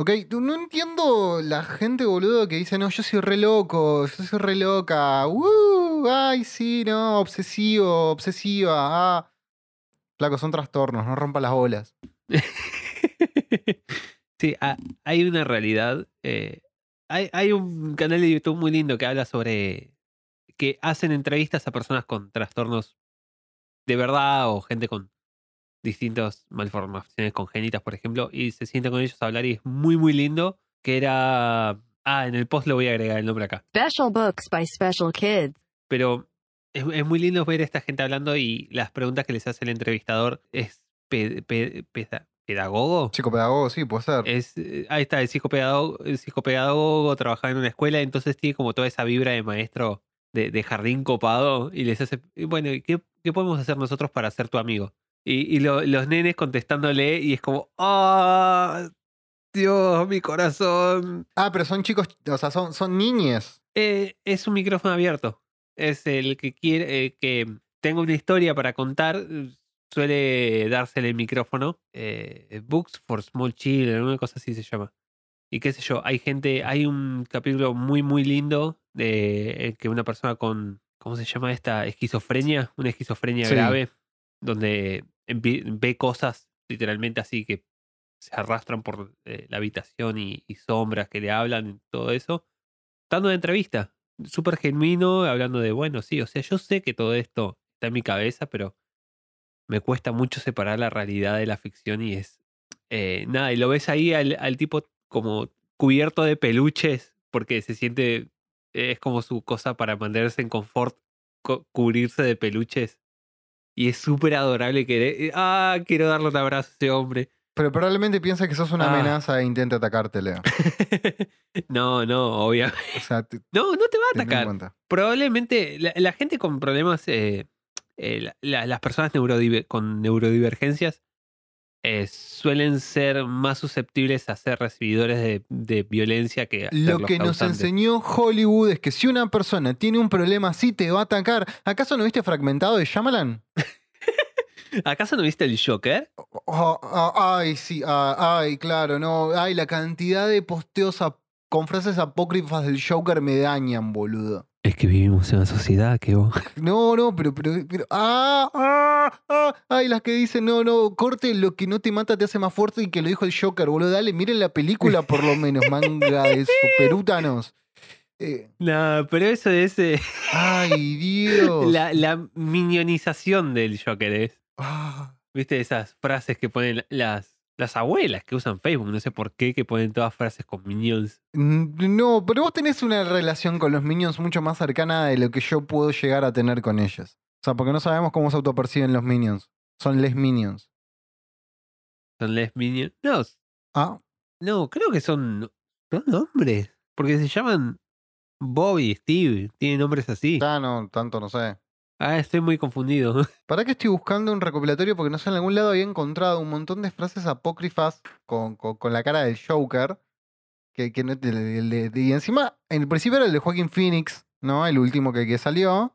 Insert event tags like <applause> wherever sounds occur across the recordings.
Ok, no entiendo la gente, boludo, que dice, no, yo soy re loco, yo soy re loca. Uh, ay, sí, no, obsesivo, obsesiva. Ah. Flaco, son trastornos, no rompa las bolas. <laughs> sí, ha- hay una realidad. eh, hay un canal de YouTube muy lindo que habla sobre que hacen entrevistas a personas con trastornos de verdad o gente con distintas malformaciones congénitas, por ejemplo, y se sientan con ellos a hablar y es muy, muy lindo. Que era. Ah, en el post le voy a agregar el nombre acá. Special books by special kids. Pero es, es muy lindo ver a esta gente hablando y las preguntas que les hace el entrevistador es pe- pe- peda- pedagogo. Psicopedagogo, sí, puede ser. Es, eh, ahí está, el psicopedagogo, el psicopedagogo trabajaba en una escuela, entonces tiene como toda esa vibra de maestro de, de jardín copado y les hace, bueno, ¿y ¿qué, qué podemos hacer nosotros para ser tu amigo? Y, y lo- los nenes contestándole y es como, ¡ah! Dios, mi corazón. Ah, pero son chicos, o sea, son, son niñes. Eh, es un micrófono abierto. Es el que quiere eh, que tenga una historia para contar. eh, Suele dársele el micrófono. eh, Books for Small Children, una cosa así se llama. Y qué sé yo, hay gente, hay un capítulo muy, muy lindo de que una persona con, ¿cómo se llama esta? Esquizofrenia, una esquizofrenia Sí. grave, donde ve cosas literalmente así que se arrastran por eh, la habitación y, sombras que le hablan y todo eso. Dando una entrevista, súper genuino, hablando de, bueno, sí, o sea, yo sé que todo esto está en mi cabeza, pero me cuesta mucho separar la realidad de la ficción y es eh, nada, y lo ves ahí al, tipo como cubierto de peluches porque se siente, es como su cosa para mantenerse en confort, co- cubrirse de peluches. Y es súper adorable que, ah, quiero darle un abrazo a ese hombre. Pero probablemente piensa que sos una Ah. amenaza e intenta atacarte, Leo. <laughs> no, no, obviamente. O sea, te, <laughs> No, no te va a atacar. Probablemente la, la gente con problemas, eh, eh, la- la- las personas neurodiver- con neurodivergencias eh, suelen ser más susceptibles a ser recibidores de, de violencia que Lo que nos enseñó Hollywood es que si una persona tiene un problema así te va a atacar. ¿Acaso no viste fragmentado de Shyamalan? <laughs> ¿Acaso no viste el Joker? Oh, oh, ay, sí, ah, ay, claro, no. Ay, la cantidad de posteos con frases apócrifas del Joker me dañan, boludo. Es que vivimos en una sociedad que vos... <laughs> No, no, pero, pero, pero, ah, ah, ah, ay, las que dicen, no, no, corte, lo que no te mata te hace más fuerte y que lo dijo el Joker, boludo, dale, miren la película por lo menos, <laughs> manga de superútanos. Eh, No, pero eso es eh, ay, <laughs> Dios. la, la minionización del Joker. Es. Ah, ¿Viste esas frases que ponen las, las abuelas que usan Facebook? No sé por qué, que ponen todas frases con minions. mm, no, pero vos tenés una relación con los Minions mucho más cercana de lo que yo puedo llegar a tener con ellos. O sea, porque no sabemos cómo se autoperciben los Minions. Son les Minions. Son les minions. No, Ah, no, creo que son, son hombres. Porque se llaman Bobby, Steve. Tienen nombres así. ya no, tanto no sé. Ah, estoy muy confundido. <laughs> ¿Para qué estoy buscando un recopilatorio? Porque no sé, en algún lado había encontrado un montón de frases apócrifas con, con- con la cara del Joker. Que, que no- el- y encima, en el principio era el de Joaquin Phoenix, ¿no? El último que, que salió.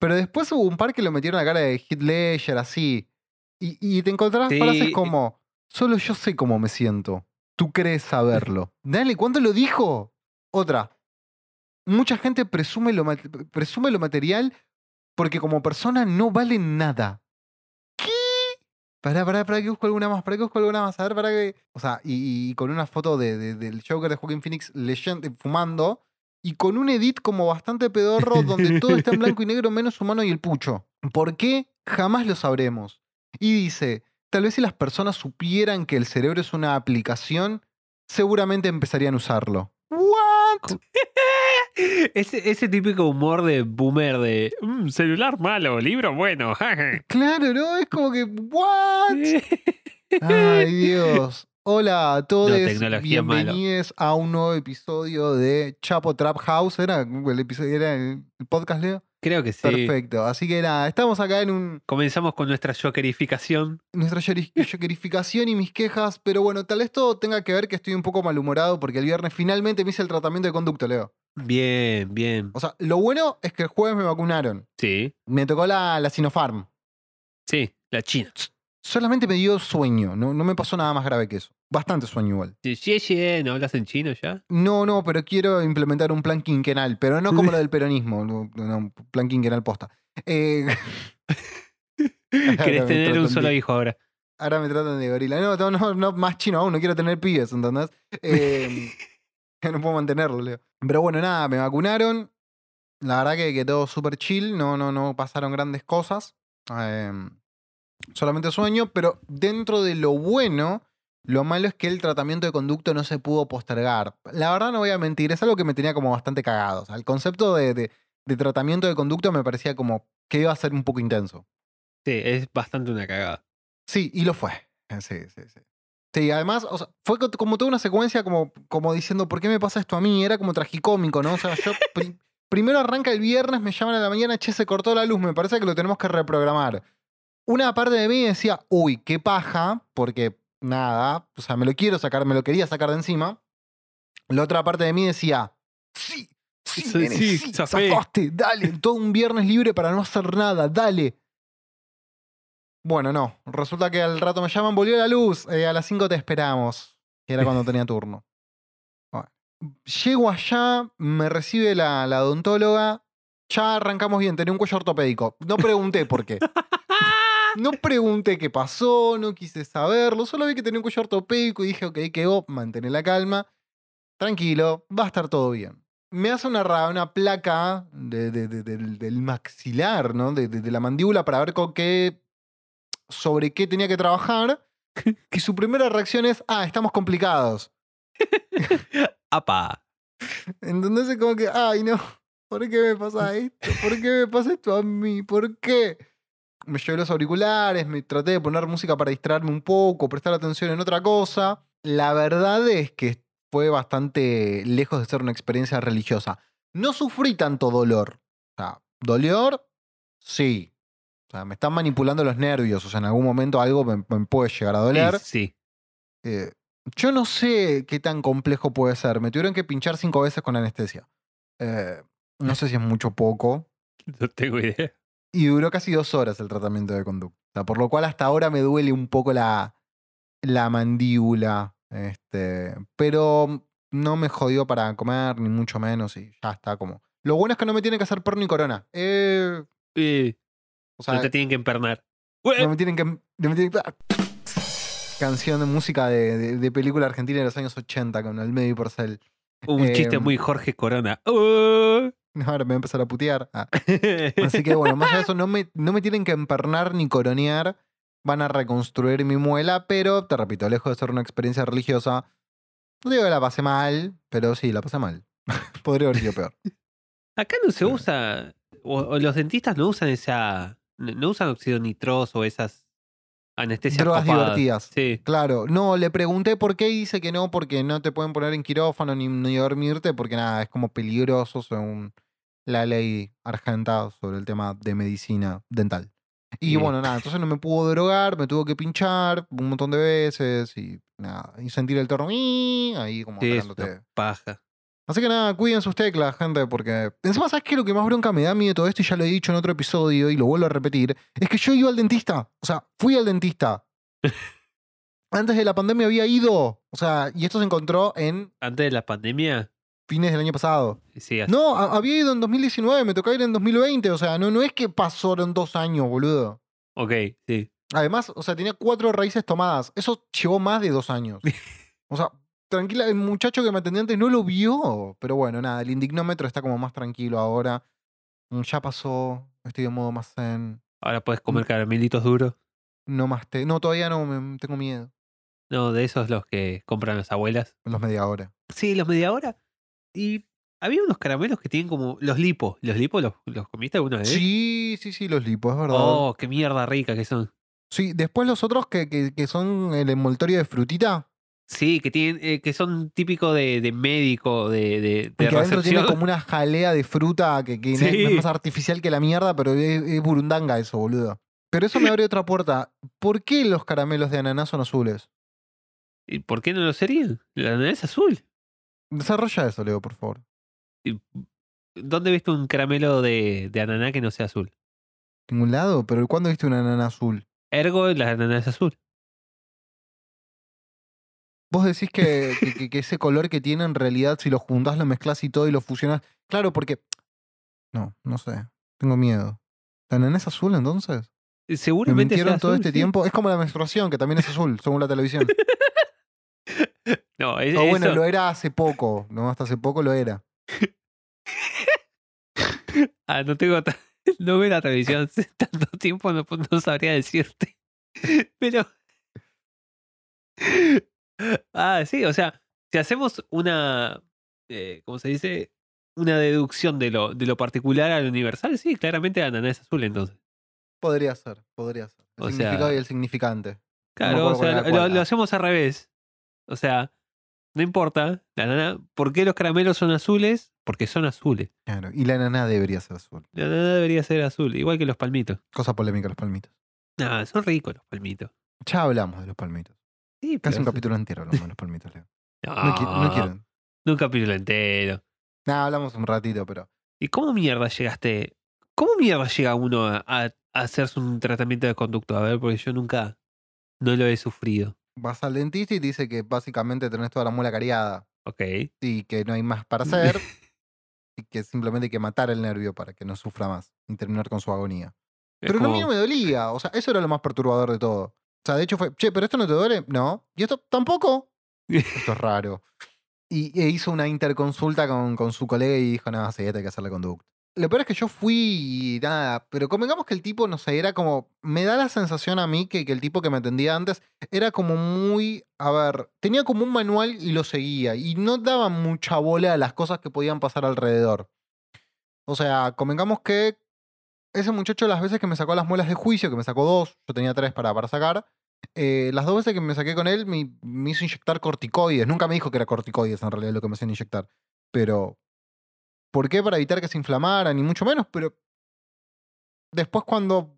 Pero después hubo un par que lo metieron a la cara de Heath Ledger, así. Y, y te encontrabas Sí, frases como: Solo yo sé cómo me siento. Tú crees saberlo. Dale, ¿cuándo lo dijo? Otra. Mucha gente presume lo, presume lo material porque como persona no vale nada. ¿Qué? Pará, pará, pará que busco alguna más, pará que busco alguna más. A ver, pará que. O sea, y, y con una foto de, de- del Joker de Joaquin Phoenix leyendo, fumando. Y con un edit como bastante pedorro donde todo está en blanco y negro menos humano y el pucho. ¿Por qué? Jamás lo sabremos. Y dice, tal vez si las personas supieran que el cerebro es una aplicación, seguramente empezarían a usarlo. ¿What? <laughs> Ese, ese típico humor de boomer de "Mm, celular malo, libro bueno. <laughs> Claro, ¿no? Es como que, ¿what? Ay, <laughs> Dios. Hola a todos. malo. Bienvenidos a un nuevo episodio de Chapo Trap House. ¿Era el episodio? ¿Era el podcast, Leo? Creo que sí. Perfecto. Así que nada, estamos acá en un, Comenzamos con nuestra jokerificación. nuestra yokerificación <laughs> y mis quejas, pero bueno, tal vez todo tenga que ver que estoy un poco malhumorado porque el viernes finalmente me hice el tratamiento de conducto, Leo. Bien, bien. O sea, lo bueno es que el jueves me vacunaron. Sí, Me tocó la, la Sinopharm. sí, la China. Solamente me dio sueño, no, no me pasó nada más grave que eso. Bastante sueño igual. Sí, sí, sí, ¿no hablas en chino ya? No, no, pero quiero implementar un plan quinquenal, pero no como lo del peronismo, no, plan quinquenal posta. Eh, <laughs> Querés tener un solo de- hijo ahora. ahora me tratan de gorila. No, no, no, no, más chino aún, no quiero tener pibes, ¿entendés? <laughs> Eh, no puedo mantenerlo, Leo. Pero bueno, nada, me vacunaron. La verdad que quedó súper chill, no, no, no pasaron grandes cosas. Eh, solamente sueño, pero dentro de lo bueno, lo malo es que el tratamiento de conducto no se pudo postergar. La verdad no voy a mentir, es algo que me tenía como bastante cagado. O sea, el concepto de, de- de tratamiento de conducto me parecía como que iba a ser un poco intenso. Sí, es bastante una cagada. Sí, y lo fue. Eh, Sí, sí, sí. Sí, además, o sea, fue co- como toda una secuencia como, como diciendo, ¿por qué me pasa esto a mí? Era como tragicómico, ¿no? O sea, yo pri- primero arranca el viernes, me llaman a la mañana, che, se cortó la luz, me parece que lo tenemos que reprogramar. Una parte de mí decía, uy, qué paja, porque nada, o sea, me lo quiero sacar, me lo quería sacar de encima. La otra parte de mí decía, sí, sí, Sí, nene, sí, sí, zafé". zafaste, dale, todo un viernes libre para no hacer nada, dale. Bueno, no. Resulta que al rato me llaman, volvió la luz. eh, a las 5 te esperamos. Que era cuando tenía turno. Bueno. Llego allá, me recibe la, la odontóloga. Ya arrancamos bien, tenía un cuello ortopédico. No pregunté por qué. <laughs> No pregunté qué pasó, no quise saberlo. Solo vi que tenía un cuello ortopédico y dije, ok, quedó, mantener la calma. Tranquilo, va a estar todo bien. Me hace una, una placa de- de- de- del, del maxilar, ¿no? De, la mandíbula para ver con qué. sobre qué tenía que trabajar. <laughs> Y su primera reacción es: ah, estamos complicados. <laughs> ¡Apa! Entonces es como que, ay, no, ¿por qué me pasa esto? ¿Por qué me pasa esto a mí? ¿Por qué? Me llevé los auriculares, me traté de poner música para distraerme un poco, prestar atención en otra cosa. La verdad es que fue bastante lejos de ser una experiencia religiosa. No sufrí tanto dolor. O sea, dolor, sí. O sea, me están manipulando los nervios. O sea, en algún momento algo me, me puede llegar a doler. Sí. Eh, yo no sé qué tan complejo puede ser. Me tuvieron que pinchar cinco veces con anestesia. Eh, no sé si es mucho o poco. <laughs> No tengo idea. Y duró casi dos horas el tratamiento de conducta. Por lo cual hasta ahora me duele un poco la, la mandíbula. Este, pero no me jodió para comer, ni mucho menos. Y ya está como. Lo bueno es que no me tienen que hacer perno ni corona. Eh, Eh, o sea, no te tienen que empernar. no me tienen que. no me tienen que- Canción de música de, de- de película argentina de los años 80 con el medio Porcel. Un chiste Em, muy Jorge Corona. ¡Oh! <laughs> Ahora me voy a empezar a putear. Ah. <laughs> Así que bueno, más allá de eso, no me, no me tienen que empernar ni coronear. Van a reconstruir mi muela, pero te repito, lejos de ser una experiencia religiosa, no digo que la pasé mal, pero sí, la pasé mal. <laughs> Podría haber sido peor. Acá no se usa, o, o los dentistas no usan esa, no no usan óxido nitroso o esas anestesias Drogas copadas. divertidas. Sí. Claro, no, le pregunté por qué y dice que no, porque no te pueden poner en quirófano ni, ni dormirte, porque nada, es como peligroso según la ley argenta sobre el tema de medicina dental. Y Sí. bueno, nada, entonces no me pudo drogar, me tuvo que pinchar un montón de veces y nada, y sentir el torno ahí como Sí, es paja. Así que nada, cuiden sus teclas, gente, porque encima, ¿sabes qué? Lo que más bronca me da a mí de todo esto, y ya lo he dicho en otro episodio y lo vuelvo a repetir, es que yo iba al dentista. O sea, fui al dentista. <laughs> Antes de la pandemia había ido. O sea, y esto se encontró en Antes de la pandemia, fines del año pasado. sí, así- No, a- había ido en 2019, me tocó ir en 2020. O sea, no, no es que pasaron dos años, boludo. ok, sí. Además, o sea, tenía cuatro raíces tomadas. Eso llevó más de dos años. <laughs> O sea, tranquila, el muchacho que me atendía antes no lo vio. Pero bueno, nada, el indignómetro está como más tranquilo ahora. Mm, Ya pasó, estoy de modo más zen. Ahora puedes comer caramelitos duros. No más té. No, todavía no, me, tengo miedo. No, de esos los que compran las abuelas. En los media hora. Sí, los media hora. Y Había unos caramelos que tienen como. Los lipos. ¿Los lipos los, los comiste alguna vez? Sí, sí, sí, los lipos, es verdad. Oh, qué mierda rica que son. Sí, después los otros que, que, que son el envoltorio de frutita, Sí, que tienen, eh, que son típicos de, de médico, de, de, que adentro tiene como una jalea de fruta que, que Sí. es más artificial que la mierda, pero es, es burundanga eso, boludo. Pero eso me abre otra puerta. ¿Por qué los caramelos de ananá son azules? ¿Y por qué no lo serían? La ananá es azul. Desarrolla eso, Leo, por favor. ¿Y ¿Dónde viste un caramelo de, de ananá que no sea azul? Ningún lado, pero ¿cuándo viste una ananá azul? Ergo, la ananá es azul. Vos decís que, que- que- que ese color que tiene en realidad, si lo juntás, lo mezclas y todo y lo fusionas. Claro, porque. No, no sé. Tengo miedo. ¿La ananá es azul entonces? Eh, ¿Me Seguramente sea mintieron todo este sí. tiempo? Es como la menstruación, que también es azul, según la televisión. <laughs> No, es, O bueno, eso- lo era hace poco. No, hasta hace poco lo era. <laughs> Ah, no tengo. <laughs> No veo la televisión hace <laughs> tanto tiempo, no, no sabría decirte. Pero. Ah, sí, o sea, si hacemos una. Eh, ¿Cómo se dice? Una deducción de lo, de lo particular al universal, sí, claramente la ananá es azul entonces. Podría ser, podría ser. El O significado sea- y el significante. Claro, o sea, lo, hacemos al revés. O sea, no importa, la ananá, ¿por qué los caramelos son azules? Porque son azules. Claro. Y la ananá debería ser azul. La ananá debería ser azul, igual que los palmitos. Cosa polémica, los palmitos. Ah, son ricos los palmitos. Ya hablamos de los palmitos. Sí, Casi un eso- capítulo entero hablamos de los palmitos, Leo. No, <laughs> No, qui- no quieren. no un capítulo entero. Nah, hablamos un ratito, pero. ¿Y cómo mierda llegaste? ¿Cómo mierda llega uno a hacerse un tratamiento de conducto? A ver, porque yo nunca no lo he sufrido. Vas al dentista y dice que básicamente tenés toda la muela cariada Ok. y que no hay más para <laughs> hacer y que simplemente hay que matar el nervio para que no sufra más y terminar con su agonía. Es Pero no, a mí como- no me dolía, o sea, eso era lo más perturbador de todo. O sea, de hecho fue, che, pero esto no te duele, no. ¿Y esto tampoco? Esto es <laughs> raro. Y e hizo una interconsulta con, con su colega y dijo, no, sí, hay que hacerle conducta. Lo peor es que yo fui nada, pero convengamos que el tipo, no sé, era como, me da la sensación a mí que, que el tipo que me atendía antes era como muy, a ver, tenía como un manual y lo seguía y no daba mucha bola a las cosas que podían pasar alrededor. O sea, convengamos que ese muchacho las veces que me sacó las muelas de juicio, que me sacó dos, yo tenía tres para, para sacar, eh, las dos veces que me saqué con él me, me hizo inyectar corticoides. Nunca me dijo que era corticoides en realidad lo que me hacían inyectar. Pero, ¿por qué? Para evitar que se inflamara, ni mucho menos. Pero después cuando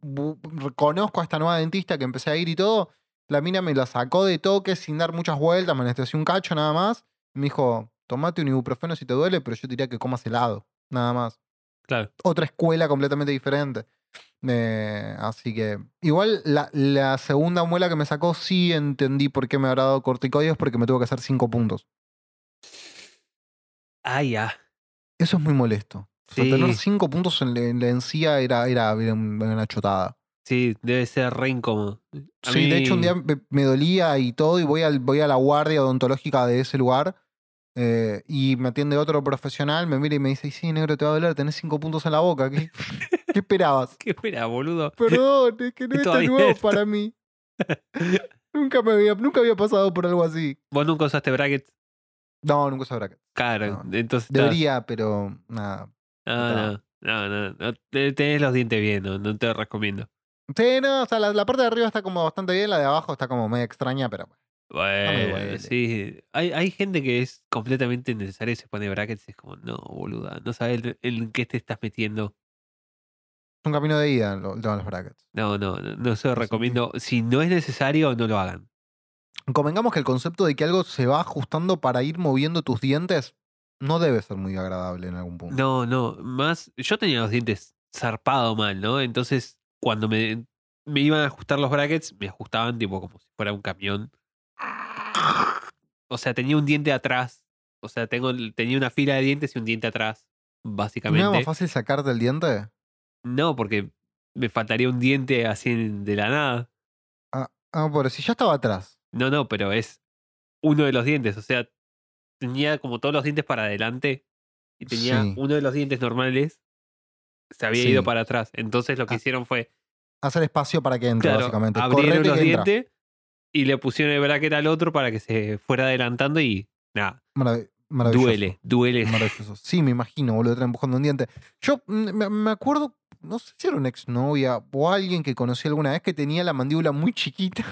conozco a esta nueva dentista que empecé a ir y todo, la mina me la sacó de toque sin dar muchas vueltas, me anestesió un cacho nada más. Me dijo, tomate un ibuprofeno si te duele, pero yo diría que comas helado, nada más Claro. otra escuela completamente diferente. Eh, así que, igual la, la segunda muela que me sacó sí entendí por qué me habrá dado corticoides porque me tuvo que hacer cinco puntos. Ah, ya. Eso es muy molesto. O sea, tener cinco puntos en, la- en la encía era, era, era un- era una chotada. Sí, debe ser re incómodo. A Sí, de hecho un día me, me dolía y todo y voy, al, voy a la guardia odontológica de ese lugar eh, y me atiende otro profesional, me mira y me dice, "Y sí, negro, te va a doler, tenés cinco puntos en la boca. ¿Qué, <laughs> ¿Qué esperabas? ¿Qué fuera, boludo? Perdón, es que no es tan nuevo esto. para mí. <laughs> nunca, me había, nunca había pasado por algo así. ¿Vos nunca usaste brackets? No, nunca sabrá que. Claro, No, entonces. Debería, pero nada. No, no, no, no, no, te- Tenés los dientes bien, no, no te lo recomiendo. Sí, no, o sea, la, la parte de arriba está como bastante bien, la de abajo está como medio extraña, pero bueno. Bueno, sí. Hay, hay gente que es completamente innecesaria y se pone brackets y es como, no, boluda, no sabes en qué te estás metiendo. Es un camino de ida los brackets. No, no, no, no se lo recomiendo. Si no es necesario, no lo hagan. Convengamos que el concepto de que algo se va ajustando para ir moviendo tus dientes no debe ser muy agradable en algún punto. No, no, más, yo tenía los dientes zarpado mal, ¿no? Entonces, cuando me, me iban a ajustar los brackets, me ajustaban tipo como si fuera un camión. O sea, tenía un diente atrás. O sea, tengo, tenía una fila de dientes y un diente atrás, ¿No era básicamente. más fácil sacarte el diente? No, porque me faltaría un diente así de la nada. Ah, ah, pero si ya estaba atrás. No, no, pero es uno de los dientes. O sea, tenía como todos los dientes para adelante y tenía Sí. uno de los dientes normales. Se había Sí. ido para atrás. Entonces lo que Ah, hicieron fue Hacer espacio para que entre, Claro, básicamente. abrieron los dientes y le pusieron el bracket al otro para que se fuera adelantando y nada. Marav- Maravilloso. Duele, duele. Maravilloso. <laughs> Sí, me imagino, boludo, empujando un diente. Yo me acuerdo, no sé si era una exnovia o alguien que conocí alguna vez que tenía la mandíbula muy chiquita.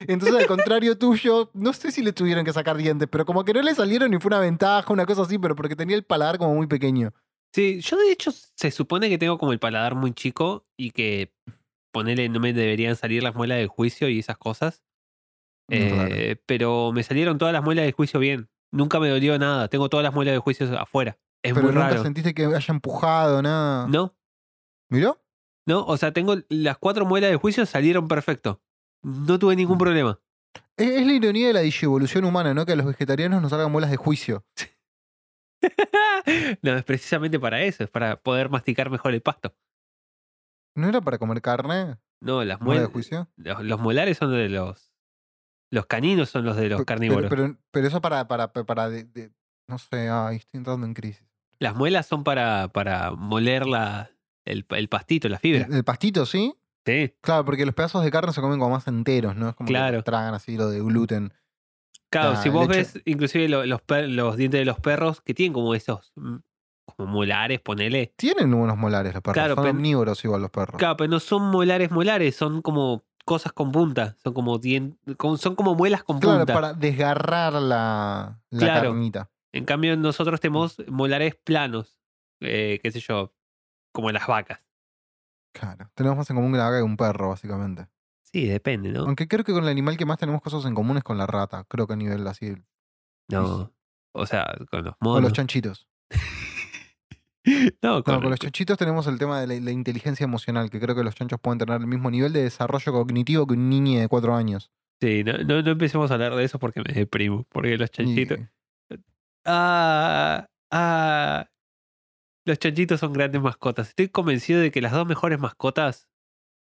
Entonces, al contrario tuyo, no sé si le tuvieron que sacar dientes, pero como que no le salieron y fue una ventaja, una cosa así, pero porque tenía el paladar como muy pequeño. Sí, yo de hecho se supone que tengo como el paladar muy chico y que ponele no me deberían salir las muelas de juicio y esas cosas. Raro. Eh, pero me salieron todas las muelas de juicio bien. Nunca me dolió nada. Tengo todas las muelas de juicio afuera. Es pero muy nunca raro. sentiste que haya empujado, nada. No, ¿Miró? no, o sea, tengo las cuatro muelas de juicio salieron perfecto. No tuve ningún Mm. problema. Es, es la ironía de la digievolución humana, ¿no? Que a los vegetarianos nos salgan muelas de juicio. <laughs> no, es precisamente para eso, es para poder masticar mejor el pasto. ¿No era para comer carne? No, las ¿Muela de muelas. juicio? Los, los molares son de los. Los caninos son los de los carnívoros. Pero, pero, pero eso para, para, para de- de- no sé, ay, estoy entrando en crisis. Las muelas son para, para moler la, el, el pastito, la fibra. El, el pastito, ¿sí? Sí. Claro, porque los pedazos de carne se comen como más enteros, ¿no? Es como que Claro. tragan así lo de gluten. Claro, si vos ves inclusive lo- los, los dientes de los perros que tienen como esos mm, como molares, ponele. Tienen unos molares los perros. Claro, Son omnívoros igual los perros. Claro, pero no son molares molares, son como cosas con punta. Son como, son como muelas con Claro, punta. para desgarrar la, la Claro. carnita. En cambio, nosotros tenemos molares planos, eh, qué sé yo, como las vacas. Claro. Tenemos más en común que la vaca que un perro, básicamente. Sí, depende, ¿no? Aunque creo que con el animal que más tenemos cosas en común es con la rata. Creo que a nivel así. No. O sea, con los O los monos. chanchitos. <laughs> No, con, No, con los chanchitos tenemos el tema de la, la inteligencia emocional, que creo que los chanchos pueden tener el mismo nivel de desarrollo cognitivo que un niño de cuatro años. Sí, no, no, no empecemos a hablar de eso porque me deprimo. Porque los Y- chanchitos. Ah, ah. Los chanchitos son grandes mascotas. Estoy convencido de que las dos mejores mascotas,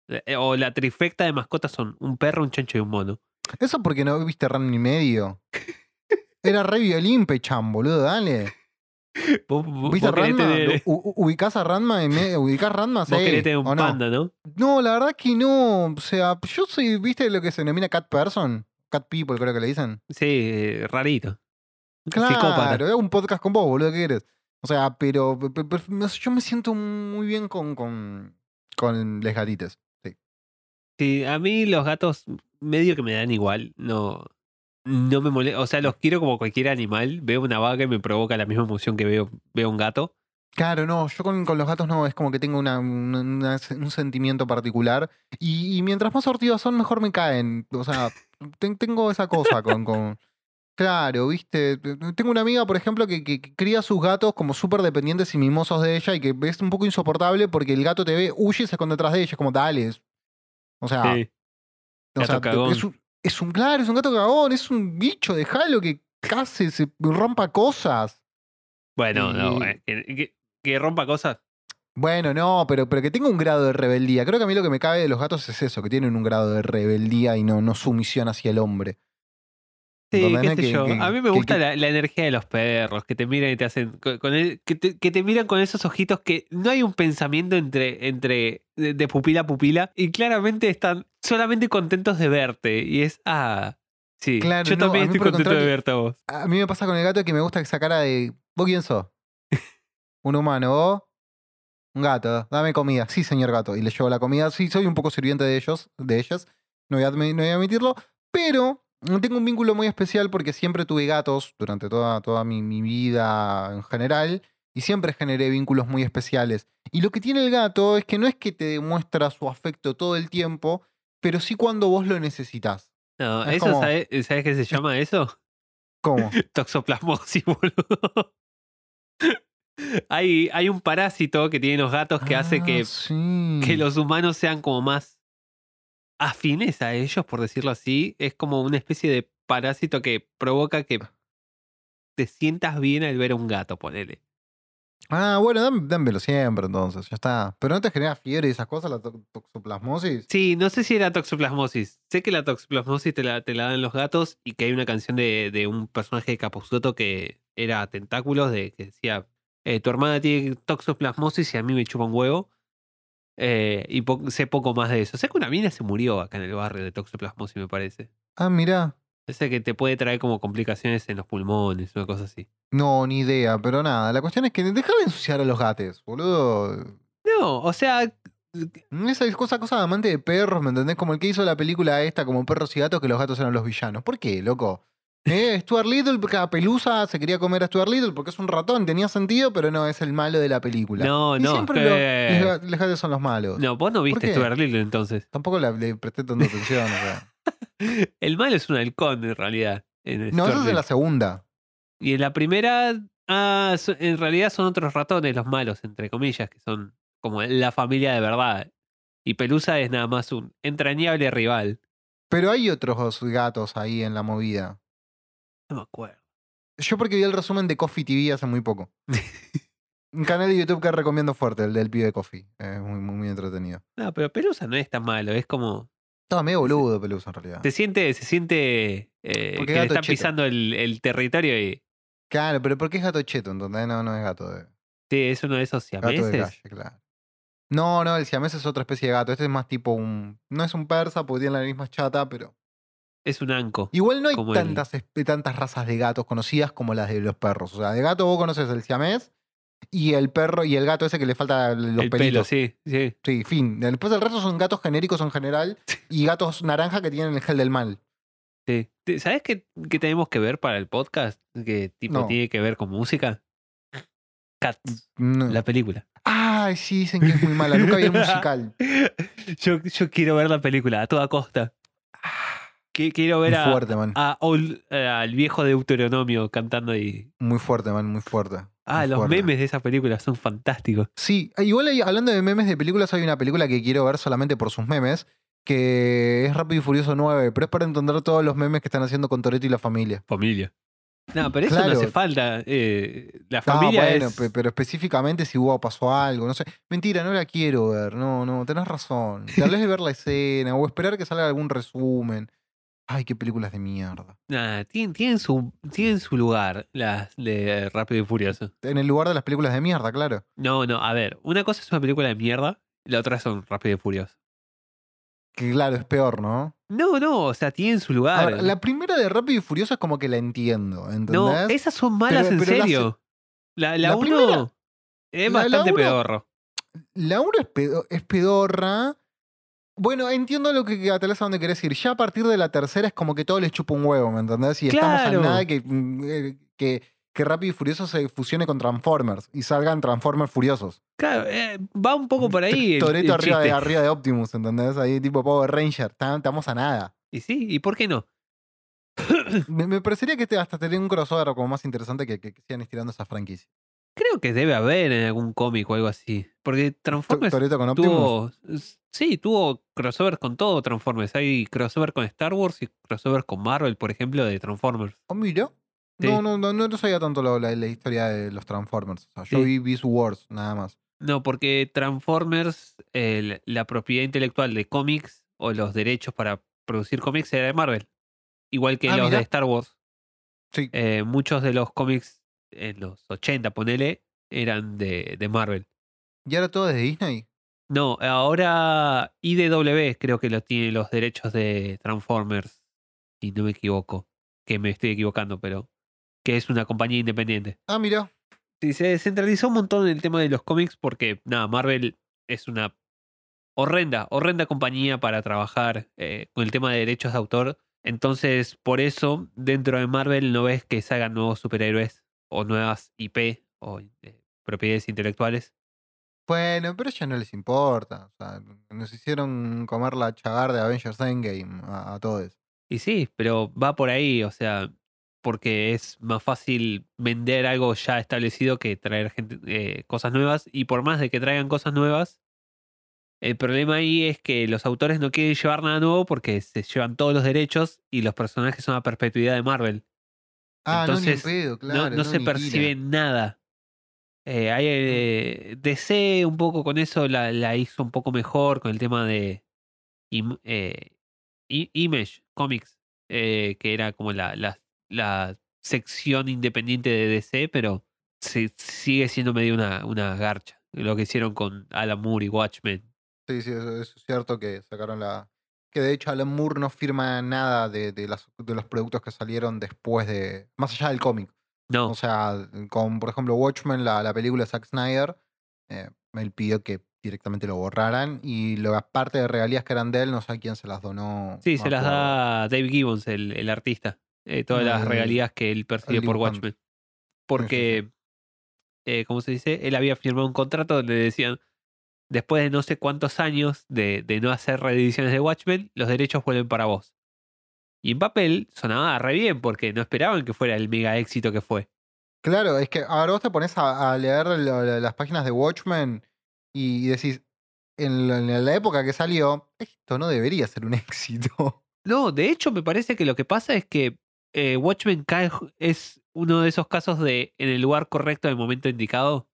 eh, o la trifecta de mascotas, son un perro, un chancho y un mono. Eso porque no viste Ran ni medio. Era re violín, pechán, boludo, dale. Vos, vos- ¿Viste a vos Ranma? tener- ¿Lo- u- u- ¿Ubicás a Ranma? en me- ¿Ubicás Ranma? Sí, vos querés tener un panda, ¿no? No, la verdad que no. O sea, yo soy, ¿viste lo que se denomina cat person? Cat people, creo que le dicen. Sí, eh, rarito. Claro, Psicópata. hago un podcast con vos, boludo, ¿qué querés? O sea, pero, yo me siento muy bien con, con, con les gatites. Sí. Sí, a mí los gatos medio que me dan igual. No, no me molesta. O sea, los quiero como cualquier animal. Veo una vaca y me provoca la misma emoción que veo, veo un gato. Claro, no, yo con, con los gatos no, es como que tengo una, una- una- un sentimiento particular. Y, y mientras más sortidos son, mejor me caen. O sea, ten- tengo esa cosa con, con. Claro, viste. Tengo una amiga, por ejemplo, que, que que cría sus gatos como súper dependientes y mimosos de ella y que es un poco insoportable porque el gato te ve, huye y se esconde detrás de ella. Es como, dale. O sea, Sí. o gato sea, cagón. es un, es un, claro, es un gato cagón, es un bicho, déjalo que case, se rompa cosas. Bueno, no, eh, que- que rompa cosas. Bueno, no, pero, pero que tenga un grado de rebeldía. Creo que a mí lo que me cabe de los gatos es eso, que tienen un grado de rebeldía y no, no sumisión hacia el hombre. Sí, qué sé Que- yo. que- a mí me gusta que- la, la energía de los perros, que te miran y te hacen. Con, con el- que, te, que te miran con esos ojitos que no hay un pensamiento entre, entre de, de pupila a pupila y claramente están solamente contentos de verte. Y es, ah, sí, Claro, yo no, también estoy contento de verte a vos. A mí me pasa con el gato que me gusta esa cara de. ¿Vos quién sos? <laughs> Un humano, vos. Un gato, dame comida. Sí, señor gato. Y le llevo la comida. Sí, soy un poco sirviente de ellos, de ellas. No voy a, admi- no voy a admitirlo. Pero tengo un vínculo muy especial porque siempre tuve gatos durante toda, toda mi, mi vida en general. Y siempre generé vínculos muy especiales. Y lo que tiene el gato es que no es que te demuestra su afecto todo el tiempo, pero sí cuando vos lo necesitas. No, Es eso, como- ¿sabes, ¿sabes qué se llama eso? ¿Cómo? <laughs> Toxoplasmosis, <laughs> boludo. hay, hay un parásito que tienen los gatos que hace Ah, que sí. que los humanos sean como más afines a ellos, por decirlo así. Es como una especie de parásito que provoca que te sientas bien al ver a un gato, ponele. Ah, bueno, dám- dámelo siempre entonces, ya está. Pero no te genera fiebre y esas cosas, la to- toxoplasmosis. Sí, no sé si era toxoplasmosis. Sé que la toxoplasmosis te la, te la dan los gatos y que hay una canción de, de un personaje de Capuzotto que era tentáculos, de que decía, eh, tu hermana tiene toxoplasmosis y a mí me chupa un huevo. Eh, y po- sé poco más de eso. Sé que una mina se murió acá en el barrio de toxoplasmosis, me parece. Ah, mirá. Ese que te puede traer como complicaciones en los pulmones, una cosa así. No, ni idea, pero nada. La cuestión es que deja de ensuciar a los gatos, boludo. No, o sea, Esa es cosa, cosa de amante de perros, ¿me entendés? Como el que hizo la película esta, como perros y gatos, que los gatos eran los villanos. ¿Por qué, loco? Eh, Stuart Little, porque a Pelusa se quería comer a Stuart Little porque es un ratón, tenía sentido, pero no, es el malo de la película. No, Y no, siempre que- lo- los, ga- los gatos son los malos. no, vos no viste? Stuart Little entonces. Tampoco la- le presté tanta atención. o sea. <laughs> El malo es un halcón en realidad. en No, eso es en la segunda. Y en la primera, ah, en realidad son otros ratones los malos, entre comillas, que son como la familia de verdad. Y Pelusa es nada más un entrañable rival. Pero hay otros gatos ahí en la movida. No me acuerdo. Yo porque vi el resumen de Coffee TV hace muy poco. Un canal de YouTube que recomiendo fuerte, el del pibe de Coffee. Es muy, muy, muy entretenido. No, pero Pelusa no es tan malo, es como. Estaba medio boludo Pelusa en realidad. Se siente, se siente eh, que le están cheto. pisando el, el territorio y. Claro, pero porque es gato cheto, entonces no, no es gato de, Sí, es uno de esos gato de siameses. calle, claro. No, no, el siamés es otra especie de gato. Este es más tipo un. No es un persa porque tiene la misma chata, pero. Es un anco. Igual no hay el- tantas, tantas razas de gatos conocidas como las de los perros. O sea, de gato vos conoces el siamés y el perro y el gato ese que le falta los el pelitos. pelo, sí, sí. Sí, fin. Después el resto son gatos genéricos en general <laughs> y gatos naranja que tienen el gel del mal. sí. ¿Sabes qué, qué tenemos que ver para el podcast? Que tipo No. tiene que ver con música. Cats, No. la película. Ay, sí, dicen que es muy mala. Nunca vi el <laughs> musical. yo, yo quiero ver la película a toda costa. Que- Quiero ver a, fuerte, eh, al viejo Deuteronomio cantando y. Muy fuerte, man, muy fuerte. Ah, Muy los fuerte. memes de esa película son fantásticos. Sí, igual hay- hablando de memes de películas, hay una película que quiero ver solamente por sus memes, que es Rápido y Furioso 9, pero es para entender todos los memes que están haciendo con Toreto y la familia. Familia. No, pero eso no Claro. hace falta. eh, la Ah, familia bueno, es. pe- pero específicamente si hubo pasó algo, no sé. Mentira, no la quiero ver, no, no, tenés razón. Tal vez de ver la escena o esperar que salga algún resumen. Ay, qué películas de mierda. Nah, tienen, tienen su, tienen su lugar las de Rápido y Furioso. En el lugar de las películas de mierda, claro. No, no, a ver. Una cosa es una película de mierda, la otra son Rápido y Furioso. Que claro, es peor, ¿no? No, no, o sea, tienen su A lugar. ver, la primera de Rápido y Furioso es como que la entiendo, ¿entendés? no, esas son malas Pero- en pero la serio. La, la, la uno primera- es la- la bastante uno- pedorro. La 1 es, pedo- es pedorra. Bueno, entiendo lo que que tal vez a dónde querés ir. Ya a partir de la tercera es como que todo les chupa un huevo, ¿me entendés? Y estamos a nada que, mm, eh, que, que Rápido y Furioso se fusione con Transformers y salgan Transformers furiosos. Claro, eh, va un poco por ahí. Toreto arriba de, arriba de Optimus, ¿entendés? Ahí tipo Power Ranger. Estamos a nada. Y sí, ¿y por qué no? <coughs> Me, me parecería que este hasta tenía un crossover como más interesante que, que, que sigan estirando esa franquicia. Creo que debe haber en algún cómic o algo así. Porque Transformers Toreto con Optimus. tuvo. Sí, tuvo crossovers con todo Transformers. Hay crossover con Star Wars y crossover con Marvel, por ejemplo, de Transformers. Oh, mira. Sí. No, no, no, no sabía tanto la, la historia de los Transformers. O sea, yo Sí. vi Beast Wars, nada más. No, porque Transformers, la propiedad intelectual de cómics o los derechos para producir cómics era de Marvel. Igual que Ah, los mirá. de Star Wars. Sí. Eh, muchos de los cómics en los 80, ponele, eran de, de Marvel. ¿Y ahora todo desde Disney? No, ahora IDW creo que lo tiene los derechos de Transformers, si no me equivoco. Que me estoy equivocando, pero que es una compañía independiente. Ah, mira. Sí, se descentralizó un montón el tema de los cómics porque, nada, Marvel es una horrenda, horrenda compañía para trabajar eh, con el tema de derechos de autor. Entonces, por eso, dentro de Marvel no ves que salgan nuevos superhéroes o nuevas IP o eh, propiedades intelectuales. Bueno, pero ya no les importa. O sea, nos hicieron comer la chagar de Avengers Endgame a, a todos. Y sí, pero va por ahí, o sea, porque es más fácil vender algo ya establecido que traer gente, eh, cosas nuevas. Y por más de que traigan cosas nuevas, el problema ahí es que los autores no quieren llevar nada nuevo porque se llevan todos los derechos y los personajes son a perpetuidad de Marvel. Ah, Entonces, no, pedo, claro. no, no se percibe tira. nada. Eh, hay, eh, DC un poco con eso la, la hizo un poco mejor con el tema de im- eh, Image Comics, que era como la, la, la sección independiente de DC, pero se- sigue siendo medio una, una garcha. Lo que hicieron con Alan Moore y Watchmen. Sí, sí, eso es cierto que sacaron la, que de hecho Alan Moore no firma nada de, de las- de los productos que salieron después de. más allá del cómic. No, O sea, con por ejemplo Watchmen, la, la película de Zack Snyder, eh, él pidió que directamente lo borraran y la parte de regalías que eran de él, no sé a quién se las donó. sí, se las da Dave Gibbons, el, el artista. eh, todas las regalías que él percibe por. Watchmen. Porque, eh, ¿cómo se dice? Él había firmado un contrato donde decían, después de no sé cuántos años de, de no hacer reediciones de Watchmen, los derechos vuelven para vos. Y en papel sonaba re bien porque no esperaban que fuera el mega éxito que fue. Claro, es que ahora vos te pones a, a leer lo- las páginas de Watchmen y decís, en la, en la época que salió, esto no debería ser un <laughs> éxito. No, de hecho me parece que lo que pasa es que eh, Watchmen cae, es uno de esos casos de en el lugar correcto en el momento indicado,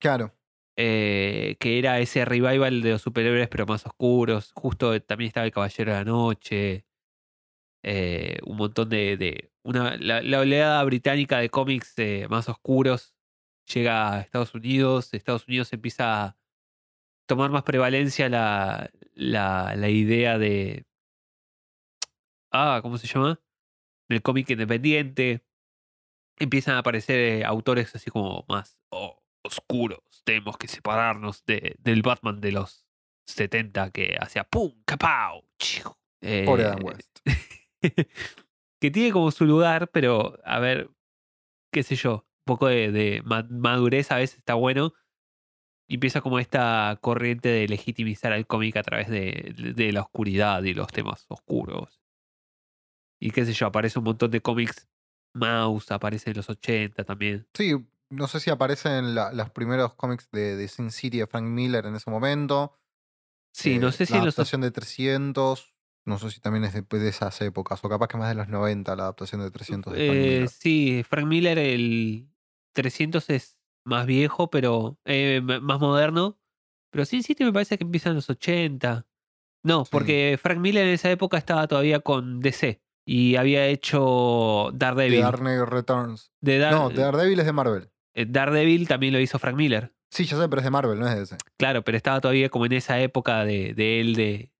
Claro. Eh, que era ese revival de los superhéroes pero más oscuros. Justo también estaba el Caballero de la Noche, eh, un montón de... una, la, oleada británica de cómics eh, más oscuros llega a Estados Unidos, Estados Unidos empieza a tomar más prevalencia la, la, idea de... Ah, ¿cómo se llama? Del cómic independiente. Empiezan a aparecer autores así como más oh, oscuros. Tenemos que separarnos de, del Batman de los 70 que hacía ¡pum! ¡capau! chiu. Pobre Eh, Adam West. <laughs> que tiene como su lugar, pero a ver, qué sé yo, un poco de, de ma- madurez a veces está bueno. Y empieza como esta corriente de legitimizar al cómic a través de, de la oscuridad y los temas oscuros. Y qué sé yo, aparece un montón de cómics. Mouse aparece en los 80 también. Sí, no sé si aparecen la- los primeros cómics de, de Sin City de Frank Miller en ese momento. Sí, no Eh, sé si la en los adaptación de 300, no sé si también es de, de esas épocas, o capaz que más de los 90 la adaptación de 300 de Frank Eh, Miller. sí, Frank Miller, el 300 es más viejo, pero eh, más moderno. Pero Sin City me parece que empieza en los 80. No, Sí. porque Frank Miller en esa época estaba todavía con DC y había hecho The Daredevil. Dark Knight Returns. De Dar- No, Daredevil es de Marvel. Eh, Daredevil también lo hizo Frank Miller. Sí, ya sé, pero es de Marvel, no es de ese. Claro, pero estaba todavía como en esa época de, de él de,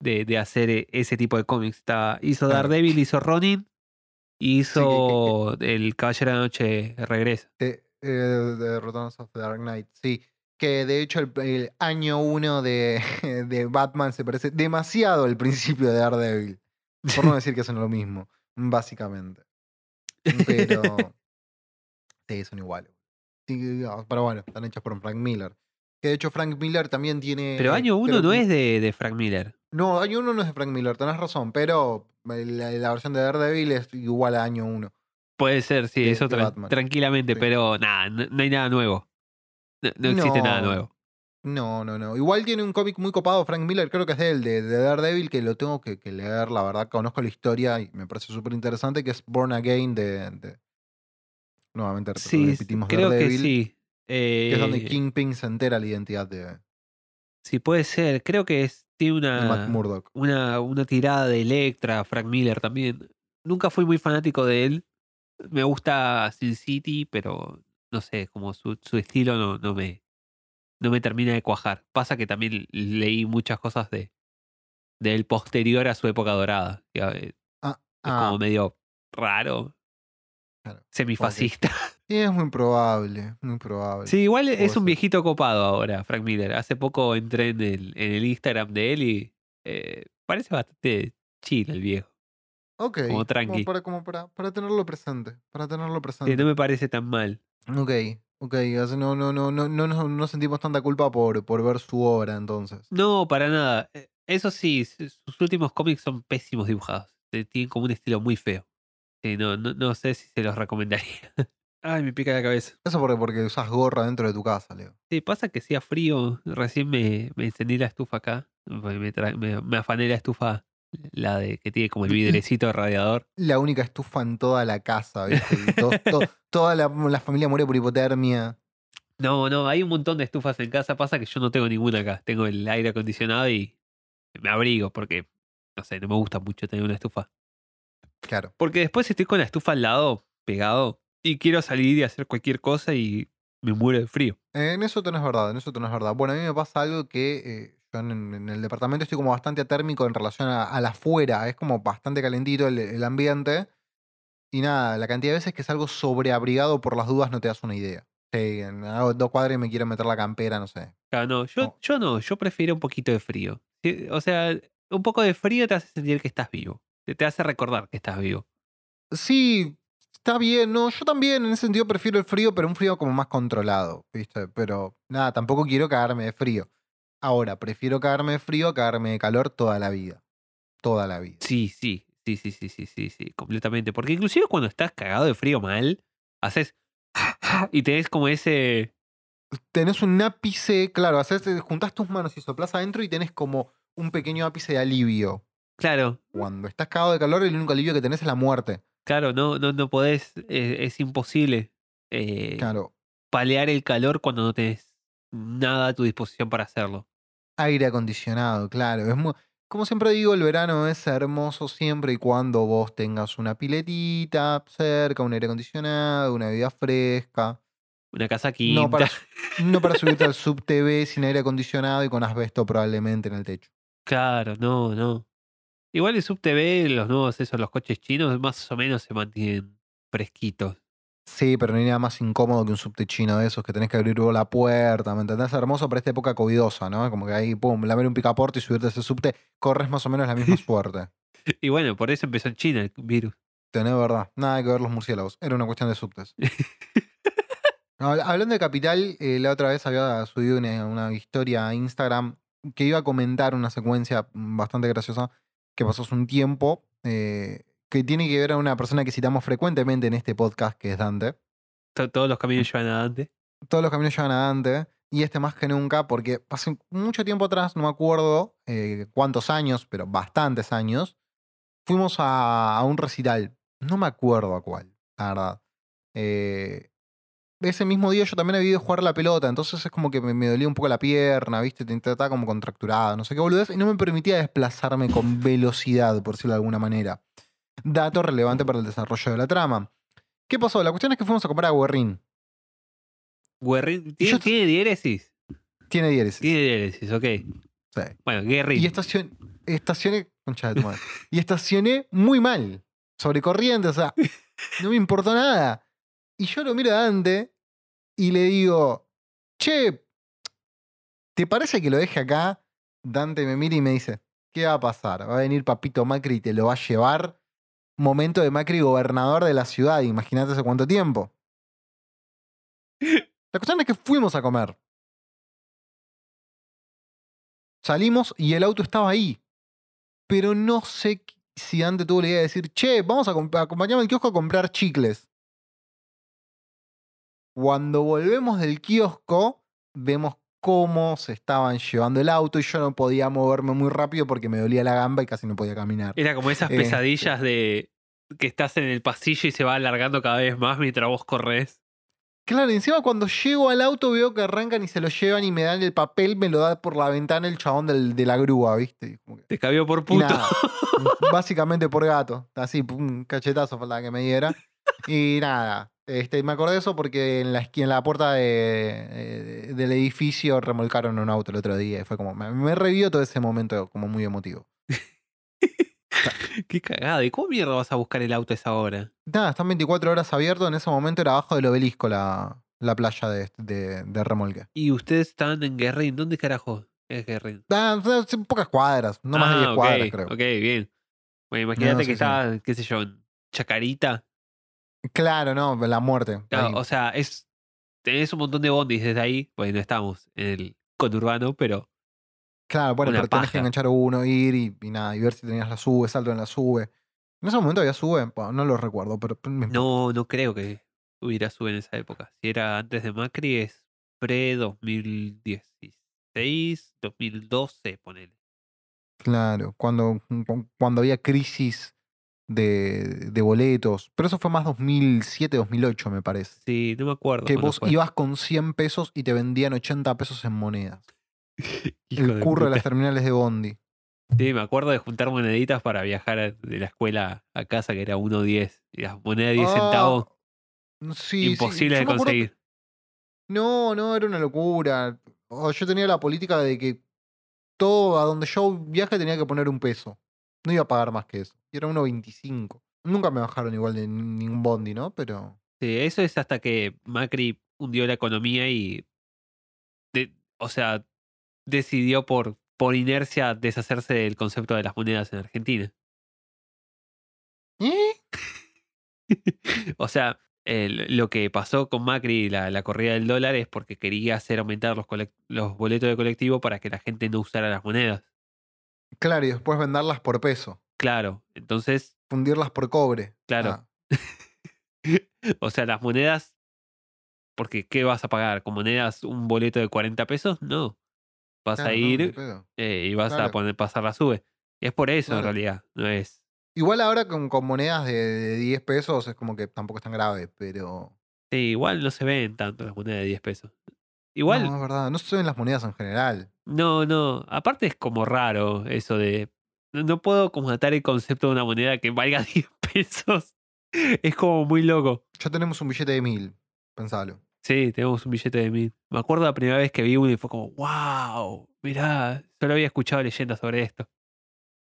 de, de hacer e- ese tipo de cómics. Estaba, hizo. Daredevil, hizo Ronin y Sí, que- que- hizo El Caballero de la Noche Regresa. De, eh, de Returns of the Dark Knight, sí. Que de hecho el, el año 1 de, <laughs> de Batman se parece demasiado al principio de Daredevil. Por no <laughs> decir que son lo mismo, básicamente. Pero. <laughs> sí, son iguales. Pero bueno, están hechos por Frank Miller. Que de hecho Frank Miller también tiene. Pero año uno creo no que- es de, de Frank Miller. No, año 1 no es de Frank Miller, tenés razón, pero la, la versión de Daredevil es igual a año 1. Puede ser, sí, de- eso de tranquilamente, Sí. pero nada, no, no hay nada nuevo. No, no existe nada nuevo. No, no, no. Igual tiene un cómic muy copado, Frank Miller, creo que es de él, de, de Daredevil, que lo tengo que, que leer, la verdad, conozco la historia y me parece súper interesante, que es Born Again de... Nuevamente Sí, repetimos creo que es donde Eh, Kingpin se entera la identidad de, Sí, puede ser. Creo que es, tiene una, una, una tirada de Electra, Frank Miller también. Nunca fui muy fanático de él. Me gusta Sin City, pero no sé, como su, su estilo no, no me no me termina de cuajar. Pasa que también leí muchas cosas de, de él posterior a su época dorada. Que eh, es Ah, ah, como medio raro. Claro, Semifascista. <laughs> sí, es muy probable, muy probable. Sí, igual es ser. un viejito copado ahora, Frank Miller. Hace poco entré en el, en el Instagram de él y eh, parece bastante chill el viejo. ok, como tranqui. para, como para, para tenerlo presente, para tenerlo Sí, presente. no me parece tan mal. Ok, ok, no, no, no, no, no, no, no sentimos tanta culpa por, por ver su obra entonces. No, para nada. Eh, Eso sí, sus últimos cómics son pésimos dibujados. Tienen como un estilo muy feo. Sí, no, no, no sé si se los recomendaría. <laughs> Ay, me pica la cabeza. Eso porque, porque usas gorra dentro de tu casa, Leo. Sí, pasa que hacía frío. Recién me, me encendí la estufa acá. Me, me tra- me- me afané la estufa, la de que tiene como el vidrecito de radiador. La única estufa en toda la casa, ¿viste? Y to- to- <laughs> toda la, la familia muere por hipotermia. No, no, hay un montón de estufas en casa. Pasa que yo no tengo ninguna acá. Tengo el aire acondicionado y me abrigo porque, no sé, no me gusta mucho tener una estufa. Claro. Porque después estoy con la estufa al lado, pegado, y quiero salir y hacer cualquier cosa y me muero de frío. Eh, en eso tenés verdad, en eso tenés verdad. Bueno, a mí me pasa algo que eh, Yo en, en el departamento estoy como bastante atérmico en relación a, a la afuera. Es como bastante calentito el, el ambiente. Y nada, la cantidad de veces que salgo sobreabrigado por las dudas no te das una idea. Sí, en- hago dos cuadras y me quiero meter la campera, no sé. Claro, no, yo, No. yo no, yo prefiero un poquito de frío. O sea, un poco de frío te hace sentir que estás vivo. Te, te hace recordar que estás vivo. Sí, está bien, no, yo también en ese sentido prefiero el frío, pero un frío como más controlado, ¿viste? Pero nada, tampoco quiero cagarme de frío. Ahora, prefiero cagarme de frío a cagarme de calor toda la vida. Toda la vida. Sí, sí, sí, sí, sí, sí, sí, sí, completamente. Porque inclusive cuando estás cagado de frío mal, haces <laughs> y tenés como ese... Tenés un ápice, claro, haces, juntás tus manos y soplás adentro y tenés como un pequeño ápice de alivio. Claro, Cuando estás cagado de calor, el único alivio que tenés es la muerte. claro, no, no, no podés, es imposible eh, Claro. palear el calor cuando no tenés nada a tu disposición para hacerlo. Aire acondicionado, claro. Es como siempre digo, el verano es hermoso siempre y cuando vos tengas una piletita cerca, un aire acondicionado, una bebida fresca. Una casa quinta. No para, no <laughs> para subirte al sub TV sin aire acondicionado y con asbesto probablemente en el techo. Claro, no, no. Igual el SubTV, los nuevos esos, los coches chinos, más o menos se mantienen fresquitos. Sí, pero no hay nada más incómodo que un subte chino de esos que tenés que abrir vos la puerta, ¿me entendés? Hermoso para esta época covidosa, ¿no? Como que ahí, pum, lamer un picaporte y subirte a ese subte, corres más o menos la misma <laughs> suerte. Y bueno, por eso empezó en China el virus. Tenés verdad. Nada que ver los murciélagos. Era una cuestión de subtes. <laughs> No, hablando de Capital, eh, la otra vez había subido una, una historia a Instagram que iba a comentar una secuencia bastante graciosa que pasó hace un tiempo, eh, que tiene que ver a una persona que citamos frecuentemente en este podcast, que es Dante. To- Todos los caminos llevan a Dante. Todos los caminos llevan a Dante, y este más que nunca, porque hace mucho tiempo atrás, no me acuerdo eh, cuántos años, pero bastantes años, fuimos a, a un recital. No me acuerdo a cuál, la verdad. Eh, ese mismo día yo también había ido a jugar la pelota, entonces es como que me, me dolía un poco la pierna, ¿viste? Te- Estaba como contracturado, no sé qué boludez, y no me permitía desplazarme con velocidad, por decirlo de alguna manera. Dato relevante para el desarrollo de la trama. ¿Qué pasó? La cuestión es que fuimos a comprar a Guerrín. Guerrín, ¿tiene, ¿tiene diéresis? Tiene diéresis. Tiene diéresis, ok. Sí. Bueno, Guerrín. Y estacion- estacioné. Concha de tu madre. Y estacioné muy mal. Sobre corriente, o sea, no me importó nada. Y yo lo miro a Dante y le digo, che, ¿te parece que lo deje acá? Dante me mira y me dice, ¿qué va a pasar? Va a venir Papito Macri y te lo va a llevar. Momento de Macri gobernador de la ciudad, imagínate hace cuánto tiempo. La cuestión es que fuimos a comer. Salimos y el auto estaba ahí. Pero no sé si Dante tuvo la idea de decir, che, vamos a comp- acompañarme al kiosco a comprar chicles. Cuando volvemos del kiosco, vemos cómo se estaban llevando el auto y yo no podía moverme muy rápido porque me dolía la gamba y casi no podía caminar. Era como esas Este. pesadillas de que estás en el pasillo y se va alargando cada vez más mientras vos corres. Claro, encima cuando llego al auto veo que arrancan y se lo llevan y me dan el papel, me lo da por la ventana el chabón del- de la grúa, ¿viste? Te cabió por puto. nada, <laughs> básicamente por gato. Así, un cachetazo faltaba que me diera. Y nada, este, me acordé de eso porque en la, en la puerta de- del edificio remolcaron un auto el otro día. Y fue como, me, me revivió todo ese momento como muy emotivo. <laughs> Qué cagada. ¿Y cómo mierda vas a buscar el auto a esa hora? Nada, están 24 horas abiertos. En ese momento era abajo del obelisco la, la playa de, de, de remolque. Y ustedes están en Guerrín. ¿Dónde carajo es Guerrín? Ah, son pocas cuadras, no más de 10 Ah, ok, cuadras, creo. Ok, bien. Bueno, imagínate No, que está, qué sé yo, en Chacarita. Claro, no, la muerte. Claro, o sea, es tenés un montón de bondis desde ahí. Bueno, no estamos en el conurbano, pero Claro, bueno, pero tenés que enganchar uno, ir y, y nada, y ver si tenías la sube, salto en la sube. En ese momento había sube, Bueno, no lo recuerdo, pero no, no creo que hubiera sube en esa época. Si era antes de Macri, es pre-2016, 2012, ponele. claro, cuando, cu- cuando había crisis de, de boletos. Pero eso fue más 2007, 2008, me parece. Sí, no me acuerdo. Que vos fue. ibas con 100 pesos y te vendían 80 pesos en monedas. <laughs> El curro de las terminales de Bondi. Sí, me acuerdo de juntar moneditas para viajar de la escuela a casa, que era 1.10. Y las monedas de 10 Ah, centavos, Sí, sí, imposible de conseguir. No, no, era una locura. Yo tenía la política de que todo a donde yo viaje tenía que poner un peso. No iba a pagar más que eso. Y era 1.25. Nunca me bajaron igual de ningún bondi, ¿no? Pero. Sí, eso es hasta que Macri hundió la economía y. de- o sea, decidió por, por inercia deshacerse del concepto de las monedas en Argentina. ¿Eh? <laughs> O sea, lo que pasó con Macri y la, la corrida del dólar es porque quería hacer aumentar los, los boletos de colectivo para que la gente no usara las monedas. Claro, y después venderlas por peso. Claro, entonces, Fundirlas por cobre. Claro. Ah, <laughs> o sea, las monedas, porque ¿qué vas a pagar? ¿Con monedas un boleto de 40 pesos? No. Vas claro, a ir eh, y vas a poner, pasar la sube. Y es por eso en realidad, no es. Igual ahora con, con monedas de, de 10 pesos es como que tampoco es tan grave, pero. Sí, igual no se ven tanto las monedas de 10 pesos. Igual, No, es verdad. No se ven las monedas en general. No, no. Aparte es como raro eso de. No, puedo como atar el concepto de una moneda que valga <laughs> 10 pesos. Es como muy loco. Ya tenemos un billete de mil. Pensalo. Sí, tenemos un billete de mil. Me acuerdo la primera vez que vi uno y fue como, wow, mirá, solo había escuchado leyendas sobre esto.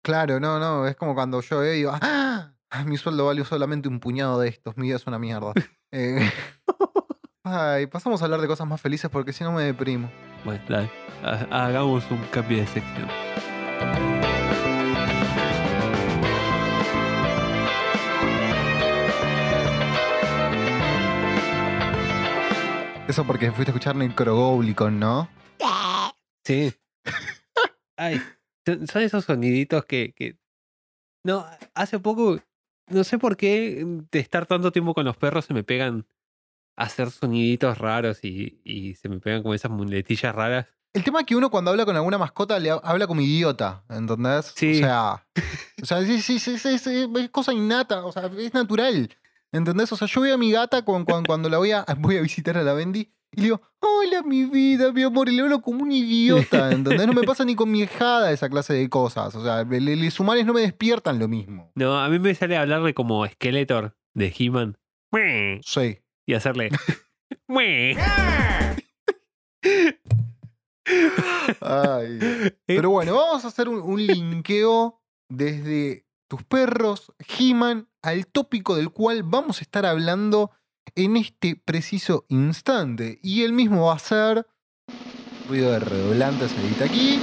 Claro, no, no. Es como cuando yo veo y digo, ¡ah! Mi sueldo vale solamente un puñado de estos. Mi vida es una mierda. <laughs> Eh, <laughs> Ay, pasamos a hablar de cosas más felices porque si no me deprimo. Bueno, dale, ha- hagamos un cambio de sección. Eso porque fuiste a escuchar Necrogoblicon, ¿no? Sí. Ay, son esos soniditos que, que... No, hace poco, no sé por qué de estar tanto tiempo con los perros se me pegan hacer soniditos raros y, y se me pegan como esas muletillas raras. El tema es que uno cuando habla con alguna mascota le ha- habla como idiota, ¿entendés? Sí. O sea, o sea sí, sí, sí, es cosa innata, o sea, es natural. ¿Entendés? O sea, yo veo a mi gata cuando, cuando la voy a, <laughs> voy a visitar a la Bendy y le digo, hola mi vida, mi amor, y le hablo como un idiota, <laughs> ¿entendés? No me pasa ni con mi hijada esa clase de cosas. O sea, los humanos no me despiertan lo mismo. No, a mí me sale hablarle como Skeletor de He-Man. Sí. Y hacerle... <laughs> Ay. Pero bueno, vamos a hacer un, un linkeo desde tus perros, He-Man, al tópico del cual vamos a estar hablando en este preciso instante. Y el mismo va a ser. Ruido de redoblante se edita aquí.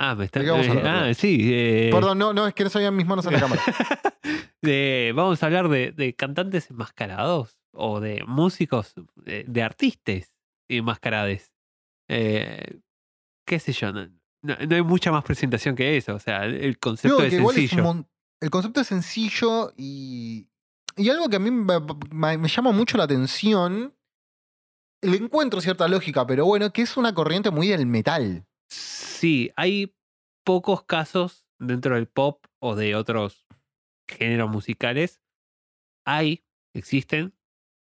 Ah, me está... ¿De qué vamos a eh, ah, sí. eh, Perdón, no, no, es que no sabían mis manos en la cámara. <laughs> de- vamos a hablar de, de cantantes enmascarados o de músicos, de, de artistas enmascarados. Eh, ¿Qué sé yo? No, no- no hay mucha más presentación que eso. O sea, el concepto es sencillo. mon- el concepto es sencillo y. Y algo que a mí me, me- me llama mucho la atención. Le encuentro cierta lógica, pero bueno, que es una corriente muy del metal. Sí, hay pocos casos dentro del pop o de otros géneros musicales. Hay, existen,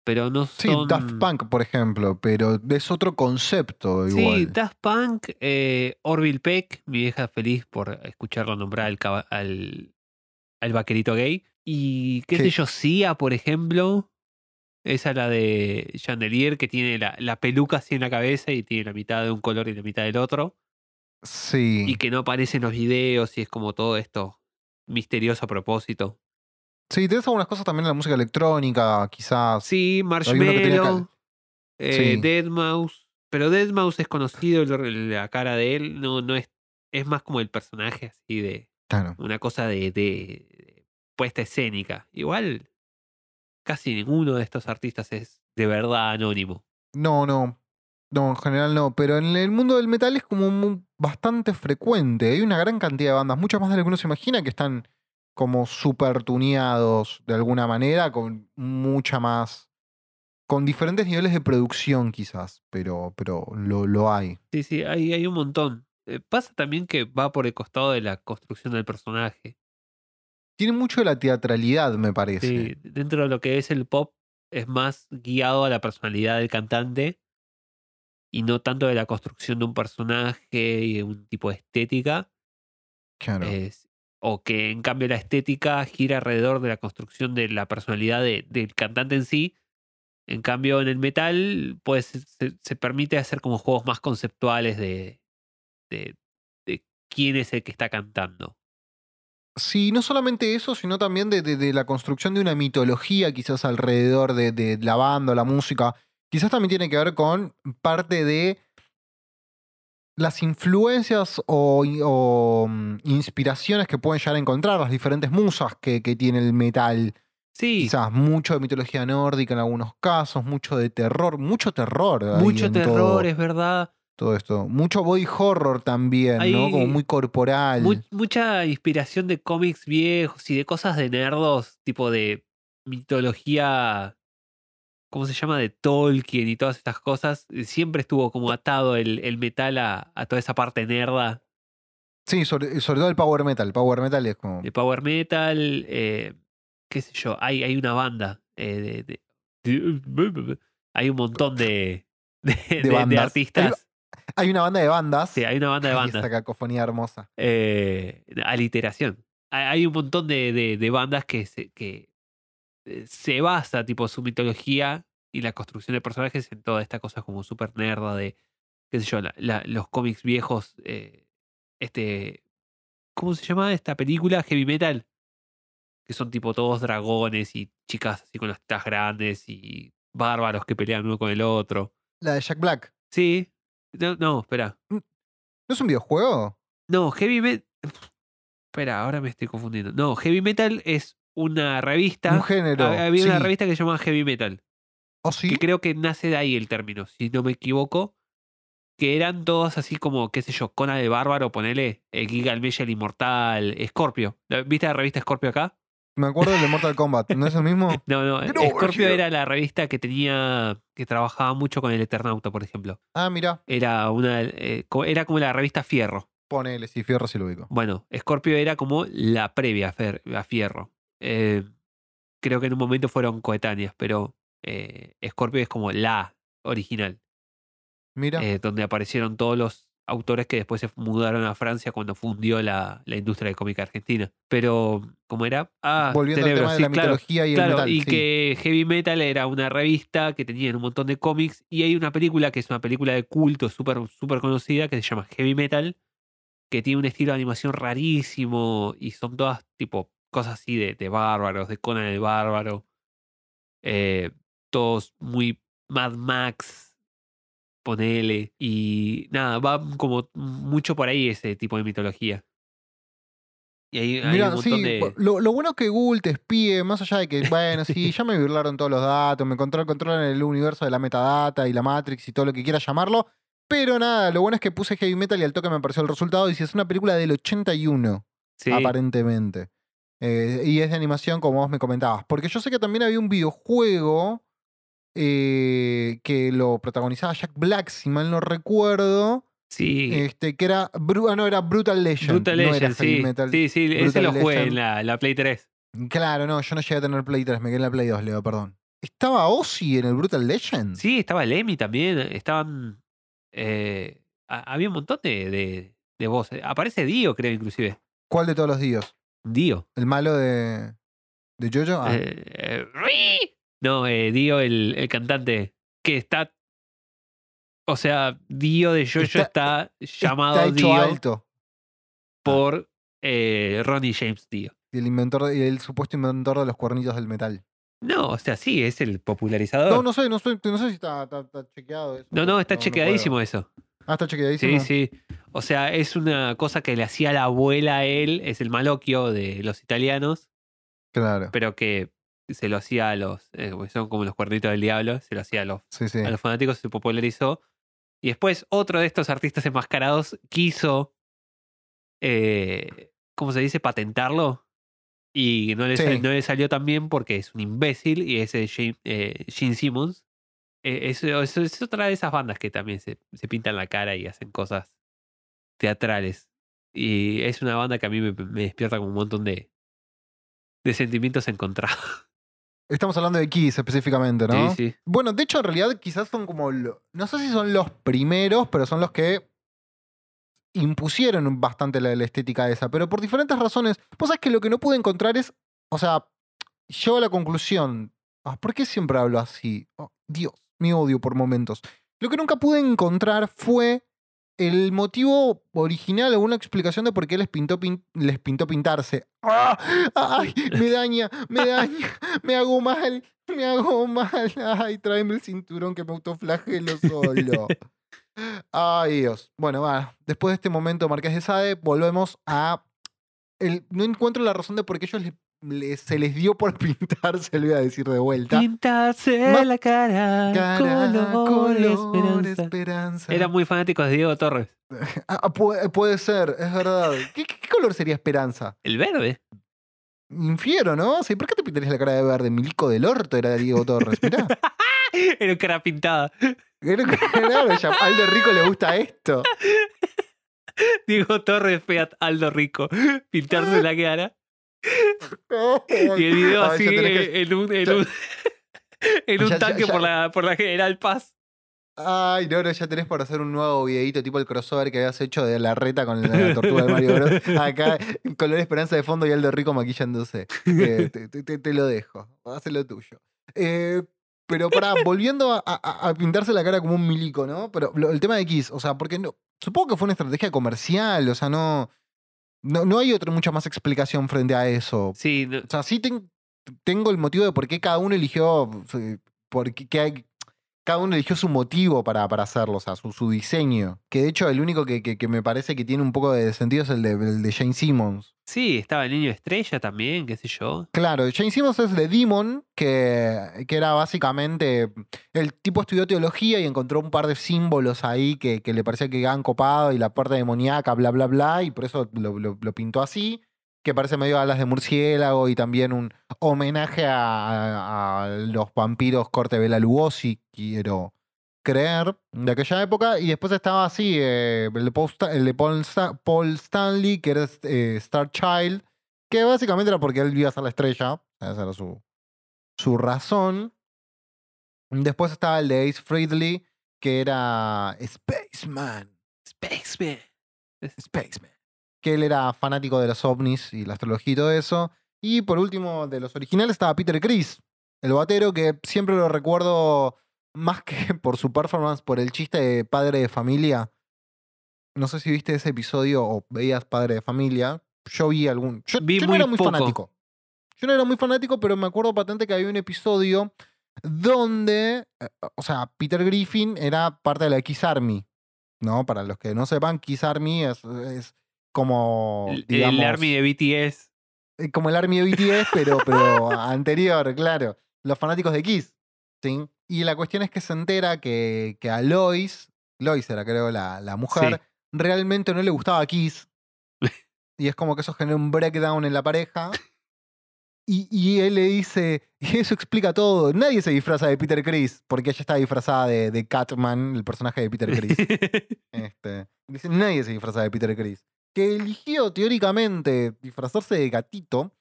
pero no Sí, son... Daft Punk, por ejemplo, pero es otro concepto Sí, igual. Daft Punk, eh, Orville Peck, mi vieja feliz por escucharlo nombrar al, al, al vaquerito gay. Y qué sé Sí. yo, Sia, por ejemplo. Esa la de Chandelier, que tiene la, la peluca así en la cabeza y tiene la mitad de un color y la mitad del otro. Sí. Y que no aparece en los videos y es como todo esto misterioso a propósito. Sí, tenés algunas cosas también en la música electrónica, quizás. Sí, uno que eh, Sí. Deadmau5. Pero Deadmau5 es conocido, la cara de él no, no es, es más como el personaje así de Claro. una cosa de, de- de puesta escénica. Igual casi ninguno de estos artistas es de verdad anónimo. No, no. No, en general no. Pero en el mundo del metal es como bastante frecuente. Hay una gran cantidad de bandas, muchas más de lo que uno se imagina, que están como super tuneados de alguna manera, con mucha más. con diferentes niveles de producción, quizás. Pero, pero lo, lo hay. Sí, sí, hay, hay un montón. Eh, pasa también que va por el costado de la construcción del personaje. Tiene mucho de la teatralidad, me parece. Sí, dentro de lo que es el pop es más guiado a la personalidad del cantante y no tanto de la construcción de un personaje y de un tipo de estética. Claro. Es- o que en cambio la estética gira alrededor de la construcción de la personalidad de- del cantante en sí. En cambio, en el metal, pues se, se permite hacer como juegos más conceptuales de, de, de quién es el que está cantando. Sí, no solamente eso, sino también de, la construcción de una mitología quizás alrededor de, de la banda, la música. Quizás también tiene que ver con parte de las influencias o, o, mm, inspiraciones que pueden llegar a encontrar, las diferentes musas que, que tiene el metal. Sí, Quizás mucho de mitología nórdica en algunos casos, mucho de terror, mucho terror. mucho terror, todo, es verdad. todo esto. Mucho body horror también, ¿no? Como muy corporal. Mu- mucha inspiración de cómics viejos y de cosas de nerdos, tipo de mitología, ¿cómo se llama? De Tolkien y todas estas cosas. eh, Siempre estuvo como atado el, el metal a, a toda esa parte nerda Sí, sobre, sobre todo el power metal. Power metal es como. de power metal. eh, qué sé yo, hay, hay una banda eh, de, de- <laughs> hay un montón de, <laughs> de, artistas. Hay una banda de bandas. Sí, hay una banda de <laughs> bandas. Esa cacofonía hermosa. eh, aliteración. Hay hay un montón de, bandas que se, que se basa, tipo, su mitología y la construcción de personajes en toda esta cosa como súper nerda de, qué sé yo, la- la- los cómics viejos, eh, este, ¿cómo se llama esta película? Heavy Metal. Que son tipo todos dragones y chicas así con las tetas grandes y bárbaros que pelean uno con el otro. La de Jack Black. Sí. No, no espera. ¿No es un videojuego? No, Heavy Metal. Espera, ahora me estoy confundiendo. No, Heavy Metal es una revista. Un género. Ha- Había una sí. revista que se llama Heavy Metal. ¿Oh, sí? Que creo que nace de ahí el término, si no me equivoco. Que eran todos así como, qué sé yo, Conan el Bárbaro, ponele, eh, Giga el Mella el Inmortal, Scorpio. ¿La- ¿Viste la revista Scorpio acá? Me acuerdo del de Mortal <laughs> Kombat. ¿No es el mismo? <laughs> No, no, over Scorpio era la revista que tenía, que trabajaba mucho con el Eternauta, por ejemplo. Ah, mira. Era una, eh, era como la revista Fierro. Ponele, si fierro si lo ubico. Bueno, Scorpio era como la previa a Fierro. Eh, creo que en un momento fueron coetáneas, pero eh, Scorpio es como la original, Mira. eh, donde aparecieron todos los autores que después se mudaron a Francia cuando fundió la, la industria de cómic argentina. Pero, ¿cómo era? Ah, Volviendo Cerebro, al tema de sí, la claro. mitología y Claro, el metal. y sí. que Heavy Metal era una revista que tenía un montón de cómics y hay una película que es una película de culto súper super conocida que se llama Heavy Metal, que tiene un estilo de animación rarísimo y son todas tipo cosas así de, de bárbaros, de Conan el Bárbaro, eh, todos muy Mad Max, ponele, y nada, va como mucho por ahí ese tipo de mitología. Y hay, hay un Mira, montón sí, de... lo, lo bueno es que Google te espíe, más allá de que, bueno, sí, ya me burlaron todos los datos, me control, controlan el universo de la metadata y la Matrix y todo lo que quieras llamarlo, pero nada, lo bueno es que puse heavy metal y al toque me apareció el resultado y si es una película del 81, Sí, aparentemente. Eh, y es de animación como vos me comentabas, porque yo sé que también había un videojuego eh, que lo protagonizaba Jack Black, si mal no recuerdo, sí. este, que era, ah, no, era Brutal Legend, Brutal no era Legend, sí. metal. Sí, sí, ese lo jugué en la, la Play 3. Claro, no, yo no llegué a tener Play 3, me quedé en la Play 2, Leo, perdón. ¿Estaba Ozzy en el Brutal Legend? Sí, estaba Lemmy también. Estaban. eh, ha- había un montón de, de, de voces. Aparece Dio, creo, inclusive. ¿Cuál de todos los dios? Dio. ¿El malo de, de Jojo? Ah, Eh, eh, no, eh, Dio, el, el cantante. Que está. O sea, Dio de Jojo está, llamado está hecho Dio alto. por eh, Ronnie James Dio. Y el inventor, y el supuesto inventor de los cuernitos del metal. No, o sea, sí, es el popularizador. No, no sé, no sé, no sé si está, está- está chequeado eso. no, no, está chequeadísimo eso. Ah, está chequeadísimo. Sí, sí. O sea, es una cosa que le hacía la abuela a él, es el malocchio de los italianos, Claro. pero que se lo hacía a los, eh, porque son como los cuernitos del diablo, se lo hacía a los, Sí, sí. a los fanáticos, se popularizó. Y después otro de estos artistas enmascarados quiso, eh, ¿cómo se dice?, patentarlo. Y no le, Sí. sal- no le salió tan bien porque es un imbécil y ese es Gene, eh, Gene Simmons. Eso, eso es otra de esas bandas que también se, se pintan la cara y hacen cosas teatrales. Y es una banda que a mí me, me despierta con un montón de, de sentimientos encontrados. <laughs> Estamos hablando de Kiss específicamente, ¿no? Sí, sí. Bueno, de hecho, en realidad quizás son como. lo- no sé si son los primeros, pero son los que impusieron bastante la, la estética esa. Pero por diferentes razones. Vos sabés que lo que no pude encontrar es. O sea, llego a la conclusión. ah, ¿Por qué siempre hablo así? Oh, Dios, me odio por momentos. Lo que nunca pude encontrar fue el motivo original, alguna explicación de por qué les pintó, pin- les pintó pintarse. ¡Ah! ¡Ay! Me daña, me daña, me hago mal, me hago mal. Ay, tráeme el cinturón que me autoflagelo solo. Ay, Dios. Bueno, va. Después de este momento, Marqués de Sade, volvemos a. El, no encuentro la razón de por qué ellos le- le- se les dio por <laughs> pintarse, lo voy a decir de vuelta. Pintarse Ma- la cara, Cara, color, color, esperanza. esperanza. Eran muy fanáticos de Diego Torres. <laughs> Ah, puede, puede ser, es verdad. ¿Qué, qué- qué color sería esperanza? El verde. Infiero, ¿no? Sí, ¿Por qué te pintarías la cara de verde? Milico del orto era Diego Torres, mirá. <laughs> Era cara pintada. Era- Claro, ya a Aldo Rico le gusta esto. Diego Torres, Fiat Aldo Rico. Pintarse la cara. Y el video así que- eh, en un, en un, <laughs> en un Ya- tanque ya- Por, la, por la General Paz. Ay, no, no, ya tenés para hacer un nuevo videíto tipo el crossover que habías hecho de la reta con la tortuga de Mario Bros. <laughs> Acá, color esperanza de fondo y Aldo Rico maquillándose. Eh, te, te- te- te lo dejo, haz lo tuyo. Eh, pero para, volviendo a, a- a pintarse la cara como un milico, ¿no? Pero lo- el tema de Kiss, o sea, porque no, supongo que fue una estrategia comercial, o sea, no, no, no hay otra mucha más explicación frente a eso. Sí, no- O sea, sí ten- tengo el motivo de por qué cada uno eligió. eh, Por qué- hay- cada uno eligió su motivo para, para hacerlo, o sea, su, su diseño. Que de hecho, el único que, que- que me parece que tiene un poco de sentido es el de, el de Jane Simmons. sí, estaba el niño estrella también, qué sé yo. Claro, Jane Simmons es de Demon, que, que era básicamente. El tipo estudió teología y encontró un par de símbolos ahí que, que le parecía que han copado y la parte demoníaca, bla, bla, bla, y por eso lo, lo- lo pintó así. Que parece medio alas de murciélago y también un homenaje a, los vampiros corte Bela Lugosi, quiero creer, de aquella época. Y después estaba así, eh, el, de Paul, Sta- el de Paul Sta- Paul Stanley, que era eh, Star Child, que básicamente era porque él iba a ser la estrella. Esa era su, su razón. Después estaba el de Ace Frehley, que era Spaceman. Spaceman. Spaceman. Que él era fanático de los ovnis y la astrología y todo eso. Y por último, de los originales estaba Peter Chris, el batero, que siempre lo recuerdo más que <laughs> por su performance, por el chiste de padre de familia. No sé si viste ese episodio o veías padre de familia. Yo vi algún. Yo, Vi yo no era muy poco. fanático. Yo no era muy fanático, pero me acuerdo patente que había un episodio donde. eh, O sea, Peter Griffin era parte de la X Army. ¿No? Para los que no sepan, Kiss Army es, es como. El, Army de BTS. eh, como el Army de BTS, pero, <laughs> pero anterior, claro. Los fanáticos de Kiss. ¿sí? Y la cuestión es que se entera que, que a Lois, Lois era creo la, la mujer, realmente no le gustaba Kiss. <laughs> Y es como que eso genera un breakdown en la pareja. Y, y él le dice, <laughs> y eso explica todo. Nadie se disfraza de Peter Chris, porque ella está disfrazada de, de Catman, el personaje de Peter Chris. Este, dice, nadie se disfraza de Peter Chris. Que eligió teóricamente disfrazarse de gatito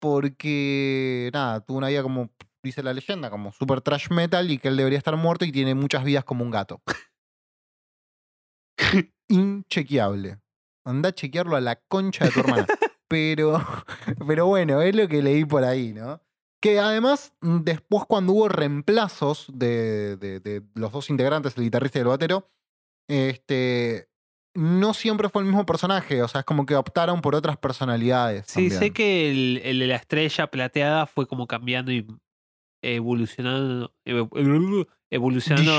porque, nada, tuvo una vida como, dice la leyenda, como super trash metal y que él debería estar muerto y tiene muchas vidas como un gato. <laughs> Inchequeable. Anda a chequearlo a la concha de tu hermana. Pero, <laughs> pero bueno, es lo que leí por ahí, ¿no? Que además, después cuando hubo reemplazos de, de- de los dos integrantes, el guitarrista y el batero, este, no siempre fue el mismo personaje, o sea, es como que optaron por otras personalidades. Sí, sé que el, el de la estrella plateada fue como cambiando y evolucionando, evo-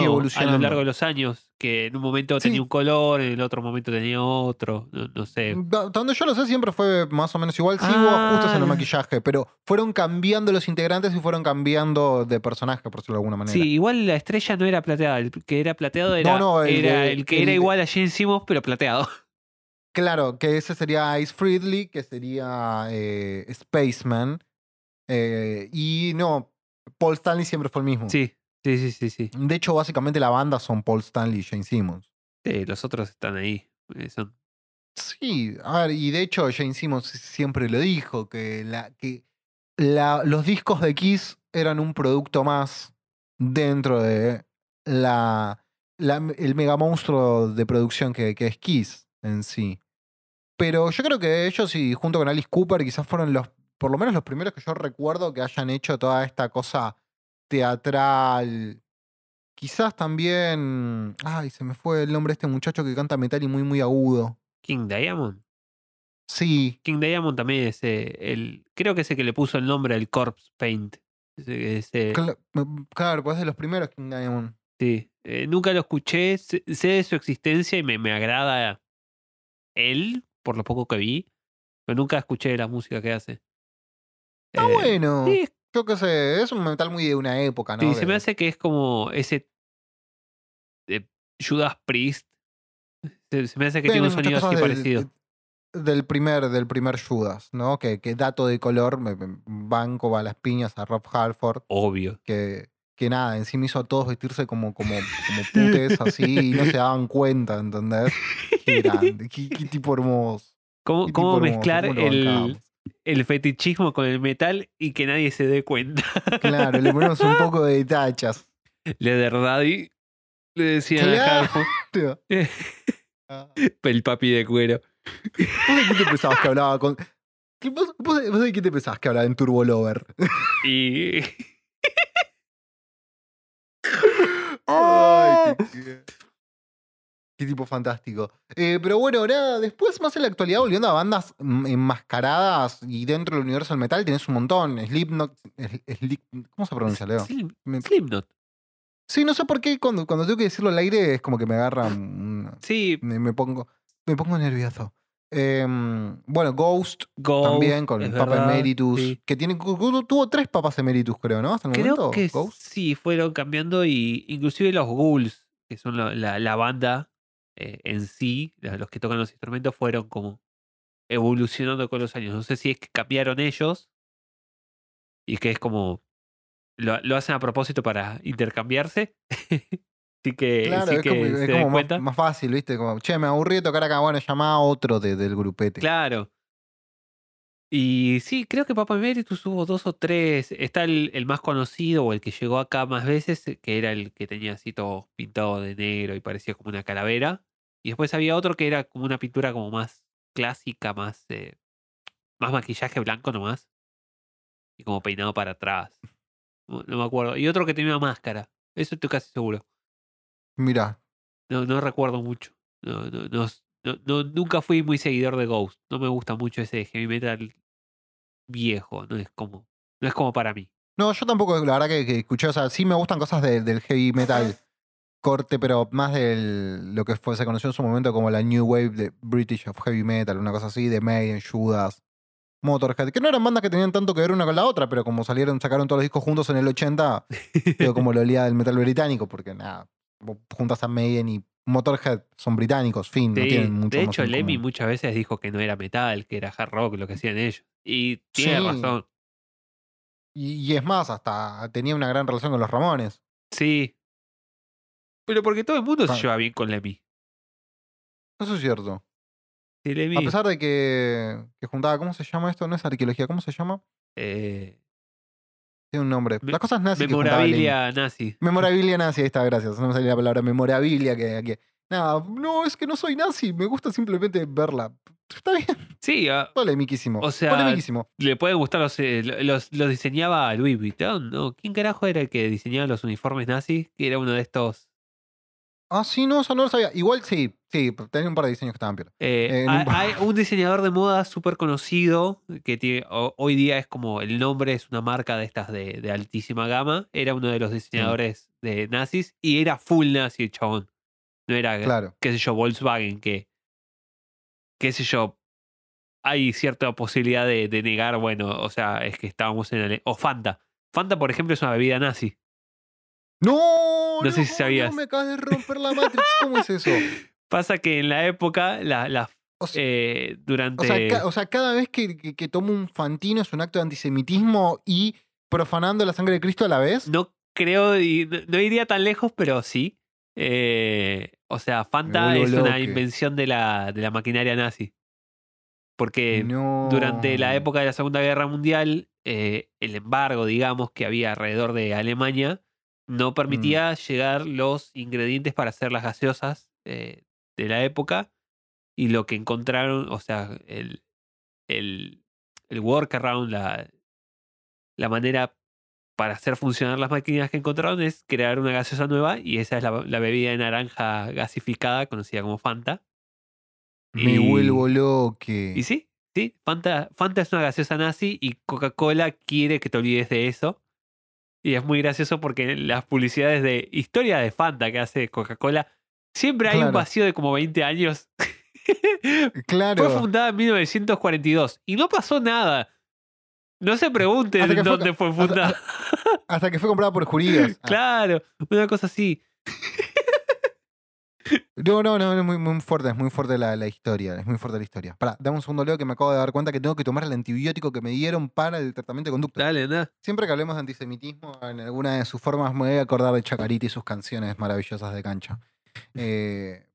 evolucionando a lo largo de los años. Que en un momento Sí. tenía un color, en el otro momento tenía otro. No, no sé. Da- Donde yo lo sé, siempre fue más o menos igual. Sí hubo ajustes en el Ah. maquillaje, pero fueron cambiando los integrantes y fueron cambiando de personaje, por decirlo de alguna manera. Sí, igual la estrella no era plateada. El que era plateado era, no, el era el que el era igual a Gene Simmons, pero plateado. <laughs> Claro, que ese sería Ice Freedley, que sería eh, Spaceman. eh, y no, Paul Stanley siempre fue el mismo. Sí, sí, sí, sí, sí. De hecho, básicamente la banda son Paul Stanley y Jane Simmons. Sí, los otros están ahí. eh, son- Sí, a ver, y de hecho Jane Simmons siempre lo dijo, que, la, que la- los discos de Kiss eran un producto más dentro de la, la- el mega monstruo de producción que, que es Kiss en sí. Pero yo creo que ellos y junto con Alice Cooper quizás fueron los, por lo menos los primeros que yo recuerdo que hayan hecho toda esta cosa teatral Quizás también. Ay, se me fue el nombre de este muchacho que canta metal y muy, muy agudo. King Diamond. Sí, King Diamond también es eh, el. Creo que es el que le puso el nombre al Corpse Paint. Ese- ese- cla- mm, claro, pues es de los primeros King Diamond. sí. Eh, nunca lo escuché, sé, sé de su existencia y me, me agrada él, por lo poco que vi, pero nunca escuché la música que hace. Está Eh, bueno. Sí, Yo qué sé, es un metal muy de una época, ¿no? sí, se me hace que es como ese eh, Judas Priest. Se, se me hace que tiene un sonido así del- parecido. Del primer, del primer Judas, ¿no? Que, que dato de color, me, me- banco va a las piñas a Rob Halford, Obvio. que, que nada, encima hizo a todos vestirse como, como, como <laughs> putes así y no se daban cuenta, ¿entendés? Qué <laughs> grande, qué, qué tipo hermoso. ¿Cómo, qué cómo tipo hermoso, mezclar cómo el. El fetichismo con el metal y que nadie se dé cuenta? Claro, le ponemos un poco de tachas. Leather Daddy le decían a Claro. Ah. <laughs> <laughs> el papi de cuero. ¿Vos de qué te pensabas que hablaba con.? ¿Qué- ¿Vos, vos de- vos de qué te pensabas que hablaba en Turbo Lover? <laughs> Y Ay, qué, qué tipo fantástico. Eh, pero bueno, nada, después, más en la actualidad, volviendo a bandas enmascaradas y dentro del universo del metal, tenés un montón. Slipknot. Sli- Slip- ¿Cómo se pronuncia, Leo? Slipknot. Sí, no sé por qué cuando, cuando tengo que decirlo al aire es como que me agarra. Sí, me, me pongo, me pongo nervioso. Em, bueno, Ghost Ghost. también con el Papa verdad, Emeritus. sí. Que tiene, tuvo tres papas Emeritus, creo, ¿no? Hasta el Creo momento. que Ghost. sí, fueron cambiando y inclusive los Ghouls, que son la, la- la banda eh, en sí, los que tocan los instrumentos, fueron como evolucionando con los años. No sé si es que cambiaron ellos y que es como lo, lo hacen a propósito para intercambiarse. <laughs> Así que, Claro, sí es que como, se es como más, cuenta. más fácil, ¿viste? Como, che, me aburrí de tocar acá, bueno, llama a otro de- del grupete. Claro. Y sí, creo que Papa Emeritus hubo dos o tres. Está el, el más conocido o el que llegó acá más veces, eh, que era el que tenía así todo pintado de negro y parecía como una calavera. Y después había otro que era como una pintura como más clásica, más, eh, más maquillaje blanco nomás. Y como peinado para atrás. No, no me acuerdo. Y otro que tenía una máscara. Eso estoy casi seguro. Mira, No, no recuerdo mucho. No, no, no, nunca fui muy seguidor de Ghost. No me gusta mucho ese heavy metal viejo. No es como, no es como para mí. no, yo tampoco, la verdad que, que escuché, o sea, sí me gustan cosas de- del heavy metal corte, pero más de lo que fue, se conoció en su momento como la New Wave de British of Heavy Metal, una cosa así, de Maiden, Judas, Motorhead, que no eran bandas que tenían tanto que ver una con la otra, pero como salieron, sacaron todos los discos juntos en el 80, quedó <laughs> como lo olía del metal británico, porque nada, juntas a Maiden y Motorhead son británicos, fin, no tienen mucho de hecho, Lemmy muchas veces dijo que no era metal, que era hard rock lo que hacían ellos. Y tiene Sí. razón. Y, y es más, hasta tenía una gran relación con los Ramones. Sí. Pero porque todo el mundo se lleva bien con Lemmy. Eso es cierto. Sí, Lemmy. A pesar de que, que juntaba, ¿cómo se llama esto? No es arqueología, ¿cómo se llama? eh, Tiene un nombre. Las cosas nazi que juntaba Lenin. memorabilia nazi. Memorabilia <laughs> nazi, ahí está, gracias. No me salía la palabra memorabilia que, que. Nada, no, es que no soy nazi, me gusta simplemente verla. Está bien, Sí, ah, polemiquísimo. O sea, polemiquísimo. le pueden gustar los, eh, los, los diseñaba Louis Vuitton, ¿no? ¿Quién carajo era el que diseñaba los uniformes nazis? Que era uno de estos. Ah, sí, no, eso no lo sabía. Igual sí, sí, tenía un par de diseños que estaban peor. eh, Eh, hay, un diseñador de moda súper conocido que tiene, ho- hoy día es como el nombre es una marca de estas de, de altísima gama. Era uno de los diseñadores de nazis y era full nazi el chabón. No era, Claro. qué sé yo, Volkswagen, que, qué sé yo, hay cierta posibilidad de, de negar, bueno, o sea, es que estábamos en... Ale- O Fanta. Fanta, por ejemplo, es una bebida nazi. No, No sé si sabías. Me acabas de romper la Matrix. ¿Cómo es eso? <laughs> Pasa que en la época, la, la- O sea, eh, durante... o sea, ca- o sea, cada vez que, que, un fantino es un acto de antisemitismo y profanando la sangre de Cristo a la vez. No creo, no, iría tan lejos, pero sí. Eh, o sea, Fanta es una invención de la, de la maquinaria nazi. Porque no. durante la época de la Segunda Guerra Mundial, eh, el embargo, digamos, que había alrededor de Alemania, no permitía llegar los ingredientes para hacer las gaseosas eh, de la época. Y lo que encontraron, o sea, el, el, el workaround, la, la manera para hacer funcionar las máquinas que encontraron es crear una gaseosa nueva y esa es la, la bebida de naranja gasificada conocida como Fanta. Me Y- vuelvo loque. Y sí, sí, Fanta, Fanta es una gaseosa nazi y Coca-Cola quiere que te olvides de eso. Y es muy gracioso porque en las publicidades de historia de Fanta que hace Coca-Cola, siempre hay un vacío de como 20 años. <laughs> Claro. Fue fundada en 1942 y no pasó nada. No se pregunten fue- dónde fue fundada. Hasta que fue comprada por judíos. <laughs> Claro, una cosa así. No, no, no, es muy, muy fuerte, es muy fuerte la, la historia, es muy fuerte la historia. Pará, dame un segundo, Leo, que me acabo de dar cuenta que tengo que tomar el antibiótico que me dieron para el tratamiento de conducta. Dale, anda. Siempre que hablemos de antisemitismo, en alguna de sus formas, me voy a acordar de Chacarita y sus canciones maravillosas de cancha. Eh,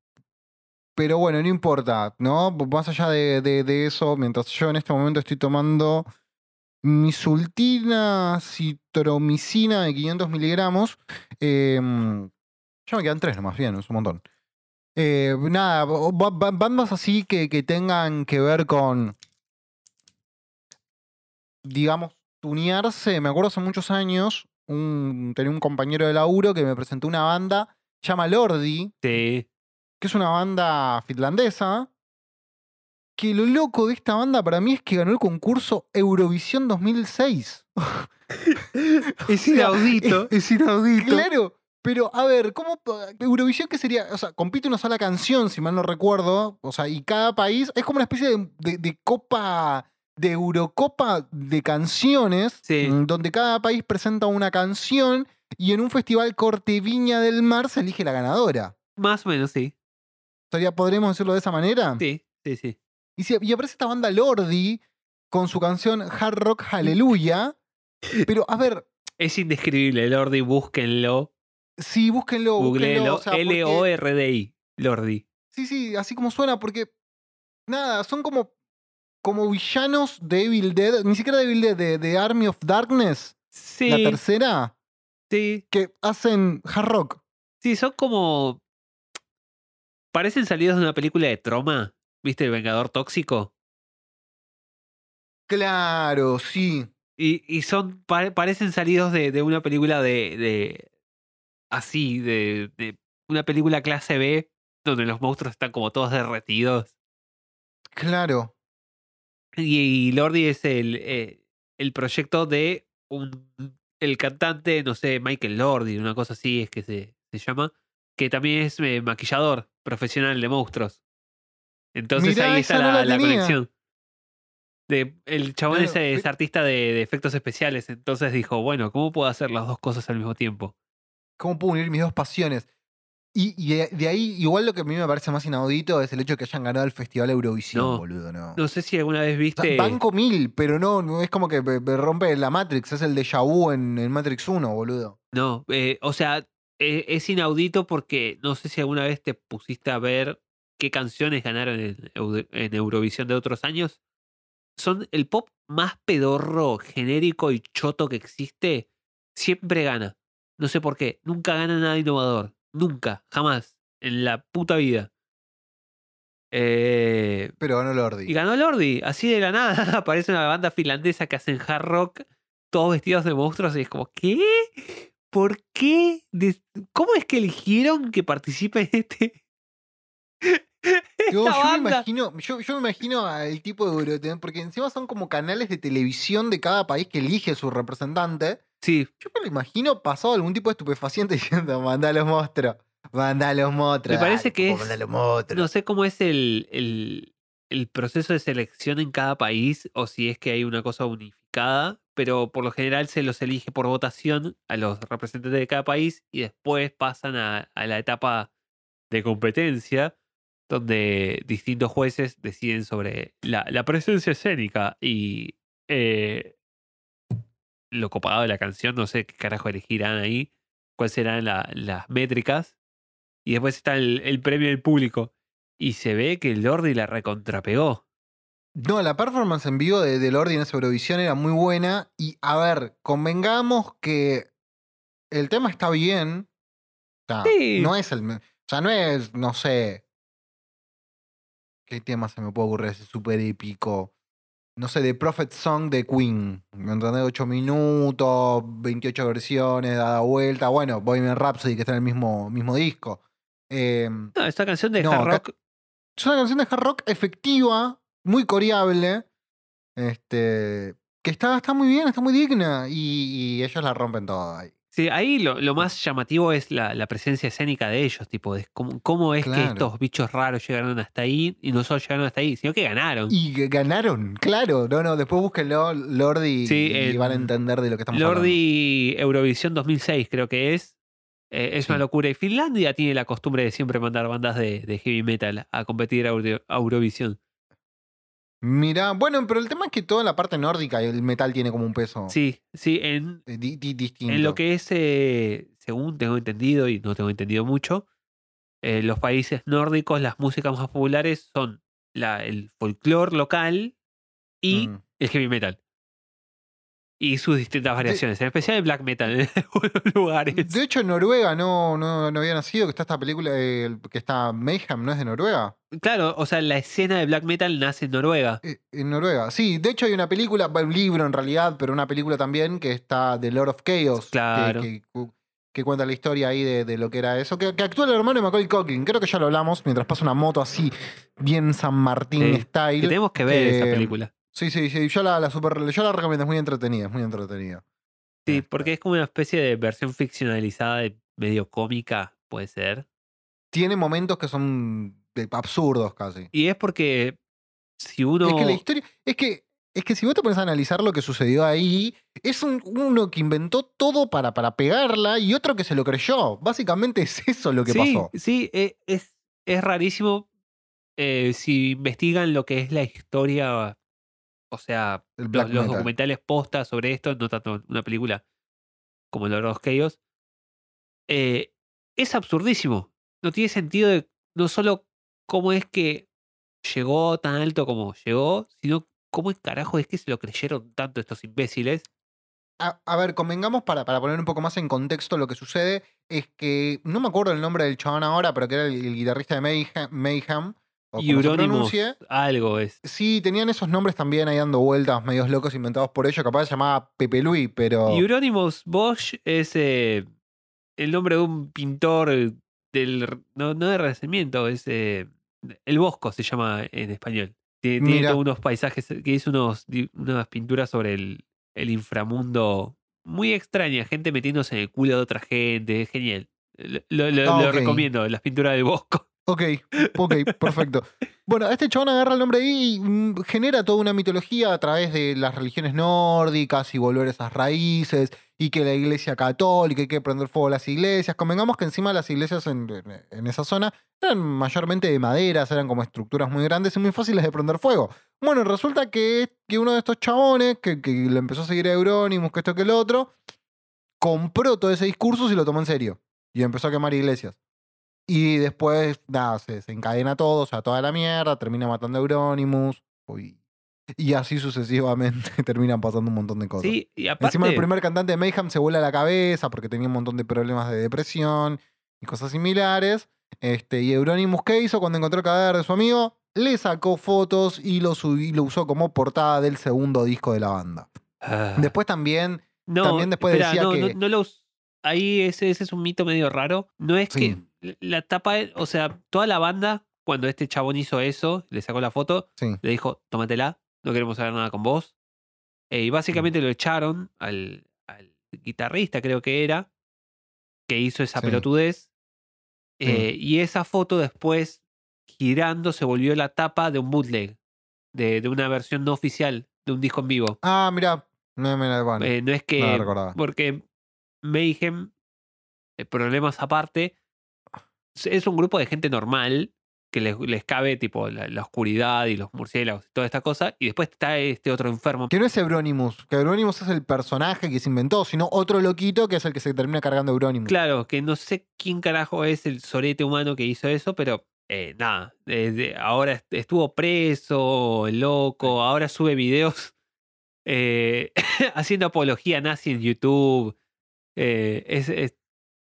pero bueno, no importa, ¿no? Más allá de, de- de eso, mientras yo en este momento estoy tomando mi sultina citromicina de 500 miligramos, eh, ya me quedan tres nomás, bien, es un montón. Eh, nada, ba- ba- bandas así que, que tengan que ver con, digamos, tunearse. Me acuerdo hace muchos años, un, tenía un compañero de laburo que me presentó una banda, llama Lordi, Sí. que es una banda finlandesa. Que lo loco de esta banda para mí es que ganó el concurso Eurovisión 2006. <laughs> <laughs> Es inaudito. Es inaudito. Claro, pero a ver, ¿cómo Eurovisión qué sería? O sea, compite una sola canción, si mal no recuerdo. O sea, y cada país es como una especie de, de- de copa, de Eurocopa de canciones, Sí. mm, donde cada país presenta una canción y en un festival corte Viña del Mar se elige la ganadora. Más o menos, sí. Sería, ¿Podríamos decirlo de esa manera? Sí, sí, sí. Y, si- y aparece esta banda Lordi con su canción Hard Rock Hallelujah. Pero, a ver, Es indescribible, Lordi, búsquenlo. Sí, búsquenlo. Googleenlo. o sea, porque- L-O-R-D-I. Lordi. Sí, sí, así como suena, porque. Nada, son como. Como villanos de Evil Dead. Ni siquiera de Evil Dead, de, de Army of Darkness. Sí. La tercera. Sí. Que hacen hard rock. Sí, son como. Parecen salidos de una película de Troma. ¿Viste el Vengador Tóxico? Claro, sí. Y, y son. pare- parecen salidos de, de una película de. de así, de, de una película clase B, donde los monstruos están como todos derretidos. Claro. Y, y Lordi es el, eh, el proyecto de un, el cantante, no sé, Michael Lordi, una cosa así es que se, se llama, que también es eh, maquillador profesional de monstruos. Entonces Mirá, ahí está no la, la conexión. De, el chabón Claro, es artista de, de efectos especiales, entonces dijo, bueno, ¿cómo puedo hacer las dos cosas al mismo tiempo? ¿Cómo puedo unir mis dos pasiones? Y, y de, de ahí, igual lo que a mí me parece más inaudito es el hecho de que hayan ganado el Festival Eurovisión, No, boludo, ¿no? No sé si alguna vez O viste... sea, banco mil, pero no, no es como que me, me rompe la Matrix, es el déjà vu en, en Matrix 1, boludo. No, eh, o sea, eh, es inaudito porque no sé si alguna vez te pusiste a ver qué canciones ganaron en, en Eurovisión de otros años. Son el pop más pedorro, genérico y choto que existe. Siempre gana. No sé por qué. Nunca gana nada innovador. Nunca. Jamás. En la puta vida. Eh, Pero ganó Lordi. y ganó Lordi, así de la nada. <laughs> Aparece una banda finlandesa que hacen hard rock, todos vestidos de monstruos, y es como, ¿qué? ¿Por qué? ¿Cómo es que eligieron que participe en este? <laughs> Yo, me imagino, yo, yo me imagino al tipo de Euroten, porque encima son como canales de televisión de cada país que elige su representante. Sí, Yo me lo imagino pasado algún tipo de estupefaciente <laughs> diciendo, manda a los monstruos, manda a los monstruos. Me parece que es- no sé cómo es el, el, el proceso de selección en cada país o si es que hay una cosa unificada, pero por lo general se los elige por votación a los representantes de cada país y después pasan a, a la etapa de competencia donde distintos jueces deciden sobre la, la presencia escénica y eh, lo copado de la canción, no sé qué carajo elegirán ahí, cuáles serán la- las métricas. Y después está el, el premio del público. Y se ve que el Lordi la recontrapegó. No, la performance en vivo de, de Lordi en esa Eurovisión era muy buena. Y a ver, convengamos que el tema está bien. O sea, Sí. no es el. O sea, no es, no sé. ¿Qué tema se me puede ocurrir? Ese súper épico. No sé, de Prophet Song de Queen. ¿Me entendés? 8 minutos, 28 versiones, dada vuelta. Bueno, Bohemian Rhapsody que está en el mismo, mismo disco. Eh, No, esta canción de No, hard rock. es una canción de hard rock efectiva, muy coreable. Este. Que está, está muy bien, está muy digna. Y, y ellos la rompen toda ahí. Sí, ahí lo, lo más llamativo es la, la presencia escénica de ellos, tipo, de cómo, cómo es que estos bichos raros llegaron hasta ahí y no solo llegaron hasta ahí, sino que ganaron. Y ganaron, claro. No, no, después búsquenlo, Lordi, Sí, y van a entender de lo que estamos hablando. Lordi Eurovisión 2006 creo que es. Eh, es una locura. Y Finlandia tiene la costumbre de siempre mandar bandas de, de heavy metal a competir a Euro- a Eurovisión. Mirá, bueno, pero el tema es que toda la parte nórdica y el metal tiene como un peso Sí, sí, en, eh, di- di- distinto. en lo que es, eh, según tengo entendido y no tengo entendido mucho, eh, los países nórdicos, las músicas más populares son la, el folclore local y Mm. el heavy metal. Y sus distintas variaciones, en especial el black metal en <laughs> algunos lugares. De hecho, en Noruega no, no, no había nacido, que está esta película, el- que está Mayhem, ¿no es de Noruega? Claro, o sea, la escena de black metal nace en Noruega. Eh, en Noruega, sí. De hecho, hay una película, un libro en realidad, pero una película también que está The Lord of Chaos. Claro. Que, que cuenta la historia ahí de, de lo que era eso. Que, que actúa el hermano de Macaulay Culkin. Creo que ya lo hablamos mientras pasa una moto así, bien San Martín Sí, style. Que tenemos que ver esa Eh, película. Sí, sí, sí. Yo la, la, super, yo la recomiendo, es muy entretenida, es muy entretenida. Sí, porque es como una especie de versión ficcionalizada de medio cómica, puede ser. Tiene momentos que son de- absurdos casi. Y es porque si uno. Es que la historia. Es que, es que si vos te pones a analizar lo que sucedió ahí, es un- uno que inventó todo para, para pegarla y otro que se lo creyó. Básicamente <laughs> es eso lo que sí, pasó. Sí, e- es, es rarísimo eh, si investigan lo que es la historia, o sea, El los, documentales postas sobre esto, no tanto una película como Lord of Chaos, eh, es absurdísimo. No tiene sentido de no solo cómo es que llegó tan alto como llegó, sino cómo es carajo es que se lo creyeron tanto estos imbéciles. A, a ver, convengamos para, para poner un poco más en contexto lo que sucede, es que no me acuerdo el nombre del chabón ahora, pero que era el, el guitarrista de Mayhem, Mayhem o como se Euronymous, pronuncie. algo es. Sí, tenían esos nombres también ahí dando vueltas, medios locos inventados por ellos, capaz se llamaba Pepe Luis, pero... Euronymous Bosch es eh, el nombre de un pintor del. No, no de Renacimiento, es. eh, el Bosco se llama en español. Tiene, todos unos paisajes, que hizo unos, unas pinturas sobre el, el inframundo muy extraña, gente metiéndose en el culo de otra gente, es genial. Lo, Ah, lo recomiendo, las pinturas del Bosco. Ok, ok, perfecto. Bueno, este chabón agarra el nombre ahí y mm, genera toda una mitología a través de las religiones nórdicas y volver a esas raíces y que la iglesia católica hay que prender fuego a las iglesias. Convengamos que encima las iglesias en, en esa zona eran mayormente de maderas, eran como estructuras muy grandes y muy fáciles de prender fuego. Bueno, resulta que, que uno de estos chabones, que, que le empezó a seguir a Euronymous, que esto que el otro, compró todo ese discurso y lo tomó en serio. Y empezó a quemar iglesias. Y después, nada, se, se encadena todo, o sea, toda la mierda, termina matando a Euronymous. uy, Y así sucesivamente <laughs> terminan pasando un montón de cosas. Sí, y aparte. Encima el primer cantante de Mayhem se vuela la cabeza porque tenía un montón de problemas de depresión y cosas similares. Este, y Euronymous, ¿qué hizo cuando encontró el cadáver de su amigo? Le sacó fotos y lo, subí- lo usó como portada del segundo disco de la banda. Ah. Después también, No, También después espera, decía no, que- no, no lo us- ahí ese, ese es un mito medio raro. No es Sí. que la tapa, o sea, toda la banda, cuando este chabón hizo eso, le sacó la foto, sí, le dijo, tómatela, no queremos saber nada con vos. Eh, y básicamente lo echaron al, al guitarrista, creo que era, que hizo esa Sí. pelotudez. Eh, y esa foto después, girando, se volvió la tapa de un bootleg, de, de una versión no oficial, de un disco en vivo. Ah, mira, no, me la- bueno, Eh, no es que. no porque Mayhem, eh, problemas aparte, es- un grupo de gente normal que les, les cabe tipo la, la oscuridad y los murciélagos y toda esta cosa. Y después está este otro enfermo. Que no es Euronymous, que Euronymous es el personaje que se inventó, sino otro loquito que es el que se termina cargando Euronymous. Claro, que no sé quién carajo es el sorete humano que hizo eso, pero eh, nada. desde- ahora est- estuvo preso, loco, ahora sube videos eh, <laughs> haciendo apología nazi en YouTube. Eh, es, es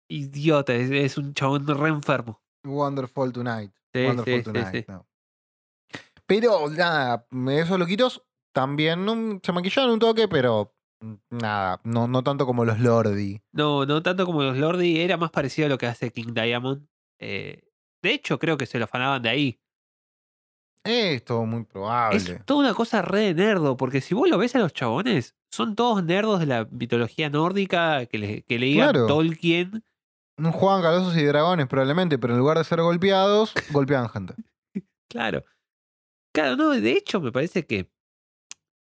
idiota, es, es un chabón re enfermo. Wonderful Tonight. Sí, Wonderful sí, Tonight. sí. no. Pero nada, esos loquitos también no, se maquillaron un toque, pero mm, nada, no, no tanto como los Lordi. No, no tanto como los Lordi, era más parecido a lo que hace King Diamond. Eh, de hecho, creo que se lo afanaban de ahí. Es todo muy probable. Es toda una cosa re de nerdo, porque si vos lo ves a los chabones, son todos nerdos de la mitología nórdica que, le, que Claro. Tolkien. No jugaban calabozos y dragones probablemente, pero en lugar de ser golpeados, <laughs> golpeaban gente. Claro. Claro, no, de hecho me parece que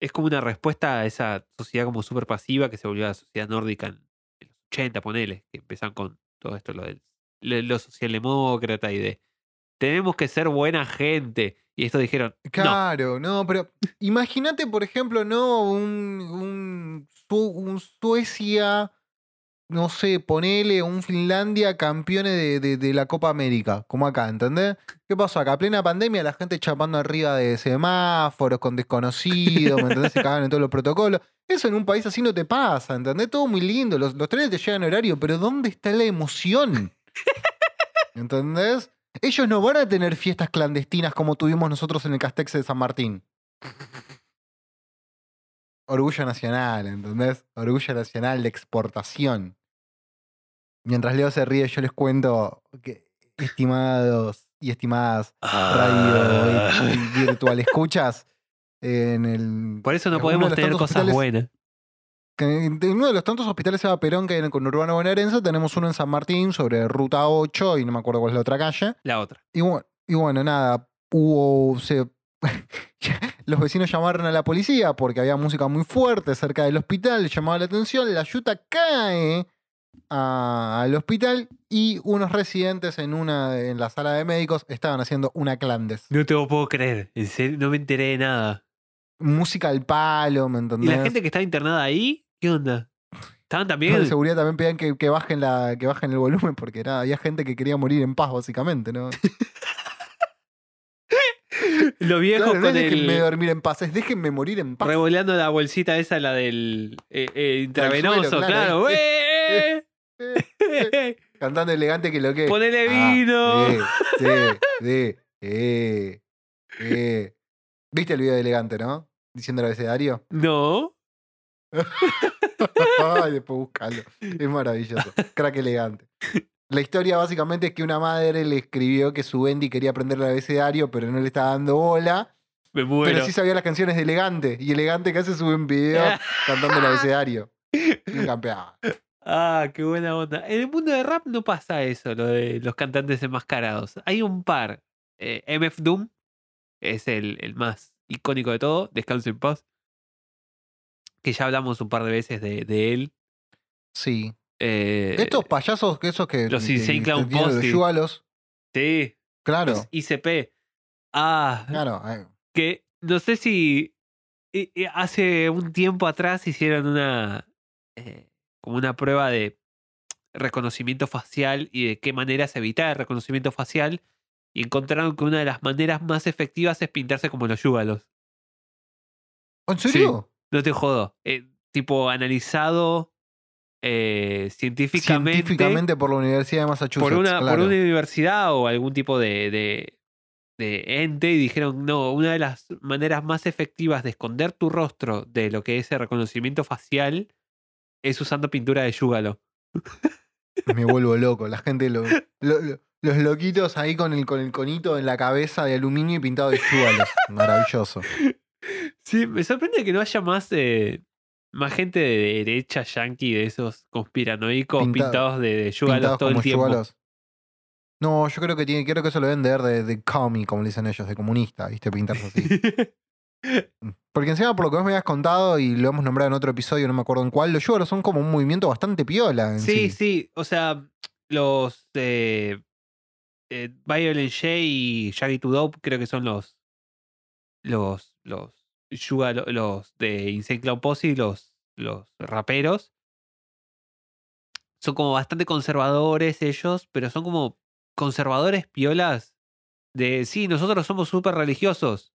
es como una respuesta a esa sociedad como súper pasiva que se volvió la sociedad nórdica en los 80, ponele, que empezaron con todo esto, lo del lo, socialdemócrata y de tenemos que ser buena gente. Y esto dijeron, Claro, no, pero imagínate, por ejemplo, no un, un Suecia, no sé, ponele un Finlandia campeones de, de- la Copa América, como acá, ¿entendés? ¿Qué pasó acá? Plena pandemia, la gente chapando arriba de semáforos con desconocidos, ¿me entendés? Se cagan en todos los protocolos. Eso en un país así no te pasa, ¿entendés? Todo muy lindo, los, los trenes te llegan a horario, pero ¿dónde está la emoción? ¿Entendés? Ellos no van a tener fiestas clandestinas como tuvimos nosotros en el Castex de San Martín. Orgullo nacional, ¿entendés? Orgullo nacional de exportación. Mientras Leo se ríe, yo les cuento que, estimados y estimadas radio Ah. y virtual <laughs> escuchas, en el. por eso no podemos tener cosas buenas. en uno de los tantos hospitales Eva Perón que hay en el conurbano bonaerense, tenemos uno en San Martín sobre Ruta 8 y no me acuerdo cuál es la otra calle. La otra. Y bueno, y bueno nada, hubo. Se, <laughs> los vecinos llamaron a la policía porque había música muy fuerte cerca del hospital, llamaba la atención, la yuta cae al hospital y unos residentes en una en la sala de médicos estaban haciendo una clandes. No te lo puedo creer. En serio, no me enteré de nada. Música al palo, ¿me ¿Y entendés? la gente que estaba internada ahí? ¿Qué onda? ¿Estaban Los también? de seguridad también pedían que, que bajen la, que bajen el volumen porque era, había gente que quería morir en paz, básicamente, ¿no? <laughs> Los viejos Claro, no es déjenme el. dormir en paz, es déjenme morir en paz. Revoleando la bolsita esa, la del eh, eh, intravenoso, suelo, claro. claro. ¡Eh! <laughs> Eh, <laughs> Cantando elegante que lo que. Ponele Ah, vino. eh. <laughs> ¿Viste el video de elegante, no? Diciendo el abecedario. No. <laughs> Ay, después buscalo. Es maravilloso. Crack elegante. La historia básicamente es que una madre le escribió que su Bendy quería aprender el abecedario, pero no le estaba dando bola. Me muero. Pero sí sabía las canciones de Elegante. Y Elegante que hace sube un video cantando el abecedario. Un campeón. Ah, qué buena onda. En el mundo de rap no pasa eso, lo de los cantantes enmascarados. Hay un par. Eh, MF Doom es el, el más icónico de todo. Descanso en paz. Que ya hablamos un par de veces de, de él. Sí. Eh, Estos payasos, que esos que. los Insane Clown los. Sí, Claro. los ICP. Ah, Claro. eh, que no sé si eh, eh, hace un tiempo atrás hicieron una eh, como una prueba de reconocimiento facial y de qué maneras evitar el reconocimiento facial y encontraron que una de las maneras más efectivas es pintarse como los yúgalos. ¿En serio? No te jodo. Eh, tipo analizado eh, científicamente, Científicamente por la Universidad de Massachusetts. por una, por claro. una universidad o algún tipo de, de, de ente y dijeron, no, una de las maneras más efectivas de esconder tu rostro de lo que es el reconocimiento facial es usando pintura de yúgalo. Me vuelvo loco. La gente, lo- <laughs> lo- lo- los loquitos ahí con el, con el conito en la cabeza de aluminio y pintado de yugalos. Maravilloso. Sí, me sorprende que no haya más, eh, más gente de derecha yankee de esos conspiranoicos Pinta- pintados de, de Pintados todo el tiempo. yugalos. No, yo creo que tiene, creo que eso lo deben de ver de, de commie, como le dicen ellos, de comunista, ¿viste? Pintarse así. <laughs> Porque encima, por lo que vos me habías contado y lo hemos nombrado en otro episodio, no me acuerdo en cuál, los yugalos son como un movimiento bastante piola. En Sí, sí, sí, o sea, los eh, eh, Violent J y Shaggy to Dope creo que son los los los Yuga- lo- los de Insane Clown Posse, los los raperos. Son como bastante conservadores ellos, pero son como conservadores piolas de sí, nosotros somos súper religiosos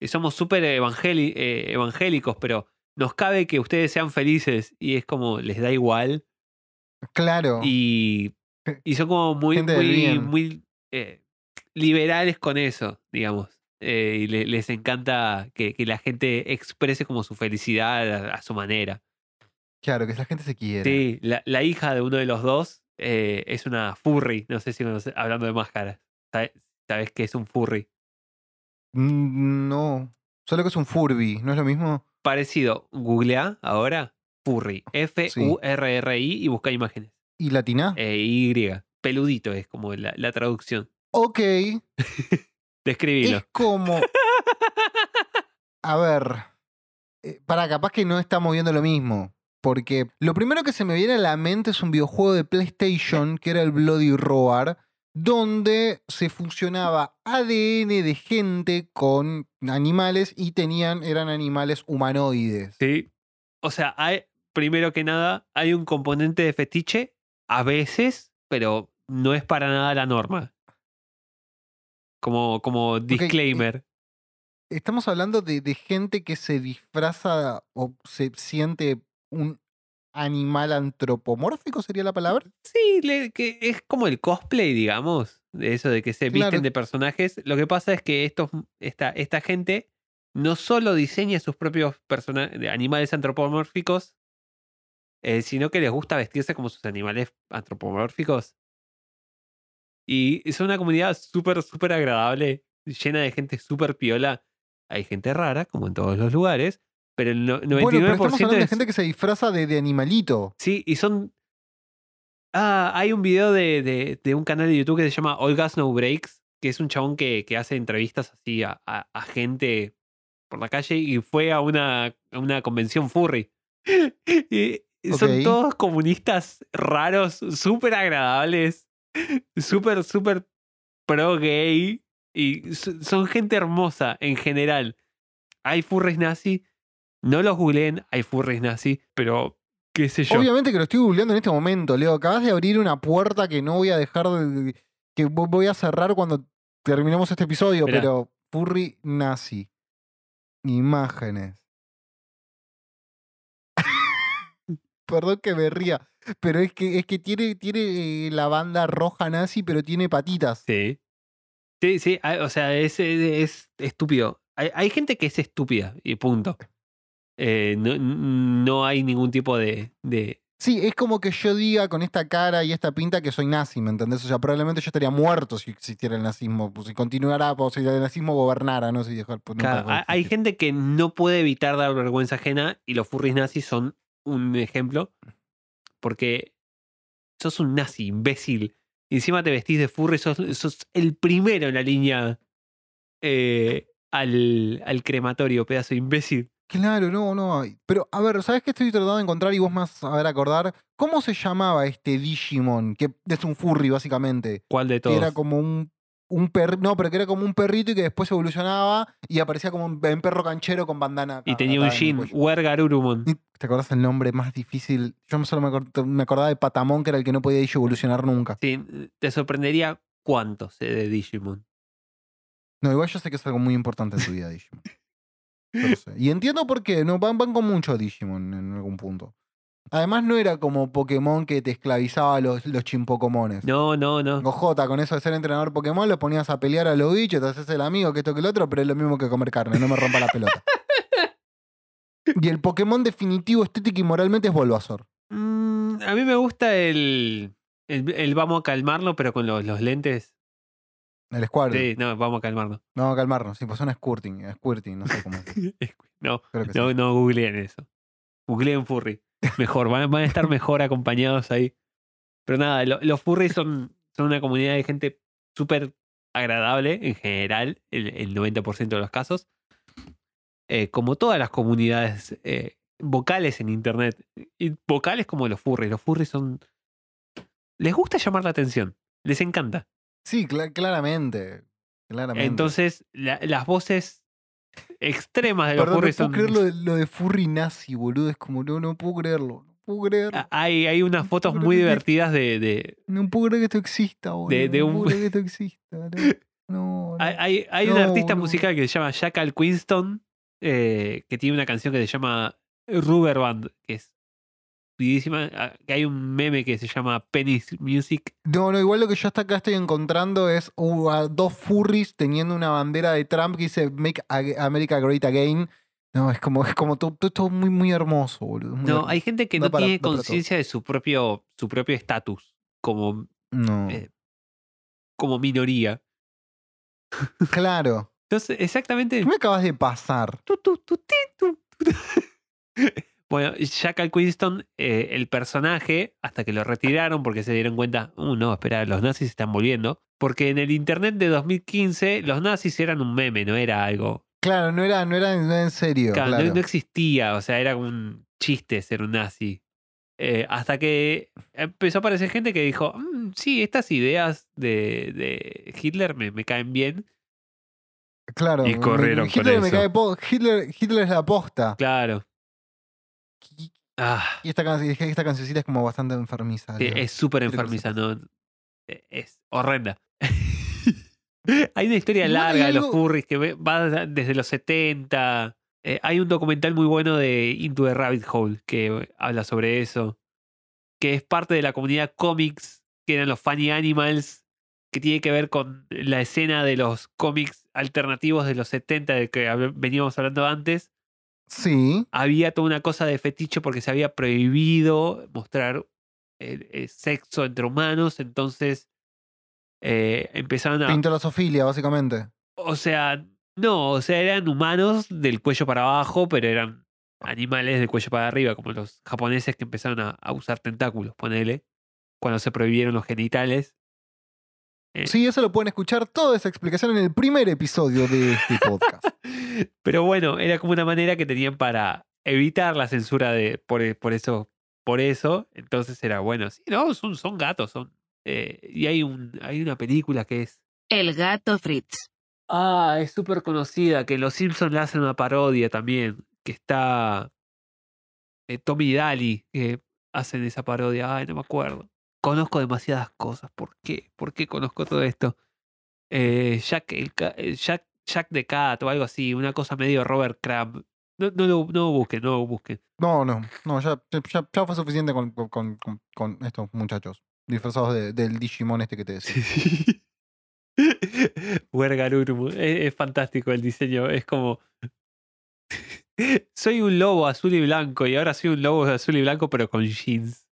y somos súper evangeli- eh, evangélicos, pero nos cabe que ustedes sean felices y es como les da igual Claro. y, y son como muy, muy, muy eh, liberales con eso, digamos. eh, y le- les encanta que, que la gente exprese como su felicidad a, a su manera. Claro, que la gente se quiere. Sí, la, la hija de uno de los dos eh, es una furry, no sé si hablando de máscaras. ¿Sabes, ¿Sabes qué es un furry? Mm, No. Solo que es un Furby, ¿no es lo mismo? Parecido, googlea ahora furry, F-U-R-R-I y busca imágenes. ¿Y latina? Eh, y, peludito es como la, la traducción. Ok. <laughs> Describilo. Es como. <laughs> A ver. eh, Para, capaz que no estamos viendo lo mismo. Porque lo primero que se me viene a la mente es un videojuego de PlayStation que era el Bloody Roar, donde se fusionaba ADN de gente con animales y tenían, eran animales humanoides. Sí. O sea, hay, primero que nada, hay un componente de fetiche, a veces, pero no es para nada la norma. Como, como disclaimer. Estamos hablando de, de gente que se disfraza o se siente un animal antropomórfico, sería la palabra. Sí, le- que es como el cosplay, digamos, de eso de que se Claro. visten de personajes. Lo que pasa es que estos, esta, esta gente no solo diseña sus propios animales antropomórficos, eh, sino que les gusta vestirse como sus animales antropomórficos. Y es una comunidad súper, súper agradable, llena de gente súper piola. Hay gente rara, como en todos los lugares, pero el no- 99% Bueno, pero estamos hablando de gente que se disfraza de, de animalito. Sí, y son. Ah, hay un video de, de- de un canal de YouTube que se llama All Gas No Breaks, que es un chabón que, que hace entrevistas así a, a- a gente por la calle y fue a una, a una convención furry. <laughs> Y son todos comunistas raros, súper agradables, súper, súper pro gay y so- son gente hermosa en general. Hay furries nazi, no los googleen, hay furries nazi, pero qué sé yo. Obviamente que lo estoy googleando en este momento, Leo. Acabas de abrir una puerta que no voy a dejar de. que vo- voy a cerrar cuando terminemos este episodio, Mirá. pero Furry nazi. Imágenes. <laughs> Perdón que me ría, pero es que, es que tiene, tiene eh, la banda roja nazi, pero tiene patitas. Sí. Sí, sí, hay- o sea, es, es, es estúpido. Hay, hay gente que es estúpida y punto. Eh, no, no hay ningún tipo de, de... Sí, es como que yo diga con esta cara y esta pinta que soy nazi, ¿me entendés? O sea, probablemente yo estaría muerto si existiera el nazismo, pues, si continuara, o si el nazismo gobernara, ¿no? Si dejar, pues, Claro, hay- gente que no puede evitar dar vergüenza ajena y los furries nazis son un ejemplo porque sos un nazi, imbécil. Y encima te vestís de furry, sos, sos el primero en la línea eh, al, al crematorio, pedazo de imbécil. Claro, no, no. hay. Pero, a ver, ¿sabes qué estoy tratando de encontrar y vos más a ver acordar? ¿Cómo se llamaba este Digimon? Que es un furry, básicamente. ¿Cuál de Que todos? era como un, un perro. No, pero que era como un perrito y que después evolucionaba y aparecía como un, un perro canchero con bandana. Y tenía un cuello. Wergarurumon. ¿Te acordás el nombre más difícil? Yo solo me, acor- me acordaba de Patamón, que era el que no podía evolucionar nunca. Sí, te sorprendería cuánto sé de Digimon. No, igual yo sé que es algo muy importante en tu vida, Digimon. Sé. Y entiendo por qué, no, van, van con mucho Digimon en algún punto. Además, no era como Pokémon que te esclavizaba a los, los chimpocomones. No, no, no. Gojota, con eso de ser entrenador Pokémon, los ponías a pelear a los bichos, te haces el amigo, que esto que el otro, pero es lo mismo que comer carne, no me rompa la pelota. <laughs> y el Pokémon definitivo, estético y moralmente es Bulbasaur. Mm, a mí me gusta el, el, el vamos a calmarlo, pero con los, los lentes. El Squirtle. Sí, no, vamos a calmarlo. No, calmarnos. Sí, pues son Squirting, Squirting, no sé cómo. <laughs> no, Creo que no, sí. no googleen eso. Googleen furry. Mejor, van, van a estar mejor acompañados ahí. Pero nada, lo- los furries son, son una comunidad de gente súper agradable en general, el, el 90% de los casos. Eh, como todas las comunidades eh, vocales en internet. Y vocales como los furries. Los furries son. Les gusta llamar la atención. Les encanta. Sí, cla- claramente. Claramente. Entonces, la- las voces extremas de los Perdón, no furries puedo son. creer lo de, lo de furry nazi, boludo. Es como, no, no puedo creerlo. No puedo creerlo. Ah, Hay, hay unas fotos muy divertidas de, de- No puedo creer que esto exista, boludo. de no un- puedo creer que esto <laughs> exista. No, no, no. Hay, hay- un No, artista no. musical que se llama Jackal Quinston, eh, que tiene una canción que se llama Rubber Band, que es ah, Que hay un meme que se llama Penny's Music. No, no, igual lo que yo hasta acá estoy encontrando es uh, a dos furries teniendo una bandera de Trump que dice Make America Great Again. No, es como, es como todo, todo, todo muy, muy hermoso, boludo. muy No, hermoso. hay gente que no para- tiene conciencia de su propio su propio estatus como, No. eh, como minoría. Claro. Entonces, exactamente. ¿Qué me acabas de pasar? <laughs> Bueno, Jack Al Quinston, eh, el personaje, hasta que lo retiraron porque se dieron cuenta, uh, no, espera, los nazis se están volviendo. Porque en el internet de 2015 los nazis eran un meme, no era algo. Claro, no era, no era, no era en serio. Claro, no- claro. No, existía, o sea, era un chiste ser un nazi. Eh, hasta que empezó a aparecer gente que dijo, "Mm, sí, estas ideas de, de Hitler me, me caen bien. Claro. Y me- corrieron con Hitler me eso. cae po- Hitler, Hitler es la posta. Claro. Ah, Y esta, can- esta cancioncita es como bastante enfermiza. sí, es súper enfermiza, ¿no? Eh, Es horrenda. <laughs> hay una historia larga de los furries que va desde los 70. Eh, hay un documental muy bueno de Into the Rabbit Hole que habla sobre eso. Que es parte de la comunidad cómics, que eran los Funny Animals, que tiene que ver con la escena de los cómics alternativos de los 70 de que veníamos hablando antes. Sí. Había toda una cosa de fetiche porque se había prohibido mostrar eh, eh, sexo entre humanos, entonces eh, empezaron a... Pintolosofilia, básicamente. O sea, no, o sea, eran humanos del cuello para abajo, pero eran animales del cuello para arriba, como los japoneses que empezaron a, a usar tentáculos, ponele, cuando se prohibieron los genitales. Eh. Sí, eso lo pueden escuchar toda esa explicación en el primer episodio de este podcast. <laughs> Pero bueno, era como una manera que tenían para evitar la censura de por, e- por eso, por eso. Entonces era bueno, sí, no, son, son gatos, son. eh, y hay un, hay una película que es El gato Fritz. Ah, es súper conocida, que los Simpsons le hacen una parodia también, que está eh, Tommy y Daly, que hacen esa parodia, ay, no me acuerdo. Conozco demasiadas cosas, ¿por qué? ¿Por qué conozco todo esto? Eh, Jack, el, eh, Jack, Jack the Cat o algo así, una cosa medio Robert Crumb. No, no, lo, no lo busquen, no lo busquen. No, no, no, ya, ya, ya fue suficiente con, con, con- con- con estos muchachos disfrazados de- del Digimon este que te decía. <laughs> Wergarurum. Es, es fantástico el diseño. Es como. <laughs> soy un lobo azul y blanco y ahora soy un lobo azul y blanco, pero con jeans.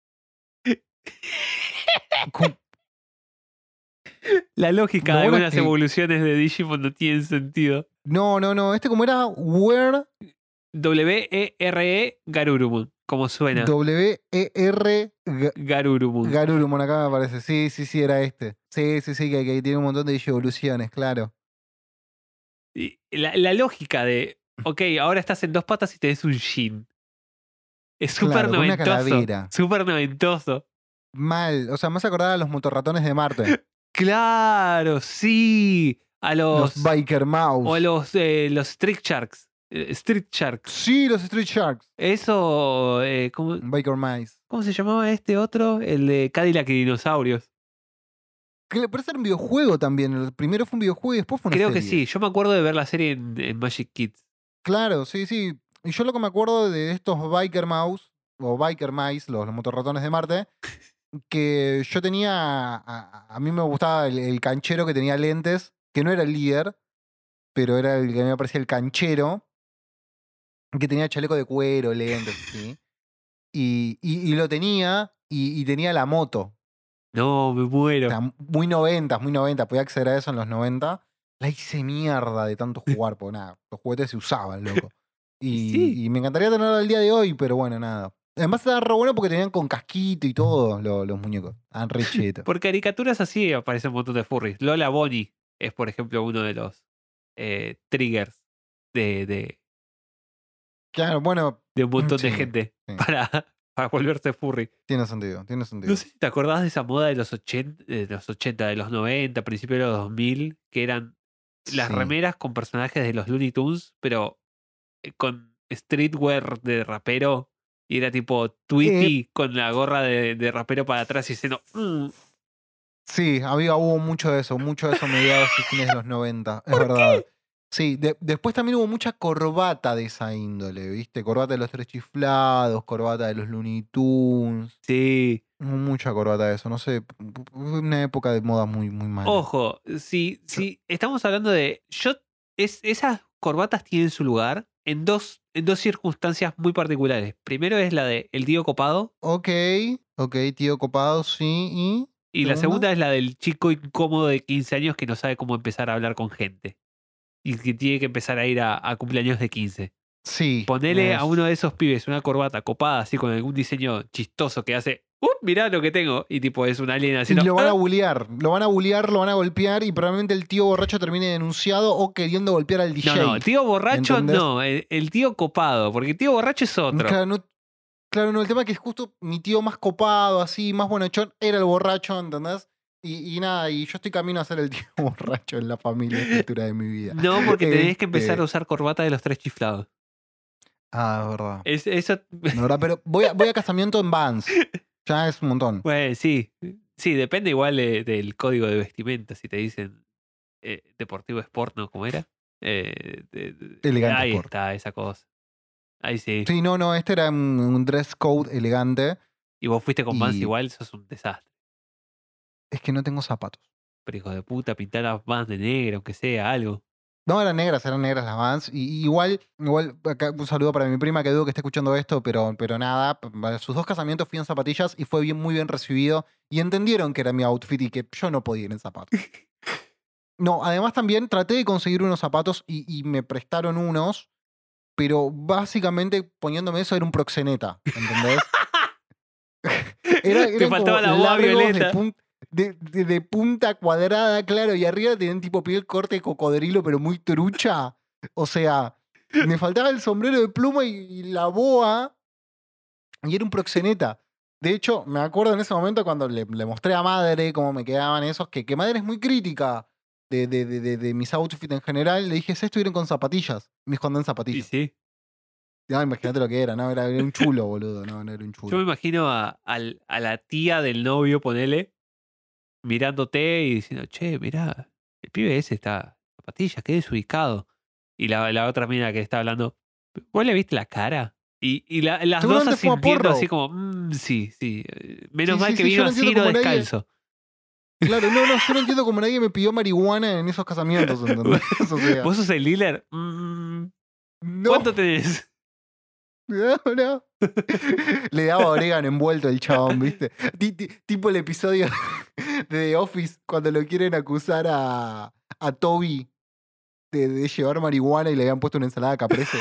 La lógica de algunas evoluciones de Digimon no tiene sentido. No, no, no, este como era Where W-E-R-E Garurumon. Como suena. W-E-R Ga- Garurumon. Garurumon, acá me parece. Sí, sí, sí, era este. Sí, sí, sí, que, que tiene un montón de evoluciones, claro. Y la, la lógica de. Ok, ahora estás en dos patas y tenés un Shin. Es súper Claro, noventoso. Súper noventoso. Mal. O sea, hace acordar a los motorratones de Marte. <laughs> Claro, sí. A los. los Biker Mouse. o a los, eh, los Street Sharks. eh, Street Sharks. Sí, los Street Sharks. Eso. eh, ¿cómo, Biker Mice. ¿Cómo se llamaba este otro? El de Cadillac y Dinosaurios. Que parece un videojuego también. El primero fue un videojuego y después fue una Creo que sí. Yo me acuerdo de ver la serie en, en Magic Kids. Claro, sí, sí. Y yo lo que me acuerdo de estos Biker Mouse, o Biker Mice, los, los motorratones de Marte, <laughs> que yo tenía. A, mí me gustaba el, el canchero que tenía lentes, que no era el líder, pero era el que me parecía el canchero, que tenía chaleco de cuero, lentes, ¿sí? Y, y, y lo tenía, y, y tenía la moto. No, me muero. O sea, muy 90, muy 90. Podía acceder a eso en los 90. La hice mierda de tanto <laughs> jugar, porque nada, los juguetes se usaban, loco. Y, sí. y me encantaría tenerlo al día de hoy, pero bueno, nada. Además estaba re bueno porque tenían con casquito y todo lo- los muñecos. Estaban re chetos. <laughs> Por caricaturas así aparece un montón de furries. Lola Bonnie es, por ejemplo, uno de los eh, triggers de, de, Claro, bueno, de un montón de gente sí. <laughs> para, para volverse furry. tiene sentido, tiene sentido. No sé si te acordás de esa moda de los 80, de los 80, de los 90, principios de los 2000, que eran las Sí. remeras con personajes de los Looney Tunes, pero eh, con streetwear de rapero. Y era tipo Tweety con la gorra de, de rapero para atrás y diciendo. "Mm". Sí, había, hubo mucho de eso, mucho de eso mediados y fines de los 90, es verdad. Sí, de- después también hubo mucha corbata de esa índole, ¿viste? Corbata de los tres chiflados, corbata de los Looney Tunes. Sí. Mucha corbata de eso, no sé. Una época de moda muy, muy mala. Ojo, si, si estamos hablando de. Yo, es, esas corbatas tienen su lugar en dos, en dos circunstancias muy particulares. Primero es la de el tío copado. Ok, ok, tío copado, sí, y. Y la ¿Segunda? es la del chico incómodo de 15 años que no sabe cómo empezar a hablar con gente. Y que tiene que empezar a ir a, a cumpleaños de 15. Sí. Ponele es- a uno de esos pibes una corbata copada, así con algún diseño chistoso que hace. ¡Uh! Mirá lo que tengo. Y tipo, es un alien Y haciendo. lo van a "Ah". bullear, lo van a bullear, lo van a golpear y probablemente el tío borracho termine denunciado o queriendo golpear al DJ. No, no, tío borracho ¿entendés? no, el, el tío copado, porque el tío borracho es otro. Claro, no, claro, no, el tema es que es justo mi tío más copado, así, más bonachón, era el borracho, ¿entendés? Y, y nada, y yo estoy camino a ser el <laughs> tío borracho en la familia a esta altura de mi vida. No, porque tenés que empezar Este- a usar corbata de los tres chiflados. Ah, es verdad. Es, eso, Es verdad, pero voy a, voy a casamiento en Vans. <laughs> Ya es un montón. bueno, sí, sí, depende igual de- del código de vestimenta. Si te dicen eh, deportivo sport, ¿no? ¿Cómo era? Eh, de- de- Elegante ahí sport. está esa cosa. Ahí sí. Sí, no, no, este era un, un dress code elegante. Y vos fuiste con Vans Y- igual, sos un desastre. Es que no tengo zapatos. Pero hijo de puta, pintar las Vans de negro, aunque sea algo. No, eran negras, eran negras las Vans. Y, y igual, igual, acá un saludo para mi prima que dudo que esté escuchando esto, pero, pero nada, para sus dos casamientos fui en zapatillas y fue bien, muy bien recibido. Y entendieron que era mi outfit y que yo no podía ir en zapatos. <laughs> No, además también traté de conseguir unos zapatos y, y me prestaron unos, pero básicamente poniéndome eso era un proxeneta, ¿entendés? <laughs> <laughs> Era, Te faltaba la boa violeta. De, de- de- de punta cuadrada, claro, y arriba tenían tipo piel corte de cocodrilo, pero muy trucha. O sea, me faltaba el sombrero de pluma y, y la boa, y era un proxeneta. De hecho, me acuerdo en ese momento cuando le, le mostré a madre cómo me quedaban esos, que, que madre es muy crítica de, de, de, mis outfits en general. Le dije, es esto ir con zapatillas. Me dijo, anda en Y zapatillas. sí. Ya, imagínate lo que era, ¿no? Era, era un chulo, boludo. No, no era un chulo. Yo me imagino a, a la tía del novio, ponele, mirándote y diciendo, che, mirá, el pibe ese está zapatillas, qué desubicado. Y la, la otra mina que está hablando, ¿vos le viste la cara? Y, y la- las dos asintiendo así como, "Mm, sí, sí. eh, Menos Sí, mal sí, que sí, vino así, no nadie- descalzo. Claro, no, no, yo no entiendo cómo nadie me pidió marihuana en esos casamientos, <laughs> ¿entendés? <laughs> O sea, ¿Vos sos el dealer? Mm, no, ¿Cuánto tenés? <laughs> no, no. Le daba orégano envuelto el chabón, ¿viste? Ti- ti- tipo el episodio <laughs> de The Office cuando lo quieren acusar a, a Toby de, de llevar marihuana y le habían puesto una ensalada caprese.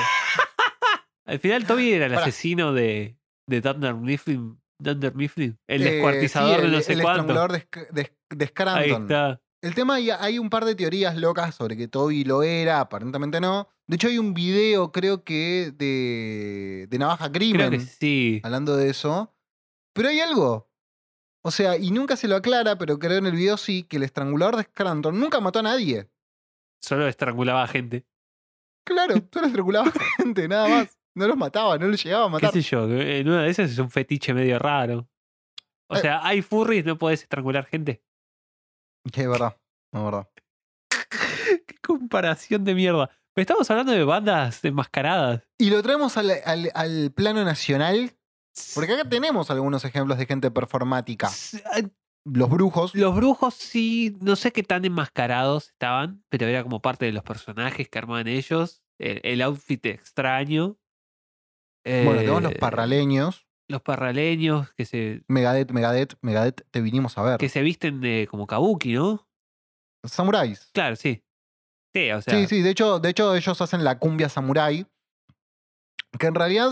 <laughs> Al final Toby era el Pará. asesino de, de Dunder Mifflin. Dunder Mifflin. El Eh, descuartizador sí, de el- no sé el cuánto. estrangulador de, Sc- de- de Ahí Scranton. está. El tema, hay, hay un par de teorías locas sobre que Toby lo era, aparentemente no. De hecho, hay un video, creo que, de, de Navaja Crimen, Creo que sí. hablando de eso. Pero hay algo. O sea, y nunca se lo aclara, pero creo en el video sí, que el estrangulador de Scranton nunca mató a nadie. Solo estrangulaba a gente. Claro, <laughs> solo estrangulaba gente, nada más. No los mataba, no los llegaba a ¿Qué matar. sé yo? que En una de esas es un fetiche medio raro. O Eh. sea, hay furries, no podés estrangular gente. Es verdad, es verdad. <laughs> Qué comparación de mierda. Pero estamos hablando de bandas enmascaradas. Y lo traemos al, al- al plano nacional, porque acá tenemos algunos ejemplos de gente performática. Los brujos. Los brujos sí, no sé qué tan enmascarados estaban, pero era como parte de los personajes que armaban ellos. El, el outfit extraño. Bueno, tenemos los Eh, parraleños. Los parraleños que se, Megadeth, Megadeth, Megadeth, te vinimos a ver. que se visten de como kabuki, ¿no? Samuráis. Claro, sí. Sí, o sea, Sí, sí, de hecho, de hecho ellos hacen la cumbia samurái. Que en realidad,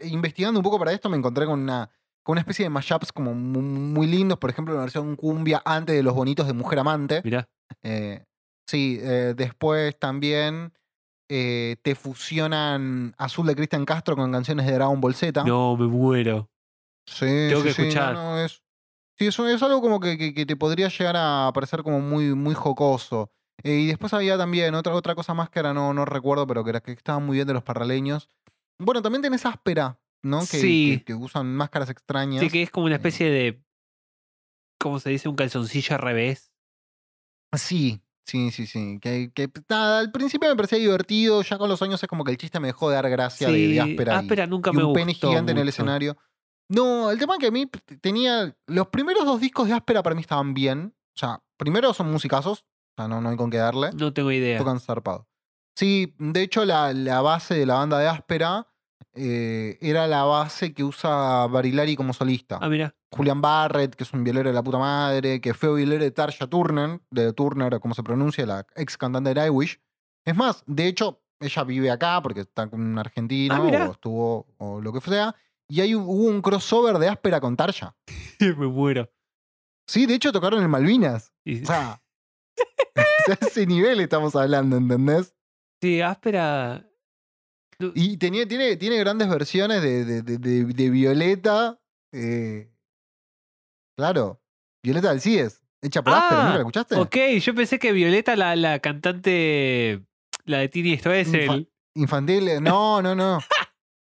eh, investigando un poco para esto, me encontré con una, con una especie de mashups como mu- muy lindos. Por ejemplo, la versión cumbia antes de los bonitos de Mujer Amante. mirá. Eh, sí, eh, después también eh, te fusionan Azul de Cristian Castro con canciones de Dragon Ball Z. No, me muero. Sí, Tengo sí, que sí, escuchar. no, es, sí, eso es algo como que, que- que te podría llegar a parecer como muy, muy jocoso. Eh, y después había también otra, otra cosa más que ahora no, no recuerdo, pero que, era, que estaba muy bien de los parraleños. Bueno, también tenés áspera, ¿no? Que, Sí. que, que usan máscaras extrañas. Sí, que es como una Eh. especie de. ¿Cómo se dice? Un calzoncillo al revés. Sí, Sí, sí, sí. Que, que, nada, al principio me parecía divertido, ya con los años es como que el chiste me dejó de dar gracia de, de áspera. y- áspera nunca y me un pene gustó gigante en el escenario. No, el tema es que a mí p- tenía. Los primeros dos discos de áspera para mí estaban bien. O sea, primero son musicazos. O sea, no, no hay con qué darle. No tengo idea. Tocan zarpado. Sí, de hecho, la, la base de la banda de áspera eh, era la base que usa Barilari como solista. Ah, mira. Julian Barrett, que es un violero de la puta madre, que fue violero de Tarja Turner, de Turner, como se pronuncia, la ex cantante de Nightwish. Es más, de hecho, ella vive acá porque está con un argentino Ah, o estuvo o lo que sea. Y un- hubo un crossover de áspera con Tarja. <laughs> me muero. Sí, de hecho tocaron en Malvinas. Y- O sea, sea, ese nivel estamos hablando, ¿entendés? sí, áspera. Y tenía, tiene, tiene grandes versiones de, de, de- Violeta. eh, claro, Violeta del CIES, hecha por áspera, ¿nunca la escuchaste? Ok, yo pensé que Violeta, la, la cantante, la de Tini Stoessel. Infa- Infantil, eh, no, no, no. <laughs>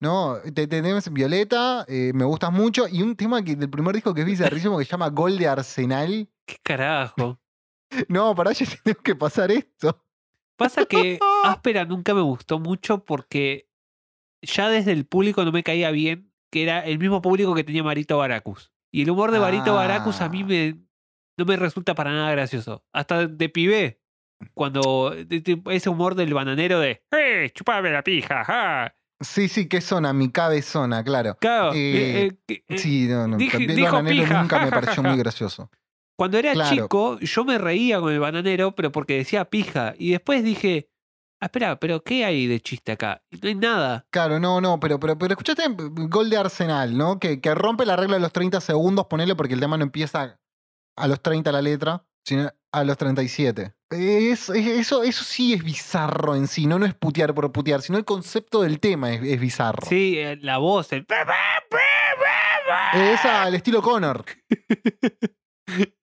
No, te, tenemos Violeta, eh, me gustas mucho. Y un tema que del primer disco que vi rarísimo que se llama Gol de Arsenal. ¿Qué carajo? No, para allá <laughs> tengo que pasar esto. Pasa que <laughs> áspera nunca me gustó mucho porque ya desde el público no me caía bien, que era el mismo público que tenía Marito Baracus. Y el humor de Marito Baracus a mí Ah. me, no me resulta para nada gracioso. Hasta de pibe, cuando ese humor del bananero de ¡Eh! ¡Chupame la pija! ja". Sí, sí, qué zona, mi cabezona, claro. Claro, Eh, eh, eh, eh, Sí, no, no. dije- dijo Bananero pija, nunca me pareció muy gracioso. Cuando era Claro. chico, yo me reía con el bananero, pero porque decía pija. Y después dije, ah, espera, pero ¿qué hay de chiste acá? No hay nada. Claro, no, no, pero, pero, pero escuchaste Gol de Arsenal, ¿no? Que, que rompe la regla de los 30 segundos, ponele porque el tema no empieza a los 30 la letra, sino a los 37. Es, es- eso, eso sí es bizarro en sí, no, no es putear por putear, sino el concepto del tema es, es bizarro. Sí, eh, la voz, el... Es al estilo Connor. <laughs>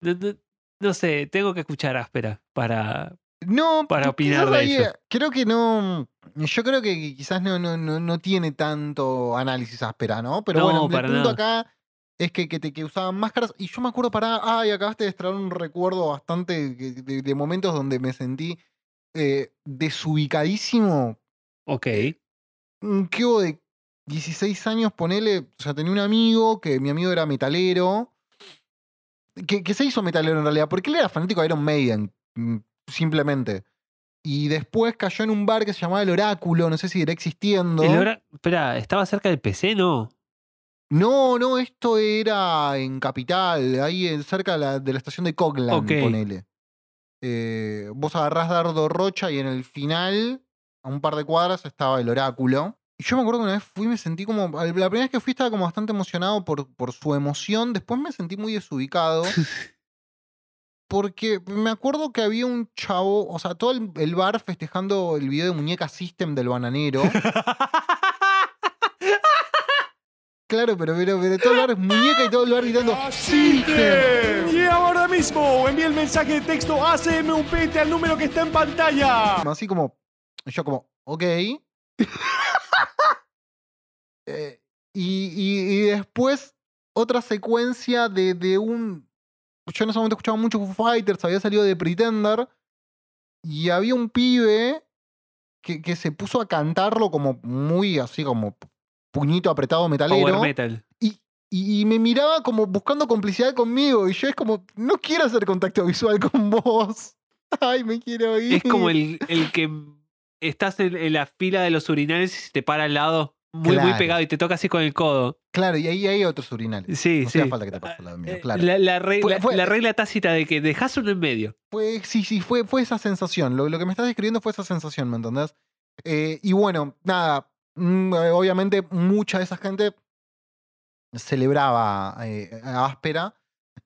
No, no- no sé, tengo que escuchar áspera para... No, Para opinar de ahí, eso. Creo que no. Yo creo que quizás no, no, no, no tiene tanto análisis áspera, ¿no? Pero No, bueno, el punto nada. acá es que, que, te- que usaban máscaras. Y yo me acuerdo para. Ay, acabaste de extraer un recuerdo bastante de, de momentos donde me sentí eh, desubicadísimo. Ok. Un hubo de 16 años, ponele. O sea, tenía un amigo que mi amigo era metalero. Que, que se hizo metalero en realidad, porque él era fanático de Iron Maiden, mm, simplemente. Y después cayó en un bar que se llamaba El Oráculo, no sé si irá existiendo. El Espera, ¿estaba cerca del PC? No. No, no, esto era en Capital, ahí cerca de la, de la estación de Coglan, Ok. ponele. Eh, vos agarrás Dardo Rocha y en el final, a un par de cuadras, estaba el oráculo. Y yo me acuerdo que una vez fui y me sentí como. La primera vez que fui estaba como bastante emocionado por, por su emoción. Después me sentí muy desubicado. <laughs> Porque me acuerdo que había un chavo, o sea, todo el, el bar festejando el video de Muñeca System del bananero. Claro, pero, pero, pero todo el bar es muñeca y todo el bar gritando ¡System! Y ahora mismo envíe el mensaje de texto ACMUPT al número que está en pantalla. Así como, yo como, ok. Eh, y, y- y después otra secuencia de, de un... Yo en ese momento escuchaba mucho Foo Fighters, había salido de Pretender, y había un pibe que, que se puso a cantarlo como muy así como puñito apretado metalero. Power metal. Y, y- y me miraba como buscando complicidad conmigo. Y yo es como, no quiero hacer contacto visual con vos. <laughs> Ay, me quiero ir. Es como el, el que estás en, en la fila de los urinarios y se te para al lado, muy, muy pegado y te toca así con el codo. Claro, y ahí hay otros urinales. Sí, no sí. hacía falta que te pases al lado mío, Eh, claro. La, la re- Fue- la- fue- la regla tácita de que dejas uno en medio. Fue, sí, sí, fue, fue esa sensación. Lo, lo que me estás describiendo fue esa sensación, ¿me entendés? Eh, y bueno, nada. mm, eh, obviamente, mucha de esa gente celebraba eh, a áspera.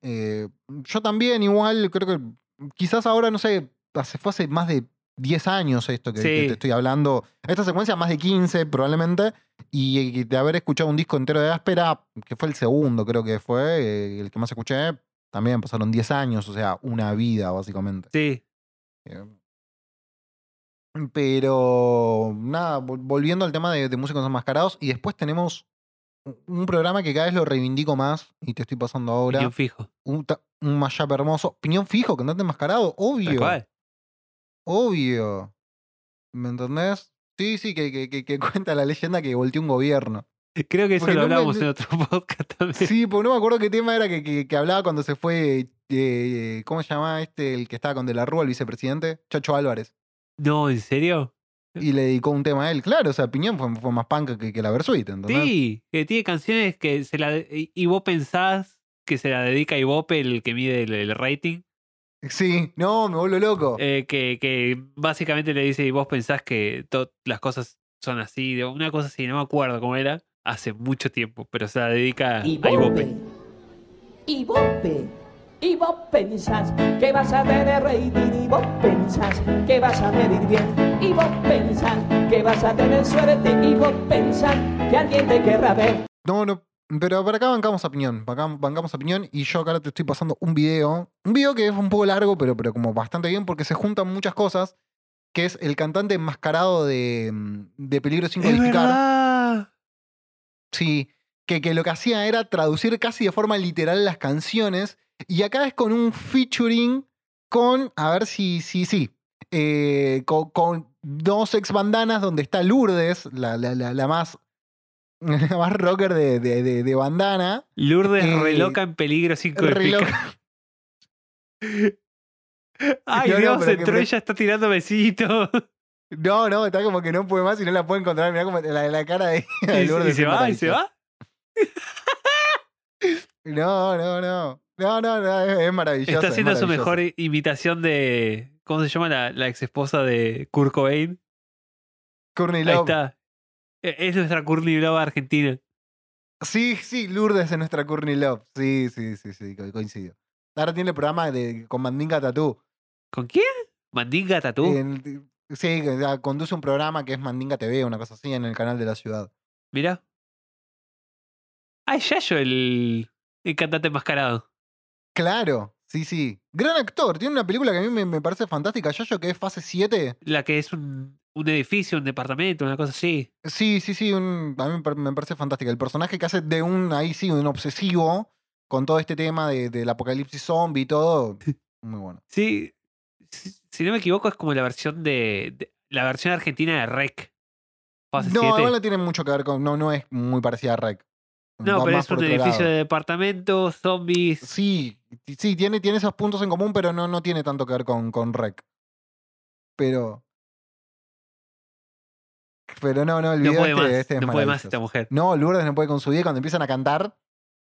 Eh, yo también, igual, creo que quizás ahora, no sé, hace, fue hace más de 10 años esto que, te estoy hablando. Esta secuencia, más de 15 probablemente. Y, de haber escuchado un disco entero de áspera, que fue el segundo, creo que fue, eh, el que más escuché, también pasaron 10 años, o sea, una vida, básicamente. Sí. Pero nada, vol- volviendo al tema de, de músicos enmascarados, y después tenemos un programa que cada vez lo reivindico más y te estoy pasando ahora. Piñón fijo. Un, un mashup hermoso. Piñón fijo, cantante enmascarado, obvio. Obvio. ¿Me entendés? Sí, sí, que, que, que, que <laughs> cuenta la leyenda que volteó un gobierno. Creo que eso Porque lo no me- hablamos en otro <laughs> podcast también. Sí, porque no me acuerdo qué tema era que, que, que hablaba cuando se fue. eh, ¿Cómo se llamaba este? El que estaba con De la Rúa, el vicepresidente. Chacho Álvarez. No, ¿en serio? Y le dedicó un tema a él. Claro, o sea, Piñón fue, fue más punk que, que la Versuit, ¿entendés? Sí, que tiene canciones que se la. Y y vos pensás que se la dedica a Ibope, el que mide el, el rating. Sí, no, me vuelvo loco. eh, que, que básicamente le dice, y vos pensás que las cosas son así, de una cosa así, no me acuerdo cómo era, hace mucho tiempo, pero se la dedica a Ibope. Y vos, pe- y vos pensás que vas a tener rating y vos pensás que vas a medir bien y vos pensás que vas a tener suerte y vos pensás que alguien te querrá ver. No, no. Pero por acá bancamos a Piñón. Bancam- bancamos a Piñón y yo acá te estoy pasando un video. Un video que es un poco largo, pero, pero como bastante bien porque se juntan muchas cosas. Que es el cantante enmascarado de, mm, de Peligro sin ¡Es codificar. verdad! Sí, que, que lo que hacía era traducir casi de forma literal las canciones. Y acá es con un featuring con, a ver si, si, sí, eh, con, con dos ex bandanas donde está Lourdes, la, la, la, la más, <laughs> más rocker de, de, de- de bandana. Lourdes Eh, reloca en peligro sin re codificar. loca. <laughs> Ay, No, Dios, entró ya está tirando besitos. <laughs> No, no, está como que no puede más y no la puede encontrar. Mirá como la, la cara de, de Lourdes. y se va, y se va. No, no, no. No, no, no, es, es maravilloso. Está es haciendo su mejor imitación de. ¿Cómo se llama la, la ex esposa de Kurt Cobain? Courtney Ahí Love. está. E- Es nuestra Courtney Love argentina. Sí, sí, Lourdes es nuestra Courtney Love. Sí, sí, sí, sí, co- coincido. Ahora tiene el programa de, con Mandinga Tatú. ¿Con quién? Mandinga Tatú. En- Sí, conduce un programa que es Mandinga TV, una cosa así, en el canal de la ciudad. Mirá. Ah, es Yayo el, el cantante enmascarado. Claro, sí, sí. Gran actor. Tiene una película que a mí me, me parece fantástica, Yayo, que es fase 7. La que es un, un edificio, un departamento, una cosa así. Sí, sí, sí, un- a mí me par- me parece fantástica. El personaje que hace de un, ahí sí, un obsesivo con todo este tema de- del apocalipsis zombie y todo. <laughs> Muy bueno. Sí. Si, si no me equivoco, es como la versión de. de- la versión argentina de Rec. Fase No, 7. igual no tiene mucho que ver con. No, no es muy parecida a Rec. No, Va pero es un edificio lado. de departamentos, zombies. Sí, sí, tiene, tiene esos puntos en común, pero no, no tiene tanto que ver con, con Rec. Pero. Pero no, no, el No video puede este, más. este es no puede más esta mujer. No, Lourdes no puede con su vida cuando empiezan a cantar.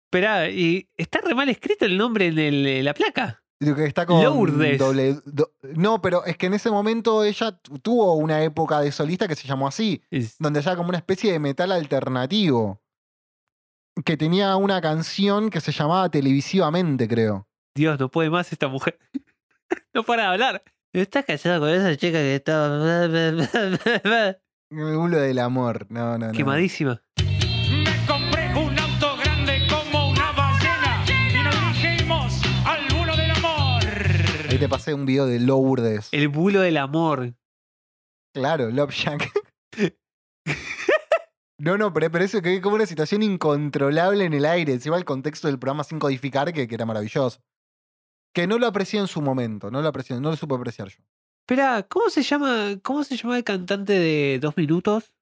Esperá, y está re mal escrito el nombre en, el- en la placa. Digo que está con Lourdes. doble- do- no, pero es que en ese momento ella tu- tuvo una época de solista que se llamó así, Es- donde hacía como una especie de metal alternativo. Que tenía una canción que se llamaba Televisivamente, creo. Dios, no puede más esta mujer. <laughs> no para de hablar. ¿Estás casado con esa chica que estaba. El bulo del amor. No, no, no. Quemadísima. Me compré un auto grande como una ballena y nos dirigimos al bulo del amor. Ahí te pasé un video de Lourdes. El bulo del amor. Claro, Love Shack. No, no, pero, pero eso que hay como una situación incontrolable en el aire. Encima el contexto del programa sin codificar, que, que era maravilloso. Que no lo aprecié en su momento, no lo aprecié, no lo supe apreciar yo. Espera, ¿cómo se llama? ¿Cómo se llama el cantante de dos minutos?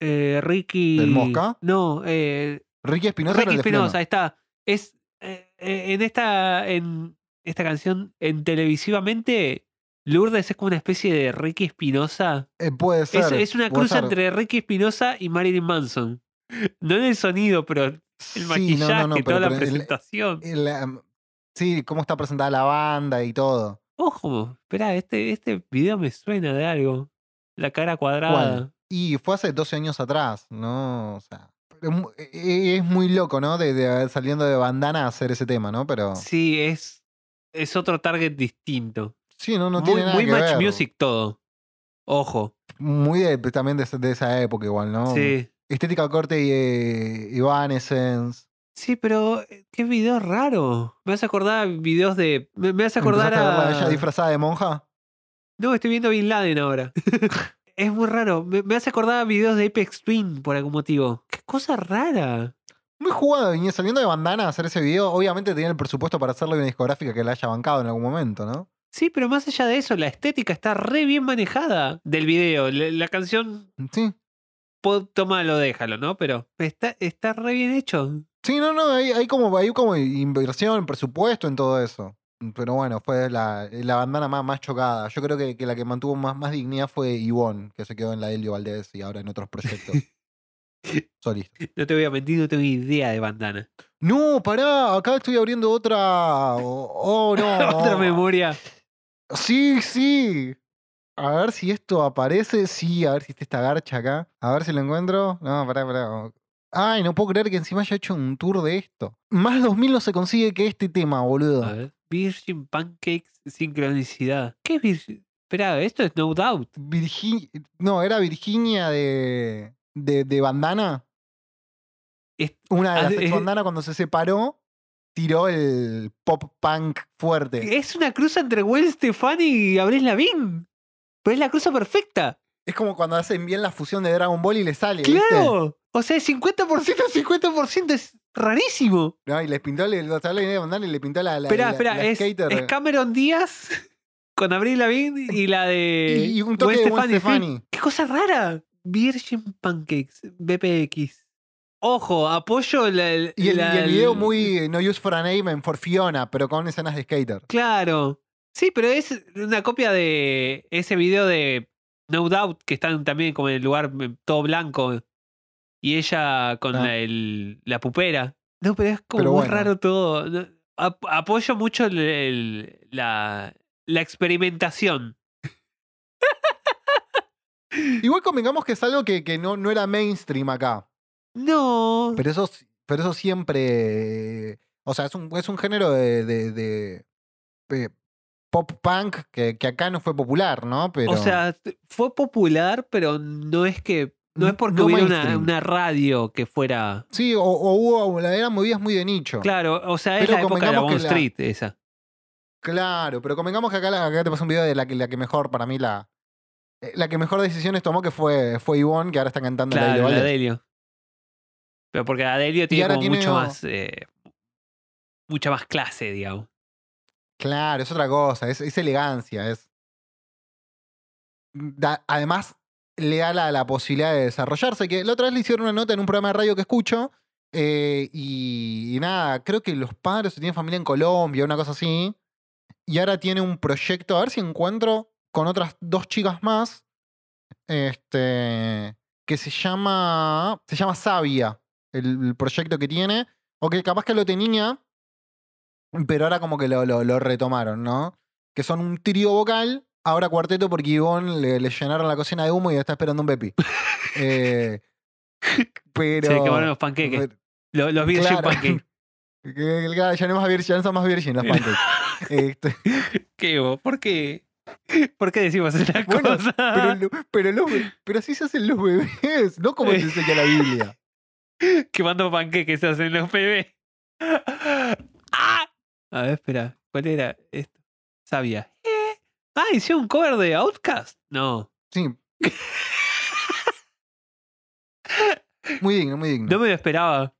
Eh, Ricky. ¿Del Mosca? No, eh, Ricky Espinosa Ricky Espinosa, ahí está. Es eh, eh, en esta en esta canción en televisivamente Lourdes es como una especie de Ricky Espinosa. Eh, puede ser. Es, es una cruz ser. entre Ricky Espinosa y Marilyn Manson. No en el sonido, pero el Sí, maquillaje, no, no, no, pero- toda la pero el- presentación. el, sí, cómo está presentada la banda y todo. Ojo, espera, este, este video me suena de algo. La cara cuadrada. ¿Cuál? Y fue hace 12 años atrás, ¿no? O sea, es mu- e- es muy loco, ¿no? De, de saliendo de bandana a hacer ese tema, ¿no? Pero Sí, es, es otro target distinto. sí, no, no muy tiene nada muy que Match ver. Music todo. Ojo. Muy de, también de, esa- de esa época igual, ¿no? Sí. Estética corte y eh, Evanescence. Sí, pero eh, qué video raro. Me hace acordar a videos de. Me, me hace acordar ¿Empezaste a verla a. ella disfrazada de monja? No, estoy viendo Bin Laden ahora. <laughs> es muy raro. Me, me hace acordar a videos de Apex Twin por algún motivo. Qué cosa rara. Muy jugada, venía saliendo de bandana a hacer ese video. Obviamente tenía el presupuesto para hacerlo y una discográfica que la haya bancado en algún momento, ¿no? Sí, pero más allá de eso, la estética está re bien manejada del video. La, la canción, Sí. po- tómalo, déjalo, ¿no? Pero está, está re bien hecho. Sí, no, no, hay, hay como, hay como inversión, presupuesto en todo eso. Pero bueno, fue la, la bandana más, más chocada. Yo creo que, que la que mantuvo más, más dignidad fue Ivonne, que se quedó en la Helio Valdés y ahora en otros proyectos. <laughs> Solista. No te voy a mentir, no tengo idea de bandana. No, pará, acá estoy abriendo otra. Oh, <laughs> oh, no. Otra memoria. Sí, sí. A ver si esto aparece. Sí, a ver si está esta garcha acá. A ver si lo encuentro. No, pará, pará. Ay, no puedo creer que encima haya hecho un tour de esto. Más 2000 no se consigue que este tema, boludo. A ver. Virgin Pancakes Sincronicidad. ¿Qué es Virgin? Espera, esto es No Doubt. Virginia. No, era Virginia de. de, de bandana. Es- Una de ah, las es- bandana cuando se separó, tiró el pop punk fuerte. Es una cruz entre Gwen Stefani y Abril Lavigne. Pero es la cruza perfecta. Es como cuando hacen bien la fusión de Dragon Ball y le sale. ¿viste? ¡Claro! O sea, 50%, 50% es rarísimo. No, y les pintó, le, lo y le pintó la. la Espera, la- espera, la es, Cameron Díaz con Abril Lavigne y la de y, y un toque de Stefani. Stefani. ¡Qué cosa rara! Virgin Pancakes, BPX. Ojo, apoyo la, el- Y el, la- y el video muy eh, No Use for a Name en For Fiona, pero con escenas de skater. Claro. Sí, pero es una copia de ese video de No Doubt, que están también como en el lugar eh, todo blanco. Y ella con Ah. la, el- la pupera. No, pero es como Pero muy bueno. raro todo. Apoyo mucho el- el- la, la experimentación. <laughs> Igual convengamos que es algo que, que no, no era mainstream acá. No. Pero eso, pero eso siempre. O sea, es un, es un género de, de- de- de pop punk que, que acá no fue popular, ¿no? Pero, O sea, fue popular, pero no es que. No es porque no hubiera una, radio que fuera. Sí, o, o hubo. Eran movidas muy de nicho. Claro, o sea, es Pero la época de la la- Street, esa. Claro, pero convengamos que acá, la- acá te pasó un video de la que, la que mejor, para mí, la. eh, La que mejor decisiones tomó que fue, fue Ivonne, que ahora está cantando la Claro, Helio la Valdés. Delio. Pero porque Adelio tiene como tiene mucho o- más. eh, mucha más clase, digamos. Claro, es otra cosa, es, elegancia, es. da- además, le da la, posibilidad de desarrollarse. Que la otra vez le hicieron una nota en un programa de radio que escucho. eh, y, y nada, creo que los padres tienen familia en Colombia, una cosa así. Y ahora tiene un proyecto, a ver si encuentro con otras dos chicas más. Este. Que se llama. Se llama Sabia. El, el proyecto que tiene. O que capaz que lo tenía. Pero ahora como que lo, lo, lo retomaron, ¿no? Que son un trío vocal, ahora cuarteto porque Ivonne le, le llenaron la cocina de humo y está esperando un Bepi. <laughs> Eh, pero. Se quemaron los panqueques. pero- Los, los Virgin Claro. Pancakes. <laughs> ya no, más virgin, ya no son más virgin los pancakes. Este, <laughs> ¿Qué, vos? ¿Por qué? ¿Por qué decimos estas Bueno, cosas? pero, pero, los pero así se hacen los bebés, no como te enseña la Biblia. Quemando panqueques se hacen los bebés. ¡Ah! A ver, espera. ¿Cuál era esto? Sabia. ¿Eh? Ah, hicieron un cover de Outcast. No. Sí. Muy digno, muy digno. No me lo esperaba.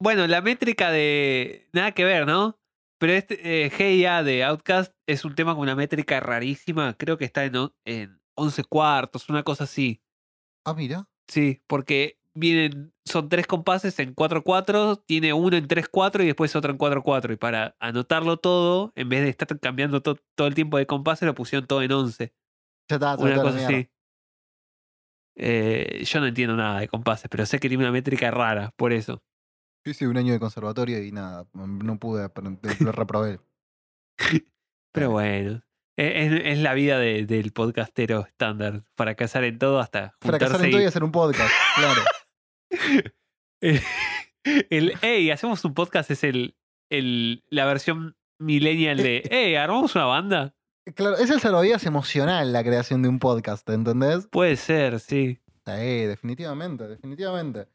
Bueno, la métrica de. Nada que ver, ¿no? Pero este eh, GIA de Outcast es un tema con una métrica rarísima. Creo que está en, en 11 cuartos, una cosa así. Ah, mira. Sí, porque vienen. Son tres compases en 4-4, tiene uno en 3-4 y después otro en 4-4. Y para anotarlo todo, en vez de estar cambiando to- todo el tiempo de compases, lo pusieron todo en 11. Ya está, Una cosa así. Eh, yo no entiendo nada de compases, pero sé que tiene una métrica rara, por eso. Yo hice un año de conservatorio y nada, no pude aprender, lo reprobé. <laughs> Pero bueno, e- es, es la vida de- del podcastero estándar. Fracasar en todo hasta Fracasar en todo y- hacer un podcast, claro. <laughs> el, el hey, hacemos un podcast es el, el la versión millennial de hey, armamos una banda. Claro, es el salvavidas emocional la creación de un podcast, ¿entendés? Puede ser, sí. Sí, definitivamente, definitivamente.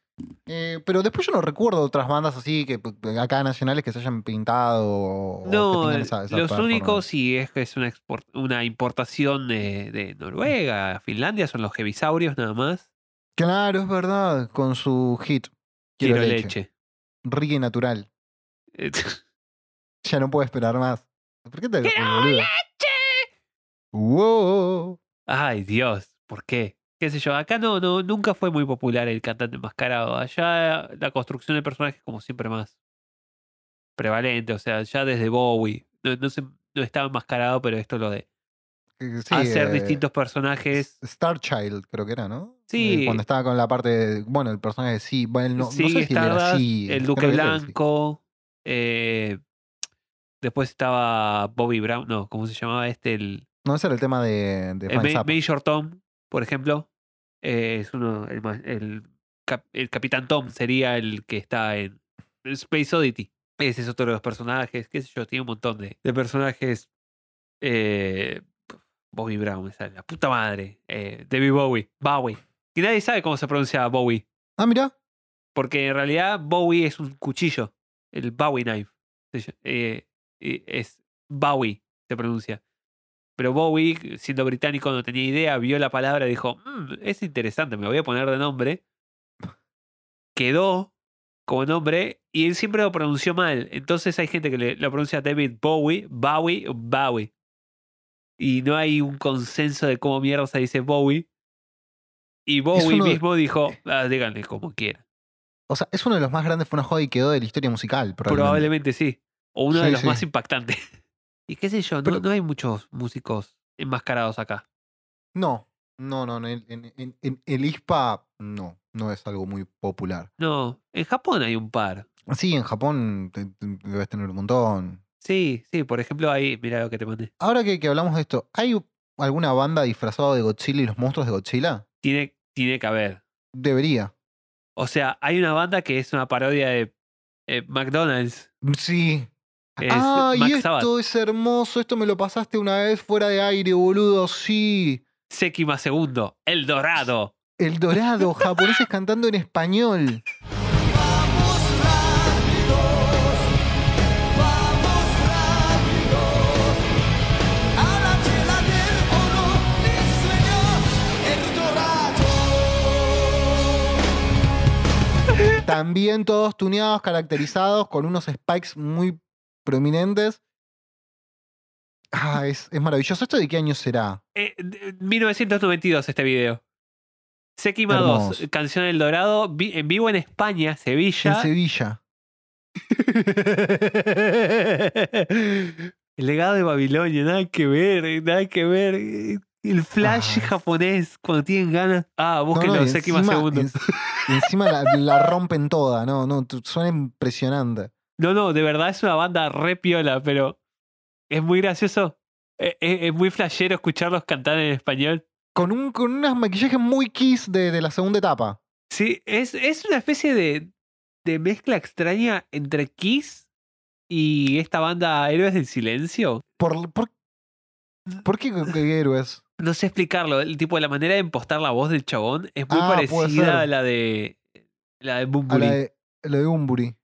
Eh, pero después yo no recuerdo otras bandas así que acá nacionales que se hayan pintado o No, tengan esa- esa los únicos sí es que es una, export- una importación de, de Noruega, Finlandia, son los hebisaurios nada más. Claro, es verdad, con su hit. Quiero, Quiero leche. leche. rica y natural. Eh, <laughs> Ya no puedo esperar más. ¿Por qué te el boludo? Wow. Ay, Dios, ¿por qué? ¿Qué sé yo? Acá no, no, nunca fue muy popular el cantante enmascarado. Allá la construcción del personaje es como siempre más prevalente. O sea, ya desde Bowie. No, no, se- no estaba enmascarado, pero esto lo de Eh, Sí, hacer eh, distintos personajes. Star Child, creo que era, ¿no? Sí. Eh, Cuando estaba con la parte. de- bueno, el personaje de sí. Bueno, no, no sí, sé si era así. el Duque. Blanco. eh, después estaba Bobby Brown. No, ¿cómo se llamaba este? El, No, ese era el tema de, de el Ma- Zappa. Major Tom, por ejemplo. eh, es uno. El, el, cap- el Capitán Tom sería el que está en Space Oddity. Ese es otro de los personajes. Qué sé yo, tiene un montón de, de personajes. Eh, Bobby Brown, esa es la puta madre. Eh, David Bowie. Bowie. Y nadie sabe cómo se pronuncia Bowie. Ah, mira. Porque en realidad Bowie es un cuchillo. El Bowie knife. Eh, eh, es Bowie, se pronuncia. Pero Bowie, siendo británico, no tenía idea, vio la palabra y dijo, "Mm, es interesante, me lo voy a poner de nombre. Quedó como nombre y él siempre lo pronunció mal. Entonces hay gente que le, lo pronuncia David Bowie, Bowie, o Bowie. Y no hay un consenso de cómo mierda se dice Bowie. Y Bowie de- mismo dijo, ah, díganle como quieran. O sea, es uno de los más grandes, fue una joda y quedó de la historia musical. Probablemente. Probablemente sí. O uno de los sí. más impactantes. <laughs> y qué sé yo, no, Pero- no hay muchos músicos enmascarados acá. No, no, no. En, en- el ISPA, no. No es algo muy popular. No, en Japón hay un par. Sí, en Japón debes tener un montón. Sí, sí, por ejemplo ahí, mira lo que te mandé. Ahora que, que hablamos de esto, ¿hay alguna banda disfrazada de Godzilla y los monstruos de Godzilla? Tiene, tiene que haber. Debería. O sea, hay una banda que es una parodia de eh, McDonald's. Sí. Es ¡Ay, Max esto Sabbath. es hermoso! Esto me lo pasaste una vez fuera de aire, boludo. Sí. Séptima segundo, El Dorado. El Dorado, japoneses cantando en español. También todos tuneados, caracterizados, con unos spikes muy prominentes. Ah, es, es maravilloso. ¿Esto de qué año será? Eh, de- 1992 este video. Hermoso. 2, Canción del Dorado, vi- en vivo en España, Sevilla. En Sevilla. <laughs> El legado de Babilonia, nada que ver, nada que ver. El flash Ah. japonés cuando tienen ganas. Ah, No, búsquenlo, no, encima- segundo. en- encima la, la rompen toda, no, no, suena impresionante. No, no, de verdad es una banda re piola, pero es muy gracioso. Eh, Es, es muy flashero escucharlos cantar en español. Con un con unas maquillajes muy kiss de, de la segunda etapa. Sí, es, es una especie de, de mezcla extraña entre Kiss y esta banda Héroes del Silencio. ¿Por, por, por qué, <laughs> qué héroes? No sé explicarlo. El tipo de la manera de impostar la voz del chabón es muy Ah, parecida a la de la de A Bunbury. la de, la de Umburi.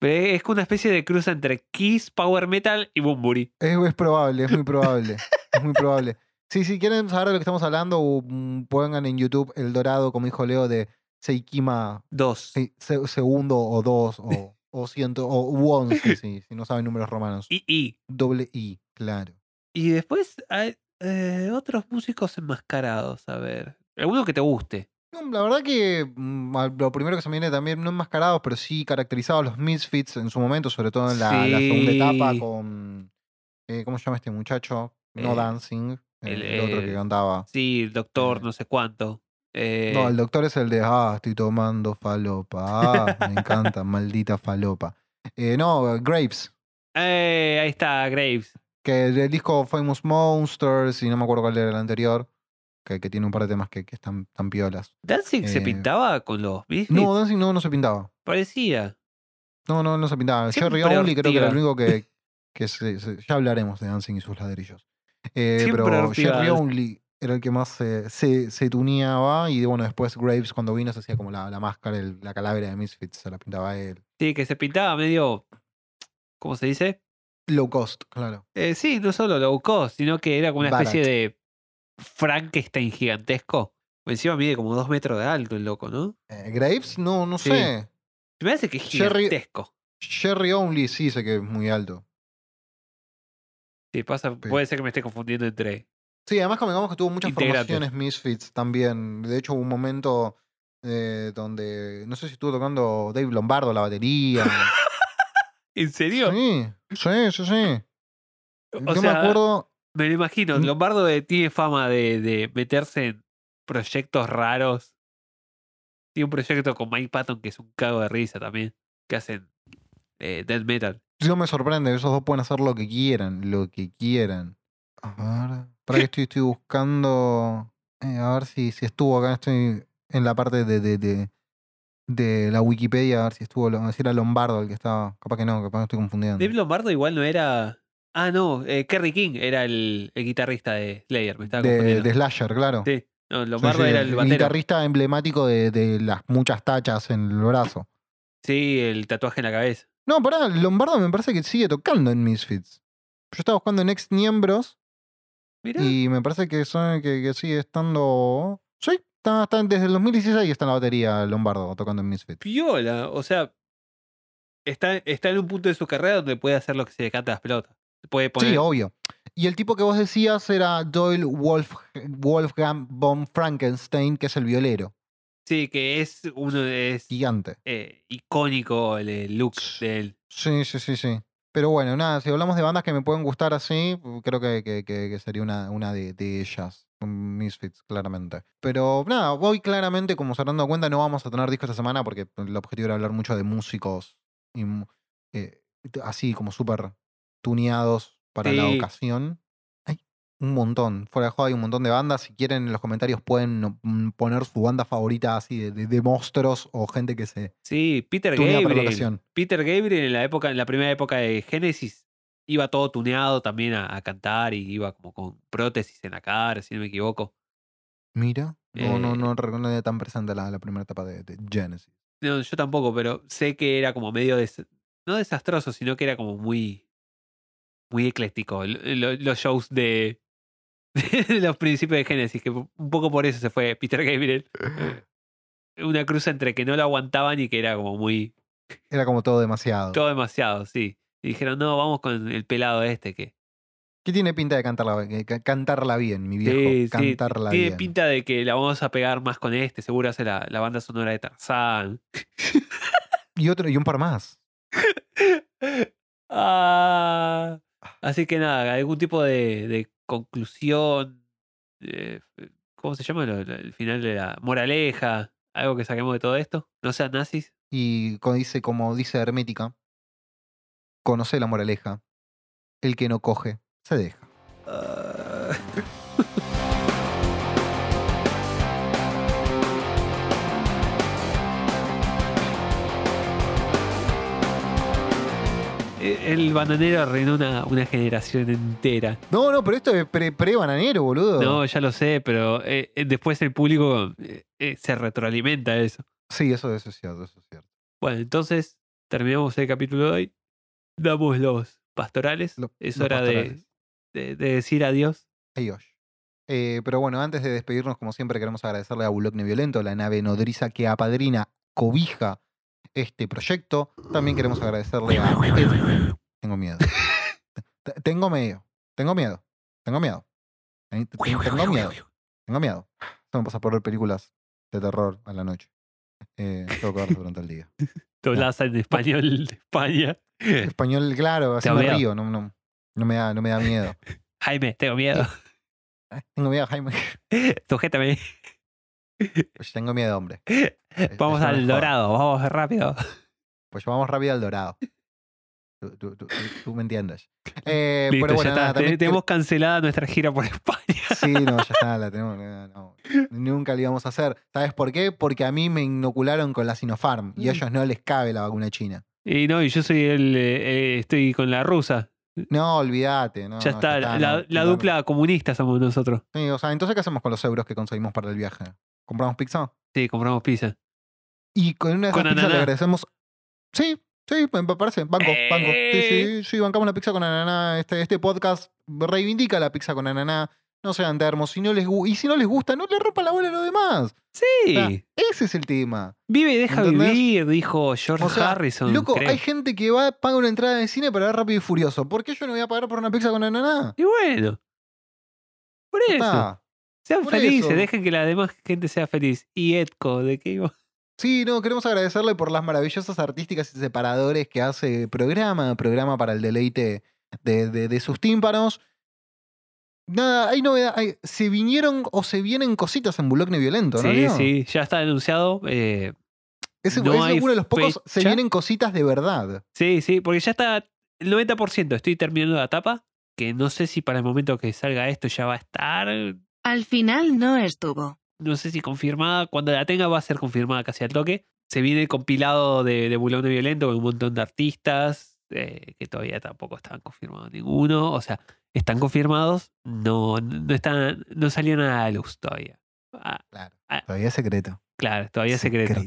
Pero es como una especie de cruza entre Kiss, Power Metal y Bunbury. Es, es probable, es muy <laughs> probable. es muy probable. Sí, si quieren saber de lo que estamos hablando, mm, pongan en YouTube El Dorado, como dijo Leo, de Seikima Dos. se- segundo o dos o, o ciento o u once, <laughs> sí, si no saben números romanos. Y, y, Doble I, claro. y después hay eh, otros músicos enmascarados. A ver. Alguno que te guste. La verdad que mm, lo primero que se me viene también, no enmascarados, pero sí caracterizados los Misfits en su momento, sobre todo en la, la segunda etapa con. eh, ¿Cómo se llama este muchacho? No Eh, Dancing, el, otro que cantaba. Sí, el doctor, no sé cuánto. Eh, No, el doctor es el de, ah, estoy tomando falopa. Ah, me encanta, <laughs> maldita falopa. Eh, no, Grapes, eh, ahí está, Graves. Que el disco Famous Monsters, y no me acuerdo cuál era el anterior, que, que tiene un par de temas que, que están tan piolas. Danzig se Eh, pintaba con los Misfits. No, Dancing no, no se pintaba. Parecía. No, no, no se pintaba. Siempre Jerry Only creo que era el único que, <laughs> que se, se- ya hablaremos de Dancing y sus ladrillos. Eh, pero Ortiga. Jerry Only era el que más se, se, se tuneaba y bueno, después Graves cuando vino se hacía como la, la máscara, el- la calavera de Misfits, se la pintaba él. Sí, que se pintaba medio. ¿Cómo se dice? Low cost, claro. Eh, sí, no solo low cost, sino que era como una especie de Frankenstein gigantesco. Encima mide como dos metros de alto el loco, ¿no? Eh, Graves, no, no Sí. sé. Me parece que es gigantesco. Jerry Only sí sé que es muy alto. Sí, pasa, Sí. puede ser que me esté confundiendo entre. Sí, además convengamos que tuvo muchas formaciones Misfits también. De hecho, hubo un momento eh, donde, no sé si estuvo tocando Dave Lombardo la batería. <laughs> ¿En serio? sí, sí, sí, sí. O Yo me acuerdo... Me lo imagino. Lombardo tiene fama de, de meterse en proyectos raros. Tiene un proyecto con Mike Patton que es un cago de risa también. Que hacen eh, death metal. No me sorprende, esos dos pueden hacer lo que quieran, lo que quieran. A ver, para que estoy, estoy buscando. eh, a ver si, si estuvo acá, estoy en la parte de, de, de, de la Wikipedia, a ver si estuvo, si era Lombardo el que estaba. Capaz que no, capaz me estoy confundiendo. Dave Lombardo igual no era. Ah, no. eh, Kerry King era el, el guitarrista de Slayer. Me estaba De, confundiendo. de Slasher, claro. Sí. No, Lombardo sí, era el batero. guitarrista emblemático de, de las muchas tachas en el brazo. Sí, el tatuaje en la cabeza. No, pará, Lombardo me parece que sigue tocando en Misfits. Yo estaba buscando en ex miembros Mirá. Y me parece que, son, que, que sigue estando. Sí, está, está- desde el 2016 está en la batería Lombardo tocando en Misfits. Piola. O sea, está, está en un punto de su carrera donde puede hacer lo que se le canta las pelotas. Puede poner. Sí, obvio. Y el tipo que vos decías era Doyle Wolf, Wolfgang von Frankenstein, que es el violero. Sí, que es uno de es Gigante. eh, icónico el, look de él. Sí, sí, sí, sí. Pero bueno, nada, si hablamos de bandas que me pueden gustar así, creo que, que- que- que sería una, una de, de ellas. Misfits, claramente. Pero nada, hoy claramente, como se habrán dado cuenta, no vamos a tener disco esta semana porque el objetivo era hablar mucho de músicos y, eh, así como súper tuneados para la ocasión. Hay un montón. Fuera de juego hay un montón de bandas. Si quieren, en los comentarios pueden mm, poner su banda favorita así de, de- de monstruos o gente que se Sí, Peter tunea para la Gabriel. ocasión. Peter Gabriel en la época, en la primera época de Genesis, iba todo tuneado también a, a cantar y iba como con prótesis en la cara, si no me equivoco. Mira, no, no, Eh, no recuerdo tan presente la, la primera etapa de, de Genesis. No, yo tampoco, pero sé que era como medio des- no desastroso, sino que era como muy muy ecléctico lo- lo- los shows de, <laughs> de los principios de Genesis, que un poco por eso se fue Peter Gabriel. <laughs> Una cruz entre que no lo aguantaban y que era como muy Era como todo demasiado. todo demasiado, sí. Y dijeron, "No, vamos con el pelado este que ¿Qué tiene pinta de cantarla, que- cantarla bien, mi viejo? Sí, sí, cantarla tiene bien. pinta de que la vamos a pegar más con este, seguro hace la, la banda sonora de Tarzán. <laughs> Y otro, y un par más. <laughs> Ah, así que nada, algún tipo de, de conclusión, eh, ¿cómo se llama? El final de la moraleja, algo que saquemos de todo esto. No sean nazis. Y como dice, como dice Hermética, conoce la moraleja. El que no coge, se deja. <laughs> Eh, El bananero arruinó una, una generación entera. No, no, pero esto es pre- pre-bananero, boludo. No, ya lo sé, pero eh, eh, después el público eh, eh, se retroalimenta eso. Sí, eso, eso es cierto, eso es cierto. Bueno, entonces terminamos el capítulo de hoy. Damos los pastorales. Lo- es los hora de, pastorales. de- de decir adiós. Adiós. Eh, pero bueno, antes de despedirnos, como siempre, queremos agradecerle a Bulogne Violento, la nave nodriza que apadrina, cobija este proyecto. También queremos agradecerle a Ed- Tengo miedo. Tengo miedo. Tengo miedo. Tengo miedo. Ten- ten- Tengo miedo. Tengo miedo. Esto me pasa por ver películas de terror a la noche. Eh, tengo que verlas durante el día. <laughs> Dobladas en español de España. Español, claro, así Tengo me miedo. río. No, no, no, me da, no me da miedo. <laughs> Jaime, tengo miedo. Tengo miedo, Jaime. <laughs> Sujétame. Pues tengo miedo, hombre. <laughs> Vamos eso no al dorado, vamos rápido. Pues vamos rápido al dorado. Tú, tú- tú- me entiendes. <laughs> Eh, Listo, pero bueno, ya está. nada, Te- también Tenemos cancelada nuestra gira por <laughs> España. Sí, no, ya está, la tenemos. no, nunca la íbamos a hacer. ¿Sabes por qué? Porque a mí me inocularon con la Sinopharm y a Mm. ellos no les cabe la vacuna china. Y no, y yo soy el. eh, eh, estoy con la rusa. No, olvídate. No, ya no, está. la, no, la no. dupla comunista somos nosotros. Sí, o sea, entonces, ¿qué hacemos con los euros que conseguimos para el viaje? ¿Compramos pizza? Sí, compramos pizza. Y con una de esas Con pizzas le agradecemos. Sí, sí, me parece. Banco, banco. Sí, Eh. sí, sí, bancamos la pizza con ananá. Este, este podcast reivindica la pizza con ananá. no sean termos. Si no les, y si no les gusta, no le rompan la bola a los demás. Sí. O sea, ese es el tema. Vive y deja ¿entendés? vivir, dijo George O sea, Harrison. loco, creo. hay gente que va, paga una entrada de cine para ver Rápido y Furioso. ¿Por qué yo no voy a pagar por una pizza con ananá? Y bueno. Por eso. Sean por felices, eso. dejen que la demás gente sea feliz. Y Edco, ¿de qué iba? Sí, no, queremos agradecerle por las maravillosas artísticas y separadores que hace programa, programa para el deleite de, de- de sus tímpanos. Nada, hay novedad, hay- se vinieron o se vienen cositas en Bulogne Violento, ¿no? sí, Leo? sí, ya está anunciado. eh, No es hay uno de los pocos, se vienen cositas de verdad. sí, sí, porque ya está el 90%. Estoy terminando la etapa. Que no sé si para el momento que salga esto ya va a estar. Al final no estuvo. No sé si confirmada. Cuando la tenga va a ser confirmada casi al toque. Se viene el compilado de, de Bulón Violento con un montón de artistas. eh, que todavía tampoco están confirmados ninguno. O sea, están confirmados. No, no están. No salió nada a la luz todavía. Ah, Claro. Ah. Todavía es secreto. claro, todavía es secreto.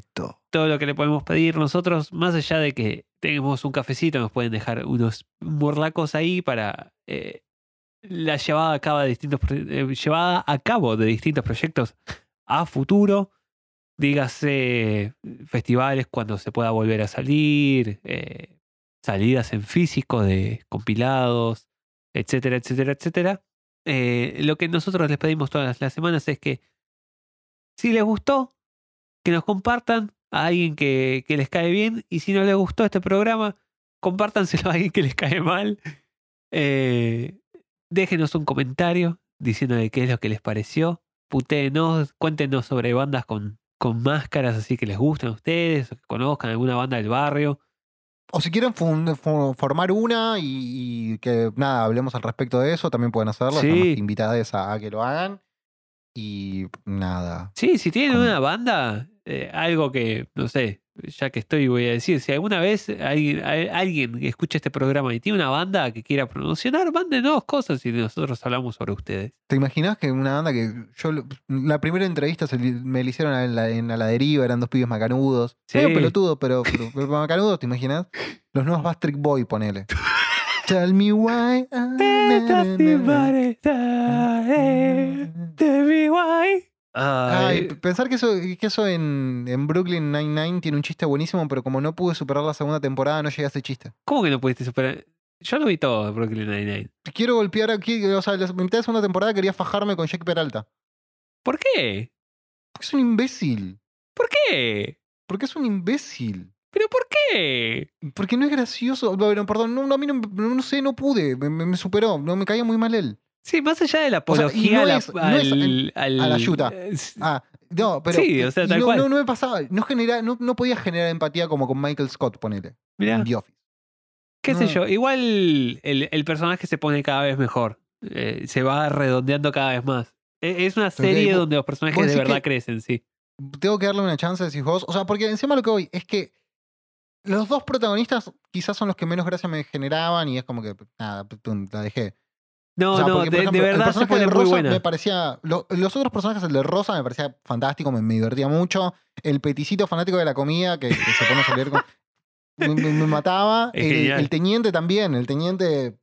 todo lo que le podemos pedir nosotros, más allá de que tenemos un cafecito, nos pueden dejar unos morlacos ahí para eh, la llevada a cabo de distintos eh, llevada a cabo de distintos proyectos a futuro. Dígase festivales cuando se pueda volver a salir, eh, salidas en físico de compilados, etcétera, etcétera, etcétera. Eh, lo que nosotros les pedimos todas las semanas es que si les gustó, que nos compartan a alguien que, que les cae bien y si no les gustó este programa, compártanselo a alguien que les cae mal. Déjenos un comentario diciendo de qué es lo que les pareció. Putéenos, cuéntenos sobre bandas con, con máscaras así que les gustan a ustedes, o que conozcan alguna banda del barrio. O si quieren formar una y, y que nada, hablemos al respecto de eso, también pueden hacerlo. Sí. Estamos invitadas a, a que lo hagan. Y nada. Sí, si tienen ¿Cómo? una banda, eh, algo que, no sé, ya que estoy voy a decir, si alguna vez hay, hay- alguien que escucha este programa y tiene una banda que quiera promocionar, mándenos cosas y nosotros hablamos sobre ustedes. ¿Te imaginas que una banda que yo la primera entrevista se me la hicieron en la, en la deriva, eran dos pibes macanudos. Sí. Medio pelotudo, pero, pero, pero macanudos, ¿te imaginas? Los nuevos Bastric Boy, ponele. Tell me why. ah, na, na, na, na. Ay, Ay, p- pensar que eso, que eso en, en Brooklyn Nine-Nine tiene un chiste buenísimo, pero como no pude superar la segunda temporada, no llegué a ese chiste. ¿Cómo que no pudiste superar? Yo lo vi todo, Brooklyn Nine-Nine. Quiero golpear aquí, o sea, la mitad de segunda temporada quería fajarme con Jake Peralta. ¿Por qué? Porque es un imbécil. ¿Por qué? Porque es un imbécil. ¿Pero por qué? Porque no es gracioso. Bueno, perdón, no, no, a mí no, no- no sé, no pude. Me, me- me superó. No me caía muy mal él. Sí, más allá de la O sea, y apología no a la- es- no es al, al- a la yuta. s- Ah, no, pero. Sí, o sea, tal no, cual. no, no me pasaba. No, genera, no, no podía generar empatía como con Michael Scott, ponele. mirá, En The Office. qué sé yo. Igual el, el personaje se pone cada vez mejor. Eh, se va redondeando cada vez más. E- Es una serie donde los personajes de verdad crecen, sí. Tengo que darle una chance, decís vos. O sea, porque encima lo que voy es que los dos protagonistas quizás son los que menos gracia me generaban y es como que, nada, la dejé. No, O sea, no, porque, de, el verdad se personaje pone de muy Rosa buena. me parecía. lo- los otros personajes, el de Rosa me parecía fantástico, me, me divertía mucho. El peticito fanático de la comida que, que se pone a salir con. <laughs> Me, me- me mataba. El, el teniente también, el teniente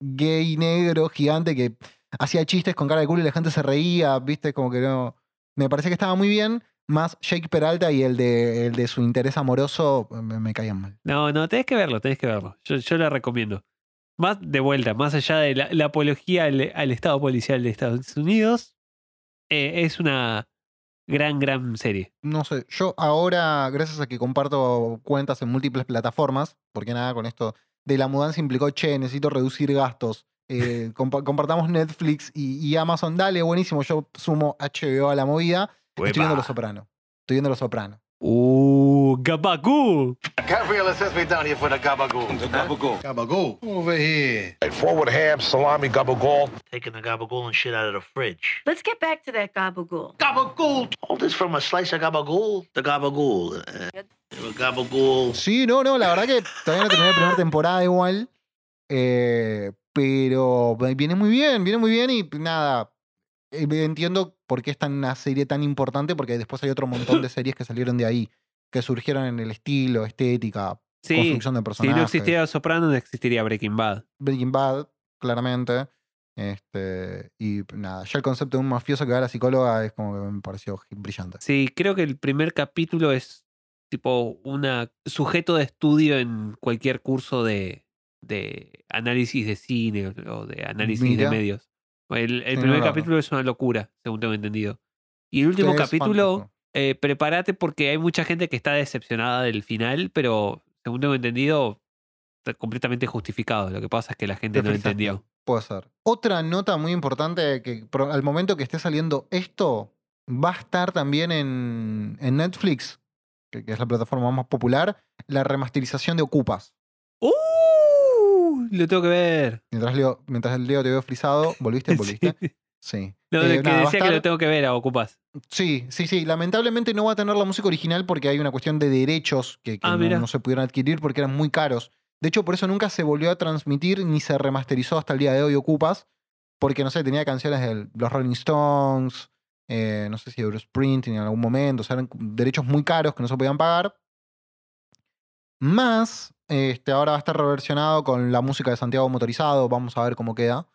gay, negro, gigante, que hacía chistes con cara de culo y la gente se reía, viste, como que no. Me parecía que estaba muy bien. Más Jake Peralta y el de, el de su interés amoroso me, me caían mal. No, no, tenés que verlo, tenés que verlo. Yo, yo la recomiendo. Más de vuelta, más allá de la, la apología al, al Estado policial de Estados Unidos, eh, es una gran, gran serie. no sé, yo ahora, gracias a que comparto cuentas en múltiples plataformas, porque nada, con esto de la mudanza implicó, che, necesito reducir gastos. eh, <laughs> compa- compartamos Netflix y, y Amazon, dale, buenísimo, yo sumo HBO a la movida. Estoy viendo Los Soprano. Estoy viendo Los Soprano. Uh, Gabagoo. Gabriela says me down here for the gabagool. The gabagool. Gabagool. Over here. Forward ham, salami, gabagool. taking the gabagool and shit out of the fridge. Let's get back to that gabagool. Gabagool! All this from a slice of gabagool? The gabagool. Uh, gabagool. Sí, no, no, la verdad que todavía no terminé la primera temporada igual. eh, pero viene muy bien, viene muy bien y nada. eh, Entiendo por qué es tan una serie tan importante, porque después hay otro montón de <laughs> series que salieron de ahí, que surgieron en el estilo, estética, Sí, construcción de si personajes. no existiera Soprano, no existiría Breaking Bad. Breaking Bad, claramente. Este, y nada, ya el concepto de un mafioso que va a la psicóloga es como que me pareció brillante. Sí, creo que el primer capítulo es tipo un sujeto de estudio en cualquier curso de, de análisis de cine o de análisis Mira. de medios. El, el Sí, no primer lo- capítulo es una locura, según tengo entendido. Y el último capítulo, eh, prepárate porque hay mucha gente que está decepcionada del final, pero según tengo entendido, está completamente justificado. Lo que pasa es que la gente Te no frizaste. entendió. Puede ser. Otra nota muy importante que al momento que esté saliendo esto, va a estar también en, en Netflix, que, que es la plataforma más popular, la remasterización de Ocupas. ¡Uh! Lo tengo que ver. Mientras Leo, mientras el Leo te veo frisado, ¿volviste? <laughs> ¿Volviste? Sí. No, Eh, que nada, decía que lo tengo que ver a Ocupas. Sí, sí, sí. Lamentablemente no va a tener la música original porque hay una cuestión de derechos que, que Ah, no, se pudieron adquirir porque eran muy caros. De hecho, por eso nunca se volvió a transmitir ni se remasterizó hasta el día de hoy Ocupas. Porque, no sé, tenía canciones de los Rolling Stones, eh, no sé si Springsteen en algún momento. O sea, eran derechos muy caros que no se podían pagar. Más, este, ahora va a estar reversionado con la música de Santiago Motorizado. Vamos a ver cómo queda.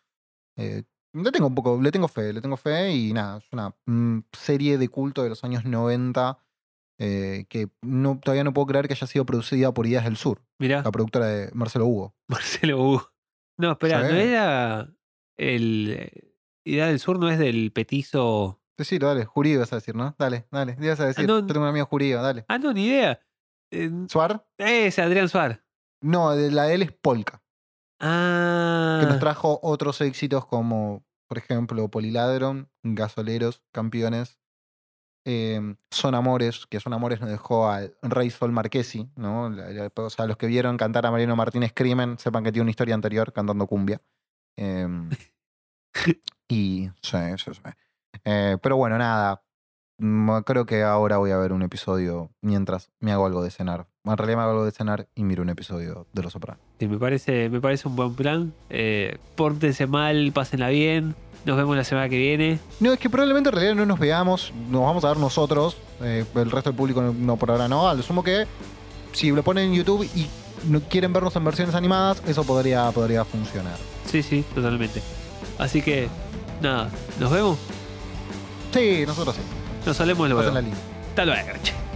Eh, le tengo un poco, le tengo fe, le tengo fe y nada, es una mm, serie de culto de los años 90 eh, que no, todavía no puedo creer que haya sido producida por Ideas del Sur, Mirá, la productora de Marcelo Hugo. <laughs> Marcelo Hugo. No, espera, Sí. ¿no era el eh, Idea del Sur no es del petizo? Decilo, dale, jurío vas a decir, ¿no? Dale, dale, ¿qué ibas a decir? no. Yo tengo un amigo jurío, dale. Ah, no, ni idea. Eh, ¿Suar? Es Adrián Suar. No, de la de él es Polka, Ah, que nos trajo otros éxitos como, por ejemplo, Poliladron, Gasoleros, Campeones, eh, Son Amores, que Son Amores nos dejó al Rey Sol Marquesi, ¿no? O sea, los que vieron cantar a Mariano Martínez Crimen, sepan que tiene una historia anterior cantando cumbia. Em, <laughs> y sí, sí, sí. Eh, pero bueno, nada. Mm, Creo que ahora voy a ver un episodio mientras me hago algo de cenar. En realidad me hago algo de cenar y miro un episodio de Los Sopranos. sí, me parece, me parece un buen plan. Eh, pórtense mal, pásenla bien. Nos vemos la semana que viene. No, es que probablemente en realidad no nos veamos, nos vamos a ver nosotros, eh, el resto del público no, no, por ahora no. A lo sumo que si lo ponen en YouTube y no quieren vernos en versiones animadas, eso podría, podría funcionar. Sí, sí, totalmente. Así que, nada, nos vemos. Sí, nosotros sí. Nos hablemos luego. Hasta luego. che.